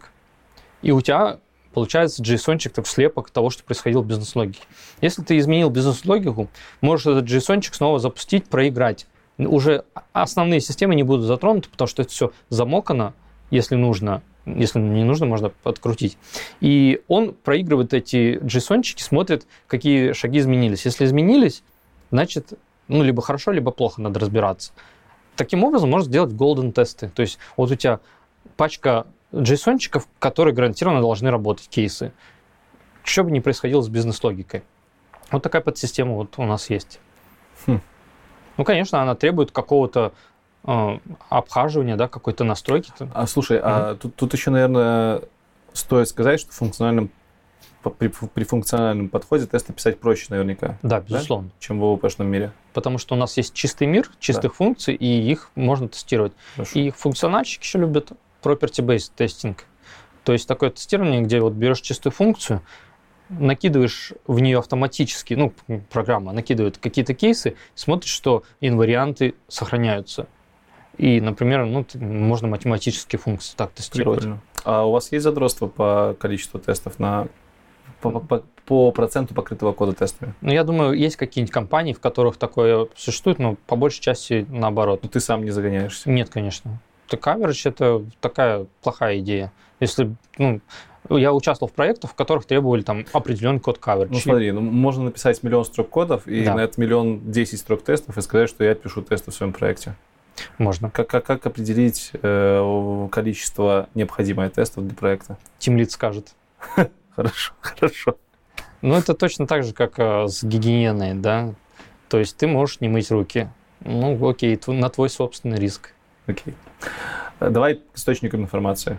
и у тебя получается JSON-чик, так слепок того, что происходило в бизнес-логике. Если ты изменил бизнес-логику, можешь этот JSON-чик снова запустить, проиграть. Уже основные системы не будут затронуты, потому что это все замокано, если нужно, если не нужно, можно подкрутить. И он проигрывает эти JSON-чики, смотрит, какие шаги изменились. Если изменились, значит, ну, либо хорошо, либо плохо, надо разбираться. Таким образом, можно сделать golden тесты. То есть вот у тебя пачка JSON-чиков, которые гарантированно должны работать, кейсы. Что бы ни происходило с бизнес-логикой. Вот такая подсистема вот у нас есть. Хм. Ну, конечно, она требует какого-то э, обхаживания, да, какой-то настройки. А слушай, mm-hmm. а тут, тут еще, наверное, стоит сказать, что функциональным при, при функциональном подходе тесты писать проще наверняка. Да, безусловно. Да? Чем в ООПшном мире. Потому что у нас есть чистый мир, чистых да. функций, и их можно тестировать. Хорошо. И функциональщики еще любят property-based тестинг. То есть такое тестирование, где вот берешь чистую функцию, накидываешь в нее автоматически, ну, программа накидывает какие-то кейсы, смотришь, что инварианты сохраняются. И, например, ну, можно математические функции так тестировать. Прикольно. А у вас есть задротство по количеству тестов на по, по, по проценту покрытого кода тестами? Ну, я думаю, есть какие-нибудь компании, в которых такое существует, но по большей части наоборот. Но ты сам не загоняешься? Нет, конечно. Coverage – это такая плохая идея. Если, ну, я участвовал в проектах, в которых требовали там определенный код coverage. Ну смотри, ну, можно написать миллион строк кодов и да. на это миллион десять строк тестов и сказать, что я пишу тесты в своем проекте. Можно. Как, как, как определить э, количество необходимое тестов для проекта? Тимлит скажет. Хорошо, хорошо. Ну, это точно так же, как э, с гигиеной, да? То есть ты можешь не мыть руки. Ну, окей, на твой собственный риск. Окей. Э, давай к источникам информации.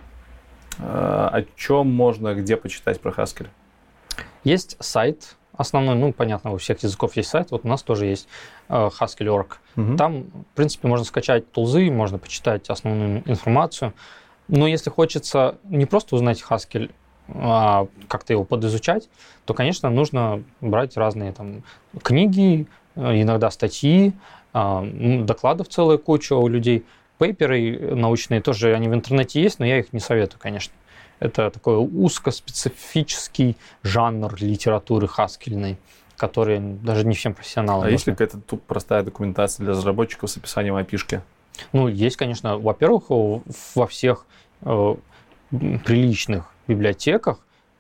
Э, о чем можно где почитать про Haskell? Есть сайт основной, ну, понятно, у всех языков есть сайт, вот у нас тоже есть Haskell.org. Угу. Там, в принципе, можно скачать тулзы, можно почитать основную информацию. Но если хочется не просто узнать Haskell, а, как-то его подизучать, то, конечно, нужно брать разные там книги, э, иногда статьи, докладов целая куча у людей. Пейперы научные тоже, они в интернете есть, но я их не советую, конечно. Это такой узкоспецифический жанр литературы хаскельной, который даже не всем профессионалам. А есть ли какая-то тут простая документация для разработчиков с описанием опишки? Ну, есть, конечно. Во-первых, во всех э, приличных библиотеках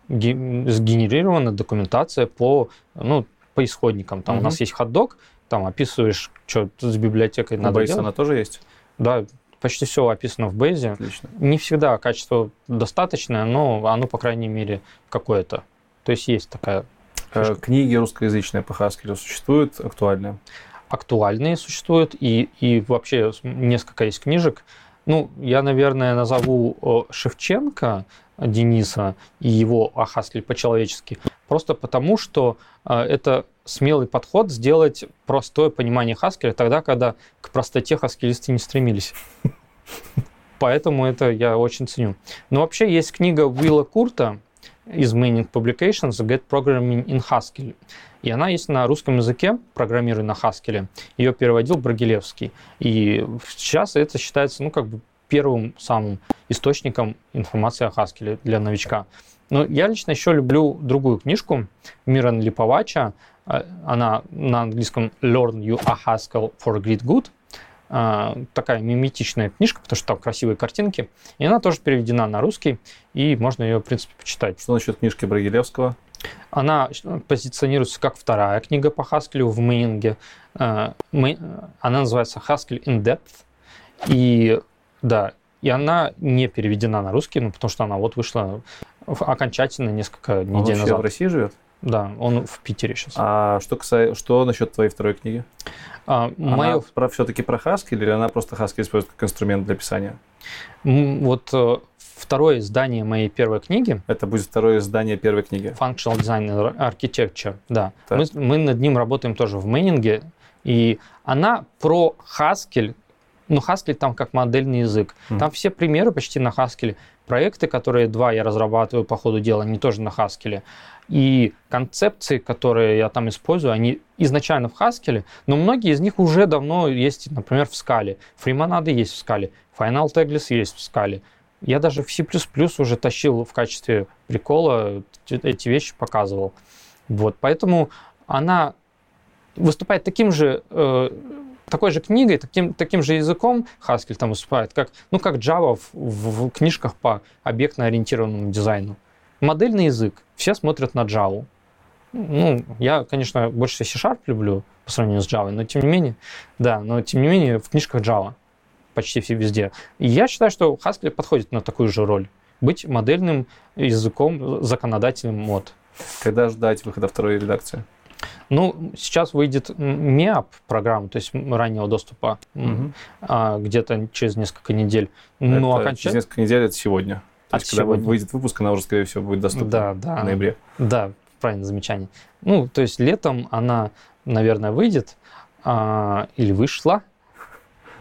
сгенерирована документация по, ну, по исходникам. Там угу. у нас есть хот-дог, там описываешь, что с библиотекой надо делать. она тоже есть? Да, почти все описано в Base. Отлично. Не всегда качество достаточное, но оно, по крайней мере, какое-то. То есть есть такая э, фишка. Книги русскоязычные по Haskell существуют актуальные? Актуальные существуют, и, и вообще несколько есть книжек. Ну, я, наверное, назову Шевченко, Дениса и его о Haskell по-человечески, просто потому, что э, это смелый подход сделать простое понимание Haskell тогда, когда к простоте хаскелисты не стремились. Поэтому это я очень ценю. Но вообще есть книга Уилла Курта из Manning Publications Get Programming in Haskell. И она есть на русском языке, программируя на Haskell. Ее переводил Брагилевский. И сейчас это считается, ну, как бы первым самым источником информации о Haskell для новичка. Но я лично еще люблю другую книжку Миран Липовача. А, она на английском Learn You a Haskell for Great Good. А, такая миметичная книжка, потому что там красивые картинки. И она тоже переведена на русский, и можно ее, в принципе, почитать. Что насчет книжки Брагилевского? Она позиционируется как вторая книга по Haskell в Мейнге. А, она называется Haskell in Depth. И да, и она не переведена на русский, ну, потому что она вот вышла окончательно несколько недель он назад. в России живет? Да, он в Питере сейчас. А что, касается, что насчет твоей второй книги? А, она про, все-таки про Haskell или она просто Haskell использует как инструмент для писания? Вот э, второе издание моей первой книги. Это будет второе издание первой книги. Functional Design Architecture, да. Мы, мы над ним работаем тоже в Мейнинге. И она про Haskell ну, Haskell там как модельный язык. Mm. Там все примеры почти на Haskell. Проекты, которые два я разрабатываю по ходу дела, они тоже на Haskell. И концепции, которые я там использую, они изначально в Haskell, но многие из них уже давно есть, например, в скале. Фримонады есть в скале, Final Tagless есть в скале. Я даже в C++ уже тащил в качестве прикола, эти вещи показывал. Вот, поэтому она выступает таким же э, такой же книгой, таким, таким же языком Haskell там выступает, как, ну, как Java в, в, в книжках по объектно-ориентированному дизайну. Модельный язык. Все смотрят на Java. Ну, я, конечно, больше C-Sharp люблю по сравнению с Java, но тем не менее, да, но тем не менее в книжках Java почти все везде. И я считаю, что Haskell подходит на такую же роль. Быть модельным языком, законодателем мод. Когда ждать выхода второй редакции? Ну, сейчас выйдет MEAP программа, то есть раннего доступа, угу. а, где-то через несколько недель. Но ну, окончательно... Через несколько недель это сегодня. То есть, когда сегодня. выйдет выпуск, она уже, скорее всего, будет доступна да, да. в ноябре. Да, правильное замечание. Ну, то есть летом она, наверное, выйдет а, или вышла.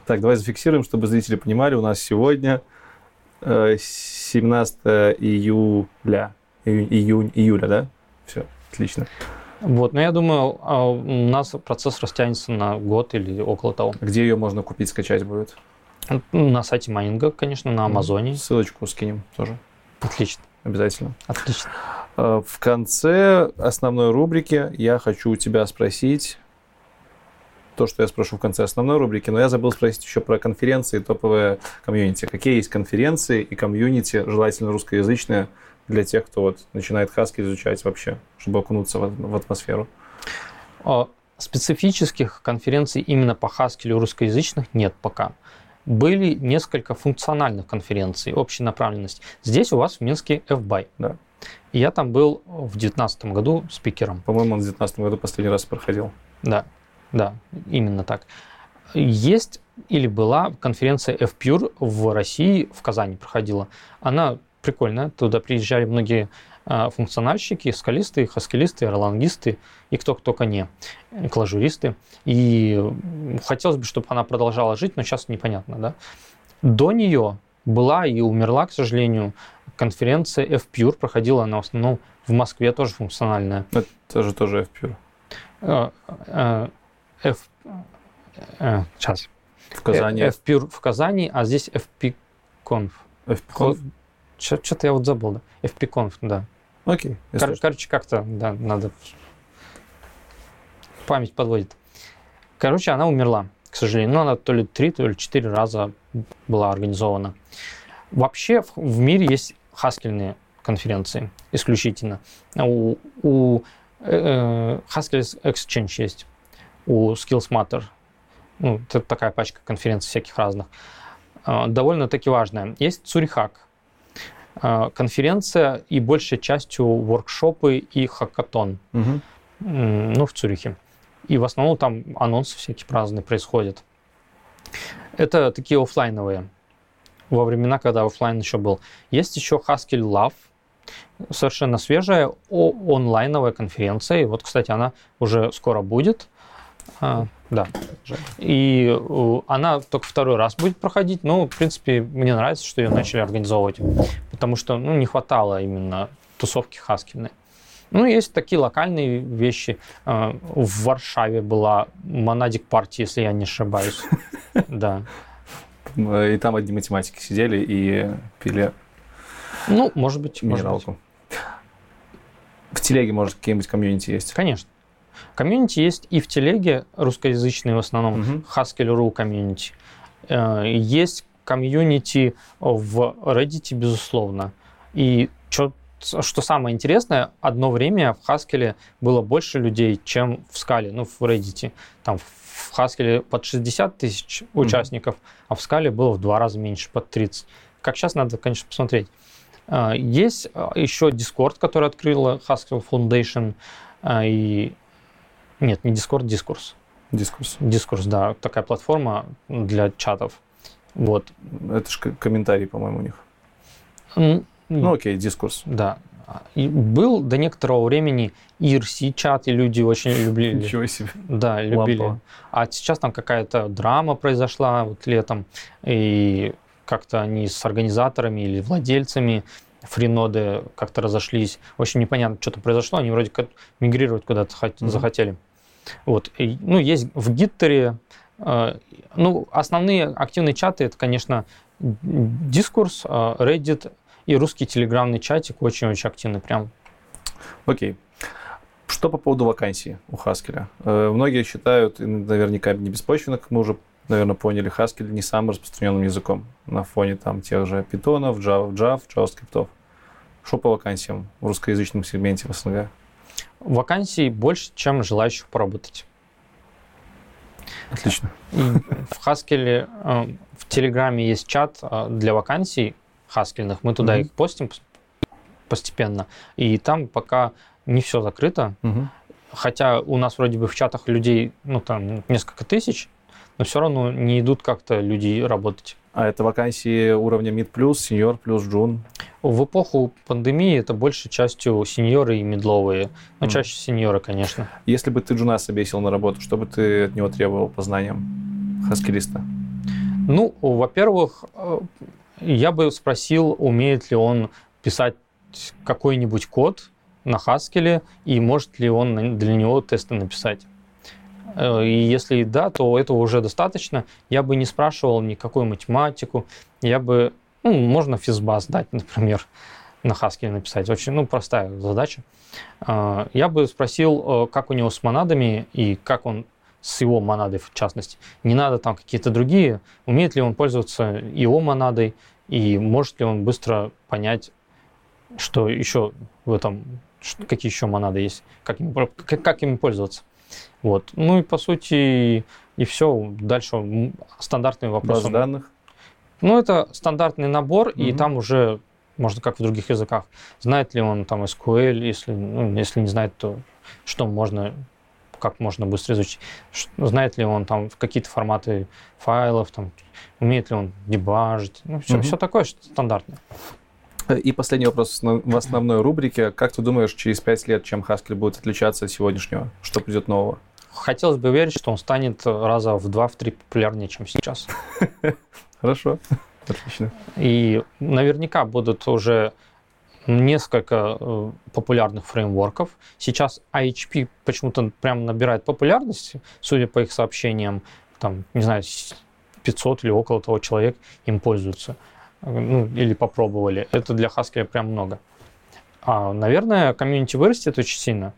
Так, давай зафиксируем, чтобы зрители понимали. У нас сегодня э, 17 июля. Июнь, июля, да? Все, отлично. Вот, но я думаю, а, у нас процесс растянется на год или около того. Где ее можно купить, скачать будет? На сайте майнинга, конечно, на Амазоне. Ссылочку скинем тоже. Отлично. Обязательно. Отлично. Э, в конце основной рубрики я хочу у тебя спросить то, что я спрошу в конце основной рубрики, но я забыл спросить еще про конференции и топовые комьюнити. Какие есть конференции и комьюнити, желательно русскоязычные, для тех, кто вот начинает Haskell изучать вообще, чтобы окунуться в, в атмосферу? Специфических конференций именно по Haskell русскоязычных нет пока. Были несколько функциональных конференций, общей направленности. Здесь у вас в Минске FBY. Да. Я там был в 2019 году спикером. По-моему, он в 2019 году последний раз проходил. Да, да, именно так. Есть или была конференция FPure в России, в Казани проходила. Она прикольная, туда приезжали многие функциональщики, скалисты, хаскелисты, ролангисты и кто только не, клажуристы. И хотелось бы, чтобы она продолжала жить, но сейчас непонятно. Да? До нее была и умерла, к сожалению, конференция FPure, проходила она в основном в Москве, тоже функциональная. Это же тоже uh, F, uh, сейчас. В Казани. FPure в Казани, а здесь FPConf. FPConf? Что-то я вот забыл, да. FPConf, да. Окей. Кор- короче, как-то, да, надо... Память подводит. Короче, она умерла, к сожалению. Но она то ли три, то ли четыре раза была организована. Вообще в, в мире есть хаскельные конференции исключительно. У, у э, Haskell Exchange есть, у Skills Matter. Ну, это такая пачка конференций всяких разных. Э, довольно-таки важная. Есть Цурихак. Э, конференция и большей частью воркшопы и хакатон. Угу. Ну, в Цюрихе. И в основном там анонсы всякие разные происходят. Это такие офлайновые во времена, когда офлайн еще был. Есть еще Haskell Love, совершенно свежая онлайновая конференция. И вот, кстати, она уже скоро будет. Да. И uh, она только второй раз будет проходить. Но, в принципе, мне нравится, что ее начали организовывать. Потому что ну, не хватало именно тусовки хаскельной. Ну, есть такие локальные вещи. В Варшаве была Monadic Party, если я не ошибаюсь. Да. И там одни математики сидели и пили Ну, может быть, может быть. В телеге, может, какие-нибудь комьюнити есть? Конечно. Комьюнити есть и в телеге, русскоязычные в основном, Мгм. Haskell.ru комьюнити. Э, Есть комьюнити в Reddit, безусловно. И чё- что самое интересное, одно время в Haskell было больше людей, чем в Scala, ну, в Reddit. Там в Haskell под 60 тысяч участников, а в Scala было в два раза меньше, под 30. Как сейчас, надо, конечно, посмотреть. А, Есть а, еще Discord, который открыла Haskell Foundation. И... Нет, не Discord, Discourse. Дискурс. Дискурс, да, такая платформа для чатов. Вот. Это же комментарий, по-моему, у них. М, Ну, окей, дискурс. Да. И был до некоторого времени IRC-чат, и люди очень любили. Ничего себе. Да, любили. Лампово. А сейчас там какая-то драма произошла вот летом, и как-то они с организаторами или владельцами фриноды как-то разошлись. Общем, непонятно, что там произошло. Они вроде как мигрировать куда-то Мгм. захотели. Вот. Ну, есть в Гиттере. э, ну, основные активные чаты это, конечно, дискурс, э, Reddit и русский телеграмный чатик очень-очень активный прям. Окей. Что по поводу вакансий у Haskell? Э, Многие считают, наверняка не беспочвенно, как мы уже, наверное, поняли, Haskell не самым распространенным языком на фоне там тех же питонов, Java, Java, JavaScript. Что по вакансиям в русскоязычном сегменте в СНГ? Вакансий больше, чем желающих поработать. Отлично. И в Haskell, э, в Телеграме есть чат э, для вакансий хаскельных. Мы туда Мгм. их постим пос- постепенно. И там пока не все закрыто. Мгм. Хотя у нас вроде бы в чатах людей, ну там несколько тысяч, но все равно не идут как-то люди работать. А это вакансии уровня Mid+, Senior+, джун. В эпоху пандемии это большей частью сеньоры и мидловые. Но Мгм. чаще сеньоры, конечно. Если бы ты Джуна собесил на работу, что бы ты от него требовал по знаниям хаскелиста? Ну, во-первых, э, я бы спросил, умеет ли он писать какой-нибудь код на Haskell и может ли он для него тесты написать. Э, и если да, то этого уже достаточно. Я бы не спрашивал никакую математику. Я бы, ну, можно физбас дать, например, на Haskell написать. Очень, ну, простая задача. Э, я бы спросил, э, как у него с монадами и как он с его монадой в частности. Не надо там какие-то другие. Умеет ли он пользоваться его монадой и может ли он быстро понять, что еще в этом, какие еще монады есть, как им, как, ими пользоваться. Вот. Ну и по сути и все. Дальше стандартные вопросы. Баз данных? Ну это стандартный набор, угу. и там уже можно как в других языках. Знает ли он там SQL, если, ну, если не знает, то что можно, как можно быстро изучить. Знает ли он там какие-то форматы файлов, там, умеет ли он дебажить. Ну, все, угу. все такое стандартное. И последний вопрос в основной рубрике. Как ты думаешь, через пять лет чем Haskell будет отличаться от сегодняшнего? Что придет нового? Хотелось бы верить, что он станет раза в два-в три популярнее, чем сейчас. Хорошо, отлично. И наверняка будут уже несколько э, популярных фреймворков. Сейчас IHP почему-то прям набирает популярность, судя по их сообщениям, там, не знаю, 500 или около того человек им пользуются ну, или попробовали. Это для Haskell прям много. А, наверное, комьюнити вырастет очень сильно,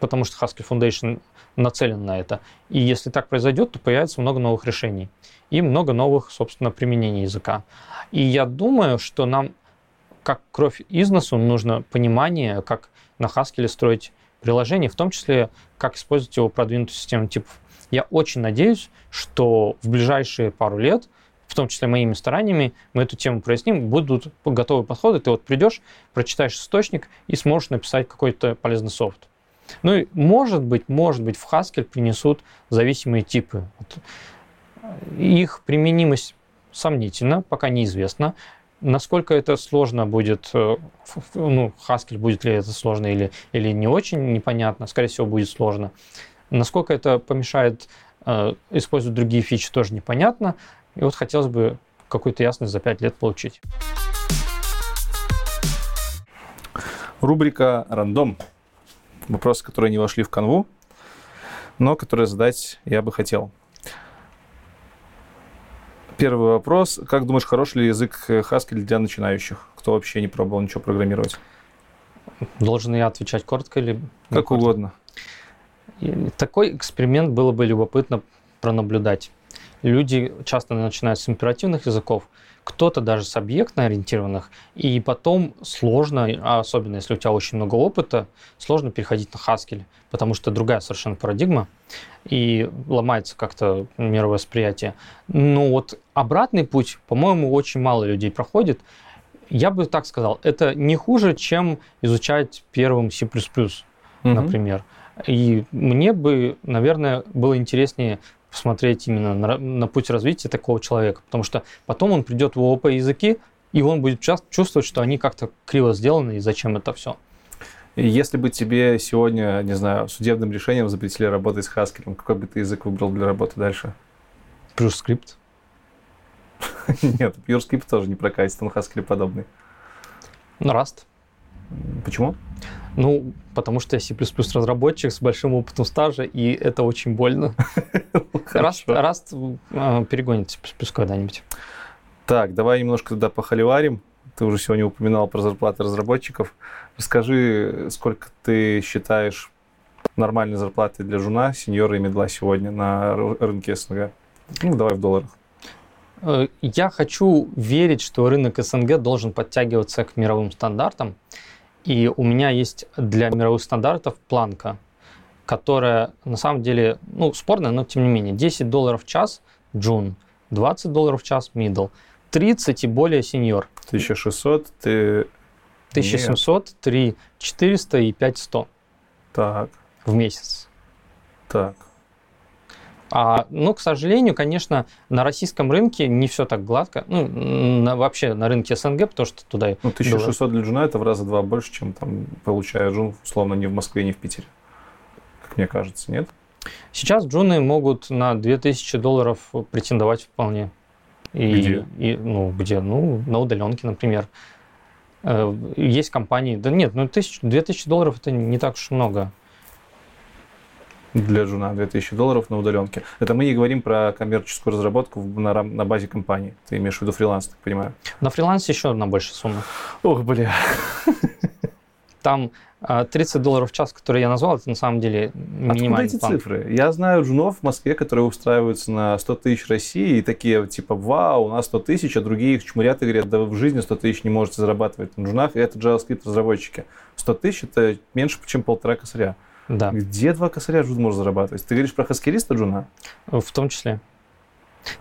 потому что Haskell Foundation нацелен на это. И если так произойдет, то появится много новых решений и много новых, собственно, применений языка. И я думаю, что нам, как кровь из носу, нужно понимание, как на Haskell строить приложение, в том числе, как использовать его продвинутую систему типов. Я очень надеюсь, что в ближайшие пару лет в том числе моими стараниями, мы эту тему проясним, будут готовы подходы. Ты вот придешь, прочитаешь источник и сможешь написать какой-то полезный софт. Ну и может быть, может быть, в Haskell принесут зависимые типы. Вот. Их применимость сомнительна, пока неизвестно. Насколько это сложно будет, э, ну, Haskell будет ли это сложно или, или не очень, непонятно. Скорее всего, будет сложно. Насколько это помешает э, использовать другие фичи, тоже непонятно. И вот хотелось бы какую-то ясность за 5 лет получить. Рубрика «Рандом». Вопросы, которые не вошли в канву, но которые задать я бы хотел. Первый вопрос. Как думаешь, хороший ли язык Haskell для начинающих? Кто вообще не пробовал ничего программировать? Должен я отвечать коротко или... Как коротко? угодно. Такой эксперимент было бы любопытно пронаблюдать. Люди часто начинают с императивных языков, кто-то даже с объектно-ориентированных, и потом сложно, а особенно если у тебя очень много опыта, сложно переходить на Haskell, потому что другая совершенно парадигма, и ломается как-то мировосприятие. Но вот обратный путь, по-моему, очень мало людей проходит. Я бы так сказал, это не хуже, чем изучать первым C++, угу. например. И мне бы, наверное, было интереснее посмотреть именно на, на путь развития такого человека, потому что потом он придет в ООП языки, и он будет часто чувствовать, что они как-то криво сделаны, и зачем это все. Если бы тебе сегодня, не знаю, судебным решением запретили работать с Haskell, какой бы ты язык выбрал для работы дальше? PureScript. Нет, PureScript тоже не прокатит, он Haskell подобный. Ну, Rust. Почему? Ну, потому что я C++ разработчик с большим опытом стажа, и это очень больно. Раз, э, перегонит C++ когда-нибудь. Так, давай немножко тогда похоливарим. Ты уже сегодня упоминал про зарплаты разработчиков. Расскажи, сколько ты считаешь нормальной зарплаты для жуна, сеньора и медла сегодня на рынке СНГ? Ну, давай в долларах. Э, я хочу верить, что рынок СНГ должен подтягиваться к мировым стандартам. И у меня есть для мировых стандартов планка, которая на самом деле, ну, спорная, но тем не менее, 10 долларов в час джун, 20 долларов в час middle, 30 и более сеньор. 1600 ты... 1700, 3 400 и 5100. Так. В месяц. Так. А, ну, к сожалению, конечно, на российском рынке не все так гладко. Ну, на, вообще на рынке СНГ, потому что туда... Ну, 1600 было... для джуна это в раза два больше, чем там получая джун, условно, не в Москве, не в Питере. Как мне кажется, нет? Сейчас джуны могут на 2000 долларов претендовать вполне. И, где? И, ну, где? Ну, на удаленке, например. Э, есть компании... Да нет, ну, 1000, 2000 долларов это не так уж много. Для жуна 2000 долларов на удаленке. Это мы не говорим про коммерческую разработку на, рам- на базе компании. Ты имеешь в виду фриланс, так понимаю? На фрилансе еще на большую сумму. Ох, бля. Там а, 30 долларов в час, которые я назвал, это на самом деле Откуда минимальный эти план. цифры? Я знаю джунов в Москве, которые устраиваются на 100 тысяч России и такие, типа, вау, у нас 100 тысяч, а другие их чмурят и говорят, да вы в жизни 100 тысяч не можете зарабатывать на джунах, и это JavaScript-разработчики. 100 тысяч – это меньше, чем полтора косаря. Да, Где два косаря джун может зарабатывать? Ты говоришь про хаскелиста джуна? в том числе.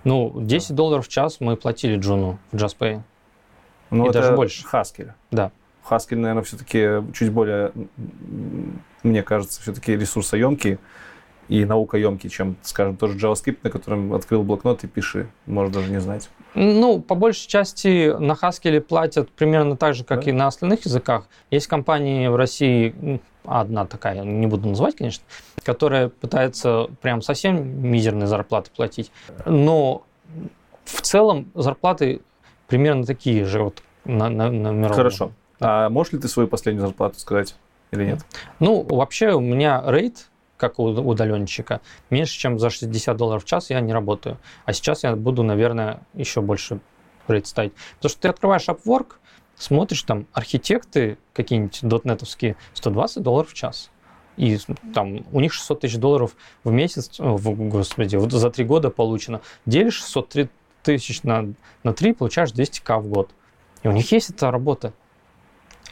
Ну, 10 долларов в час мы платили Джуну в JazzPay. Ну, И это даже больше. Хаскель. Да. Хаскель, наверное, все-таки чуть более, мне кажется, все-таки ресурсоемкий и наукоемкий, чем, скажем, тоже JavaScript, на котором открыл блокнот и пиши. Можно даже не знать. Ну, по большей части на Haskell платят примерно так же, как Да? и на остальных языках. Есть компании в России, м, одна такая, не буду называть, конечно, которая пытается прям совсем мизерные зарплаты платить. Но в целом зарплаты примерно такие же вот на, на, на мировом. Хорошо. А можешь ли ты свою последнюю зарплату сказать или нет? Ну, вообще у меня рейд, как у удаленщика, меньше, чем за 60 долларов в час я не работаю. А сейчас я буду, наверное, еще больше рейд ставить. Потому что ты открываешь Upwork, смотришь там архитекты какие-нибудь дотнетовские, 120 долларов в час. И там у них 600 тысяч долларов в месяц, о, в, господи, вот за три года получено. Делишь 600 тысяч на, на 3, получаешь 200к в год. И у них есть эта работа.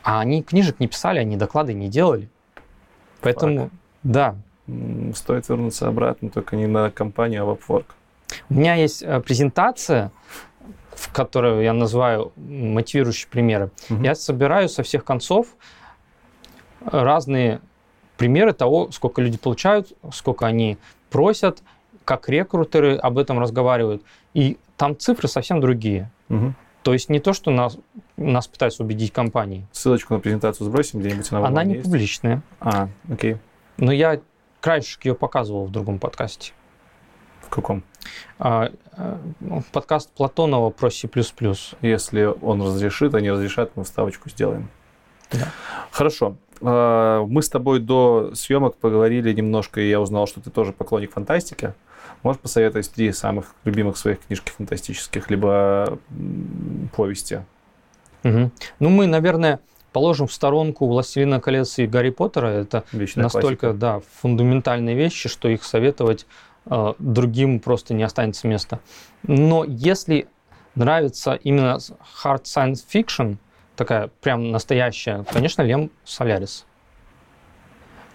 А они книжек не писали, они доклады не делали. Поэтому, да, М, Стоит вернуться обратно, только не на компанию, а в Upwork. у меня есть э, презентация, в которую я называю мотивирующие примеры. Мгм. Я собираю со всех концов разные примеры того, сколько люди получают, сколько они просят, как рекрутеры об этом разговаривают. И там цифры совсем другие. Мгм. То есть не то, что нас, нас пытаются убедить компании. Ссылочку на презентацию сбросим где-нибудь на Она не есть? публичная. А, окей. Но я краешек ее показывал в другом подкасте. В каком? А, э, ну, подкаст Платонова про C++. Если он разрешит, а не разрешат, мы вставочку сделаем. Да. Хорошо. А, Мы с тобой до съемок поговорили немножко, и я узнал, что ты тоже поклонник фантастики. Можешь посоветовать три самых любимых своих книжки фантастических, либо повести? Мгм. Ну, мы, наверное, положим в сторонку «Властелина колец» и «Гарри Поттера». Это Вечная настолько, классика. да, фундаментальные вещи, что их советовать э, другим просто не останется места. Но если нравится именно hard science fiction, такая прям настоящая, конечно, Лем Солярис.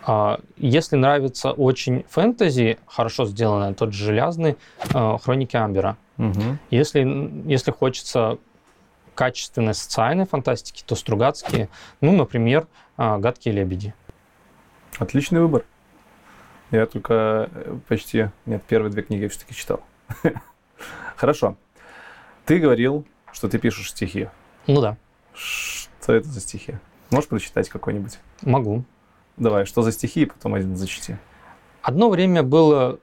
А если нравится очень фэнтези, хорошо сделанное, тот же железный, э, Хроники Амбера. Мгм. Если, если хочется качественной социальной фантастики, то Стругацкие, ну, например, а, «Гадкие лебеди». Отличный выбор. Я только э, почти... Нет, первые две книги я все-таки читал. Хорошо. Ты говорил, что ты пишешь стихи. Ну да, Что это за стихи? Можешь прочитать какой-нибудь? могу. Давай, что за стихи, и потом один зачти. Одно время было,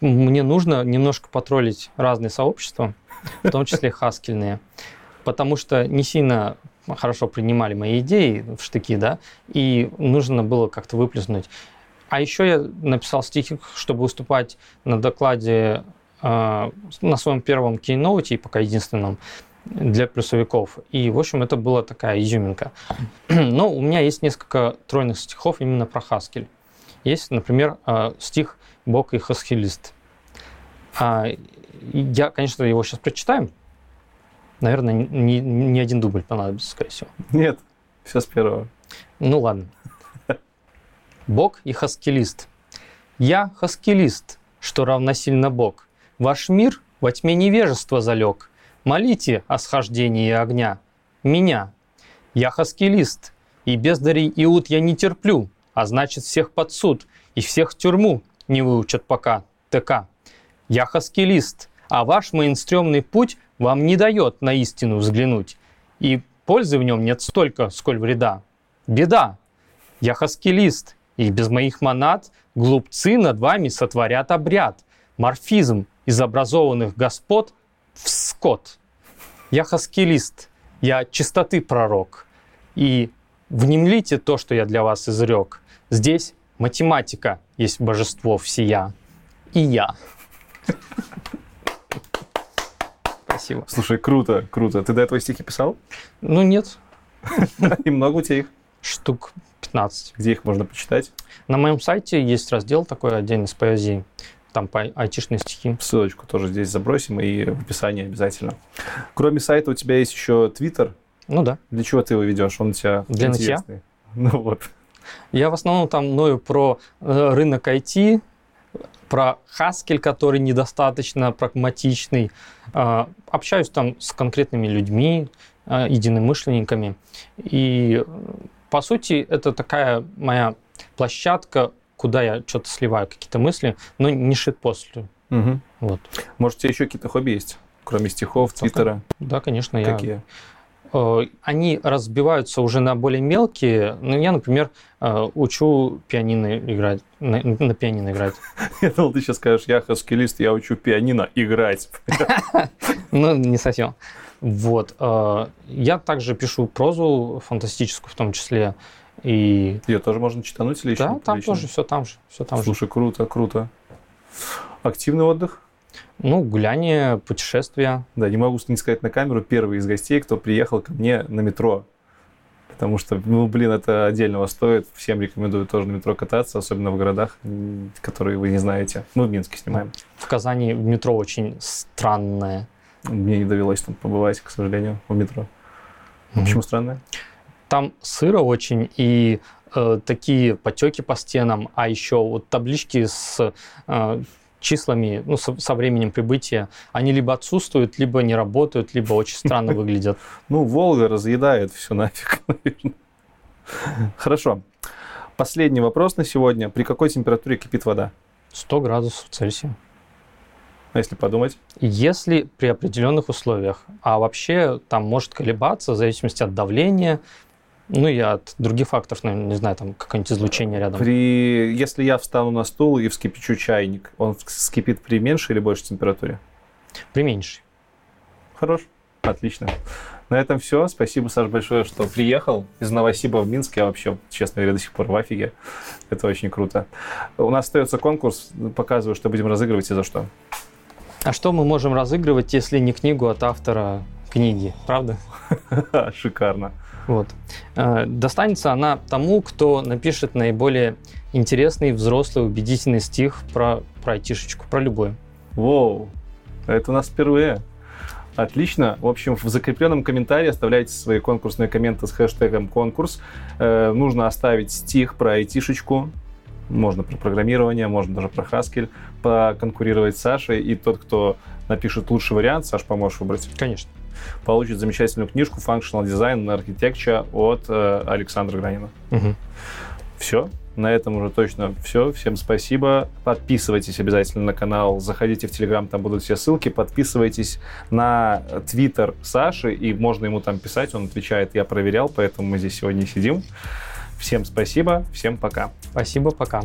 мне нужно немножко потроллить разные сообщества, в том числе хаскельные, потому что не сильно хорошо принимали мои идеи в штыки, да, и нужно было как-то выплеснуть. А еще я написал стихи, чтобы выступать на докладе э, на своем первом кейноуте, и пока единственном, для плюсовиков. И, в общем, это была такая изюминка. Но у меня есть несколько тройных стихов именно про Хаскель. Есть, например, э, стих «Бог и хаскелист». А, Я, конечно, его сейчас прочитаем. Наверное, не, не один дубль понадобится, скорее всего. Нет, все с первого. Ну ладно. Бог и хаскелист. Я хаскелист, что равносильно Бог. Ваш мир во тьме невежества залег. Молите о схождении огня. Меня. Я хаскелист, и бездарей иуд я не терплю, а значит всех под суд, и всех в тюрьму не выучат пока ТК. Я хаскелист, а ваш мейнстремный путь вам не дает на истину взглянуть, и пользы в нем нет столько, сколь вреда. Беда! Я хаскелист, и без моих монад глупцы над вами сотворят обряд, морфизм из образованных господ в скот. Я хаскелист, я чистоты пророк, и внемлите то, что я для вас изрек. Здесь математика есть божество всея, и я. Спасибо. Слушай, круто, круто. Ты до этого стихи писал? Ну, нет. И много у тебя их? Штук 15. Где их можно почитать? На моем сайте есть раздел такой отдельный с поэзией. Там по айтишные стихи. Ссылочку тоже здесь забросим и в описании обязательно. Кроме сайта у тебя есть еще Твиттер. Ну да. Для чего ты его ведешь? Он у тебя Для нытья. интересный. Ну вот. Я в основном там ною про э, рынок IT, про Haskell, который недостаточно прагматичный. Э, общаюсь там с конкретными людьми, э, единомышленниками. И, по сути, это такая моя площадка, куда я что-то сливаю, какие-то мысли, но не шитпостлю. Мгм. Вот. Может, у тебя еще какие-то хобби есть? Кроме стихов, Твиттера? Да, конечно, я... Какие? Э, Они разбиваются уже на более мелкие. Ну, я, например, э, учу пианино играть, на, на пианино играть. Я думал, ты сейчас скажешь, я хаскилист, я учу пианино играть. Ну, не совсем. Вот. э, Я также пишу прозу фантастическую в том числе. И Ее тоже можно читануть или еще? да, там тоже все там же, все там же. Слушай, круто, круто. Активный отдых? Ну, гуляние, путешествия. Да, не могу не сказать на камеру, первый из гостей, кто приехал ко мне на метро. Потому что, ну, блин, это отдельного стоит. Всем рекомендую тоже на метро кататься, особенно в городах, которые вы не знаете. Мы в Минске снимаем. В Казани метро очень странное. Мне не довелось там побывать, к сожалению, в метро. Почему странное? Там сыро очень и э, такие потеки по стенам, а еще вот таблички с э, числами, ну, со, со временем прибытия, они либо отсутствуют, либо не работают, либо очень странно выглядят. Ну, Волга разъедает все нафиг, наверное. Хорошо. Последний вопрос на сегодня. При какой температуре кипит вода? 100 градусов Цельсия. А если подумать? Если при определенных условиях, а вообще там может колебаться в зависимости от давления, ну и от других факторов, наверное, не знаю, там какое-нибудь излучение рядом. При... Если я встану на стул и вскипячу чайник, он вскипит при меньшей или большей температуре? При меньшей. Хорош. Отлично. На этом все. Спасибо, Саш, большое, что приехал из Новосиба в Минск. Я вообще, честно говоря, до сих пор в афиге. Это очень круто. У нас остается конкурс. Показываю, что будем разыгрывать и за что. А что мы можем разыгрывать, если не книгу от автора книги, правда? Шикарно. Вот. Э, Достанется она тому, кто напишет наиболее интересный, взрослый, убедительный стих про, про айтишечку, про любой. Воу. Это у нас впервые. Отлично. В общем, в закрепленном комментарии оставляйте свои конкурсные комменты с хэштегом конкурс. Э, нужно оставить стих про айтишечку. Можно про программирование, можно даже про Haskell поконкурировать с Сашей. И тот, кто напишет лучший вариант, Саш, поможешь выбрать, Конечно. Получит замечательную книжку Functional Design and Architecture от э, Александра Гранина. Мгм. Все. На этом уже точно все. Всем спасибо. Подписывайтесь обязательно на канал. Заходите в Телеграм, там будут все ссылки. Подписывайтесь на Твиттер Саши, и можно ему там писать. Он отвечает, я проверял, поэтому мы здесь сегодня сидим. Всем спасибо, всем пока. Спасибо, пока.